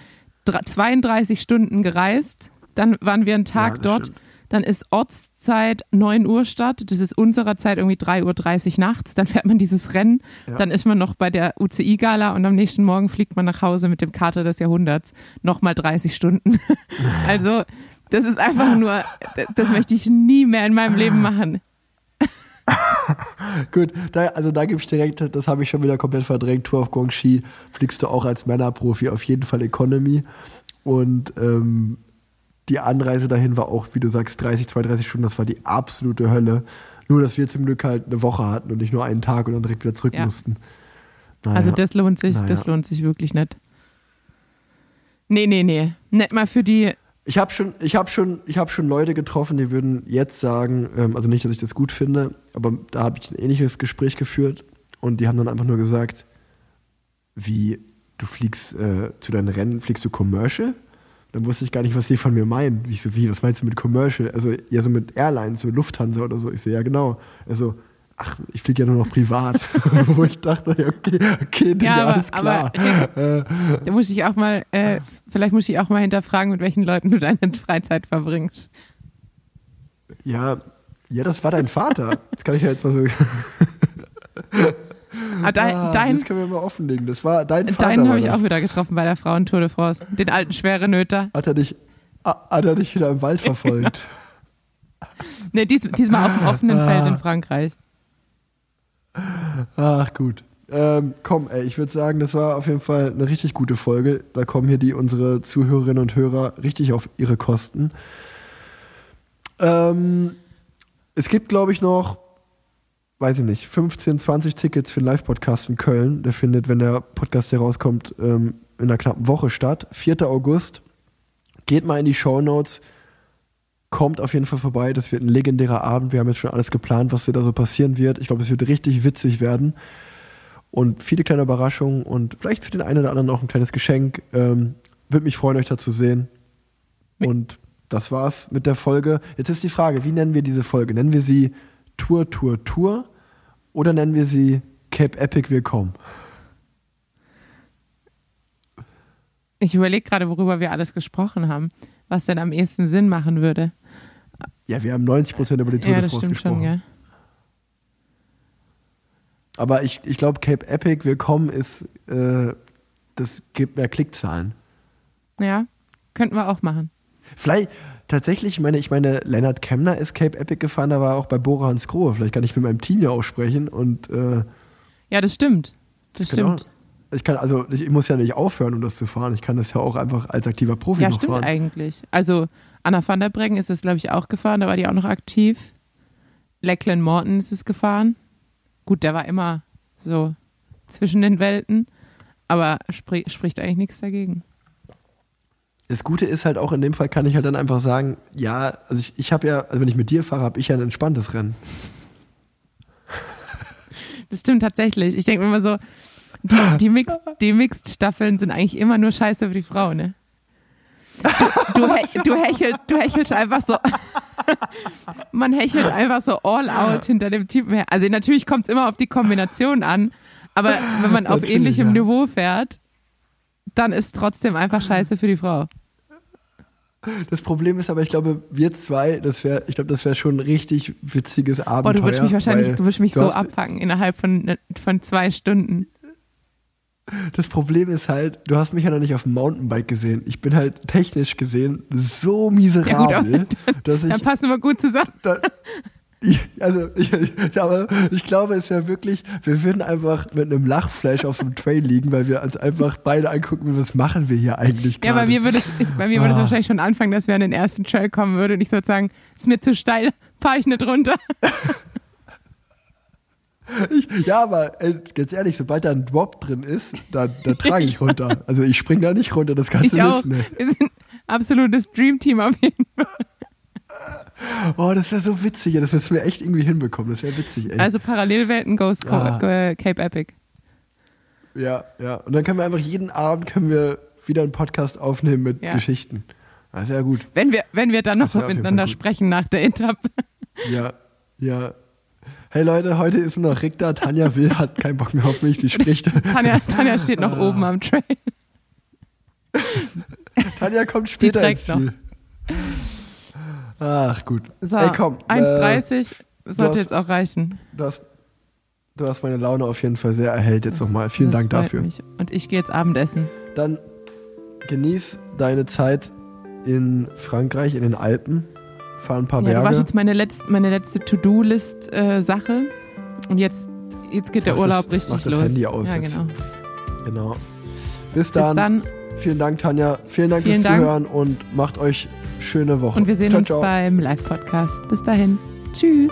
dra- 32 Stunden gereist, dann waren wir einen Tag das dort, stimmt. Dann ist Ortszeit 9 Uhr Start, das ist unserer Zeit irgendwie 3.30 Uhr nachts, dann fährt man dieses Rennen, Ja. dann ist man noch bei der UCI-Gala und am nächsten Morgen fliegt man nach Hause mit dem Kater des Jahrhunderts, nochmal 30 Stunden. also, das ist einfach nur, das möchte ich nie mehr in meinem Leben machen. Gut, da, also da gebe ich direkt, das habe ich schon wieder komplett verdrängt. Tour of Guangxi fliegst du auch als Männerprofi auf jeden Fall Economy. Und ähm, die Anreise dahin war auch, wie du sagst, 30, 32 Stunden. Das war die absolute Hölle. Nur, dass wir zum Glück halt eine Woche hatten und nicht nur einen Tag und dann direkt wieder zurück Ja. mussten. Naja. Also das lohnt sich, Naja. das lohnt sich wirklich nicht. Nee, nee, nee. Nicht mal für die, Ich habe schon, ich habe schon, ich habe schon Leute getroffen, die würden jetzt sagen, ähm, also nicht, dass ich das gut finde, aber da habe ich ein ähnliches Gespräch geführt und die haben dann einfach nur gesagt, wie du fliegst äh, zu deinen Rennen, fliegst du Commercial? Dann wusste ich gar nicht, was sie von mir meinen. Ich so, wie, was meinst du mit Commercial? Also ja, so mit Airlines, so Lufthansa oder so. Ich so, ja genau. Also, ach, ich fliege ja nur noch privat. Wo ich dachte, okay, okay, Digga, Ja, aber- alles klar. äh, da muss ich auch mal, äh, vielleicht muss ich auch mal hinterfragen, mit welchen Leuten du deine Freizeit verbringst. ja, ja, das war dein Vater. Das kann ich ja jetzt mal so. Ah, dein, Ah, dein, das können wir mal offenlegen. Das war dein Vater. deinen habe ich das. auch wieder getroffen bei der Frauen-Tour de France. Den alten schwere Nöter. Hat er dich, ah, hat er dich wieder im Wald verfolgt? Nee, dies, diesmal auf dem offenen Ah. Feld in Frankreich. Ach gut. Ähm, komm, ey, ich würde sagen, das war auf jeden Fall eine richtig gute Folge. Da kommen hier die unsere Zuhörerinnen und Hörer richtig auf ihre Kosten. Ähm, es gibt, glaube ich, noch, weiß ich nicht, 15, 20 Tickets für einen Live-Podcast in Köln. Der findet, wenn der Podcast hier rauskommt, ähm, in einer knappen Woche statt. 4. August. Geht mal in die Show Notes. Kommt auf jeden Fall vorbei. Das wird ein legendärer Abend. Wir haben jetzt schon alles geplant, was da so passieren wird. Ich glaube, es wird richtig witzig werden. Und viele kleine Überraschungen und vielleicht für den einen oder anderen auch ein kleines Geschenk. Ähm, Würde mich freuen, euch da zu sehen. Und das war's mit der Folge. Jetzt ist die Frage, wie nennen wir diese Folge? Nennen wir sie Tour, Tour, Tour oder nennen wir sie Cape Epic Willkommen? Ich überlege gerade, worüber wir alles gesprochen haben, was denn am ehesten Sinn machen würde. Ja, wir haben 90% über die Tour ja, de das France stimmt gesprochen. schon, gell? Aber ich, ich glaube, Cape Epic Willkommen ist, äh, das gibt mehr Klickzahlen. Ja, könnten wir auch machen. Vielleicht, tatsächlich, ich meine, ich meine, Lennart Kemner ist Cape Epic gefahren, da war er auch bei Bora Hans Grohe. Vielleicht kann ich mit meinem Team ja auch sprechen und äh, Ja, das stimmt. Das stimmt. ich kann, also ich, muss ja nicht aufhören, um das zu fahren. Ich kann das ja auch einfach als aktiver Profi Ja, noch stimmt fahren. eigentlich. Also Anna van der Breggen ist es, glaube ich, auch gefahren, da war die auch noch aktiv. Lachlan Morton ist es gefahren. Gut, der war immer so zwischen den Welten, aber spri spricht eigentlich nichts dagegen. Das Gute ist halt auch in dem Fall kann ich halt dann einfach sagen, ja, also ich, ich habe ja, also wenn ich mit dir fahre, habe ich ja ein entspanntes Rennen. Das stimmt tatsächlich. Ich denke mir immer so, die, die, Mixed, die Mixed-Staffeln sind eigentlich immer nur scheiße für die Frau, ne? Du, du, hech- du, hechelt, du hechelst einfach so. Man hechelt einfach so all out hinter dem Typen her. Also natürlich kommt es immer auf die Kombination an, aber wenn man auf Natürlich, ähnlichem ja. Niveau fährt, dann ist trotzdem einfach scheiße für die Frau. Das Problem ist aber, ich glaube, wir zwei, das wäre, ich glaube, das wäre schon ein richtig witziges Abenteuer. Boah, du würdest mich wahrscheinlich, du würdest mich du so abfangen innerhalb von, von zwei Stunden. Das Problem ist halt, du hast mich ja noch nicht auf dem Mountainbike gesehen. Ich bin halt technisch gesehen so miserabel, dass ich Dann passen wir gut zusammen. da, also ich, ja, aber ich glaube, es wäre wirklich, wir würden einfach mit einem Lachflash auf so einem Trail liegen, weil wir uns einfach beide angucken, was machen wir hier eigentlich Ja, gerade. bei mir würde es, ich, bei mir würde es Ah. wahrscheinlich schon anfangen, dass wir an den ersten Trail kommen würden und ich sozusagen, ist mir zu steil, fahre ich nicht runter. Ich, ja, aber ey, ganz ehrlich, sobald da ein Drop drin ist, da, da trage ich runter. Also ich springe da nicht runter, das kannst Ich du auch. wissen. ey. Wir sind absolutes Dreamteam auf jeden Fall. Oh, das wäre so witzig. Ja, das müssen wir echt irgendwie hinbekommen. Das wäre witzig, ey. Also Parallelwelten Ghost Ah. äh, Cape Epic. Ja, ja. Und dann können wir einfach jeden Abend können wir wieder einen Podcast aufnehmen mit Ja. Geschichten. Das wäre gut. Wenn wir, wenn wir dann noch miteinander sprechen nach der Etappe. Ja, ja. Hey Leute, heute ist noch Rick da. Tanja will, hat keinen Bock mehr auf mich. Die spricht. Tanja, Tanja steht noch Ah. oben am Trail. Tanja kommt später ins trägt noch. Ach gut. So, Ey, komm. 1,30 äh, sollte hast, jetzt auch reichen. Du hast, du hast meine Laune auf jeden Fall sehr erhellt jetzt nochmal. Vielen Dank dafür. Mich. Und ich gehe jetzt Abendessen. Dann genieß deine Zeit in Frankreich, in den Alpen. Fahr ein paar ja, Berge. Das war jetzt meine, letzt, meine letzte To-Do-List-Sache. Äh, Und jetzt, jetzt geht der mach Urlaub das, richtig mach los. das Handy aus. Ja, genau. Genau. Bis dann. Bis dann. Vielen Dank, Tanja. Vielen Dank Vielen fürs Dank. Zuhören und macht euch schöne Woche. Und wir sehen ciao, uns ciao. beim Live-Podcast. Bis dahin. Tschüss.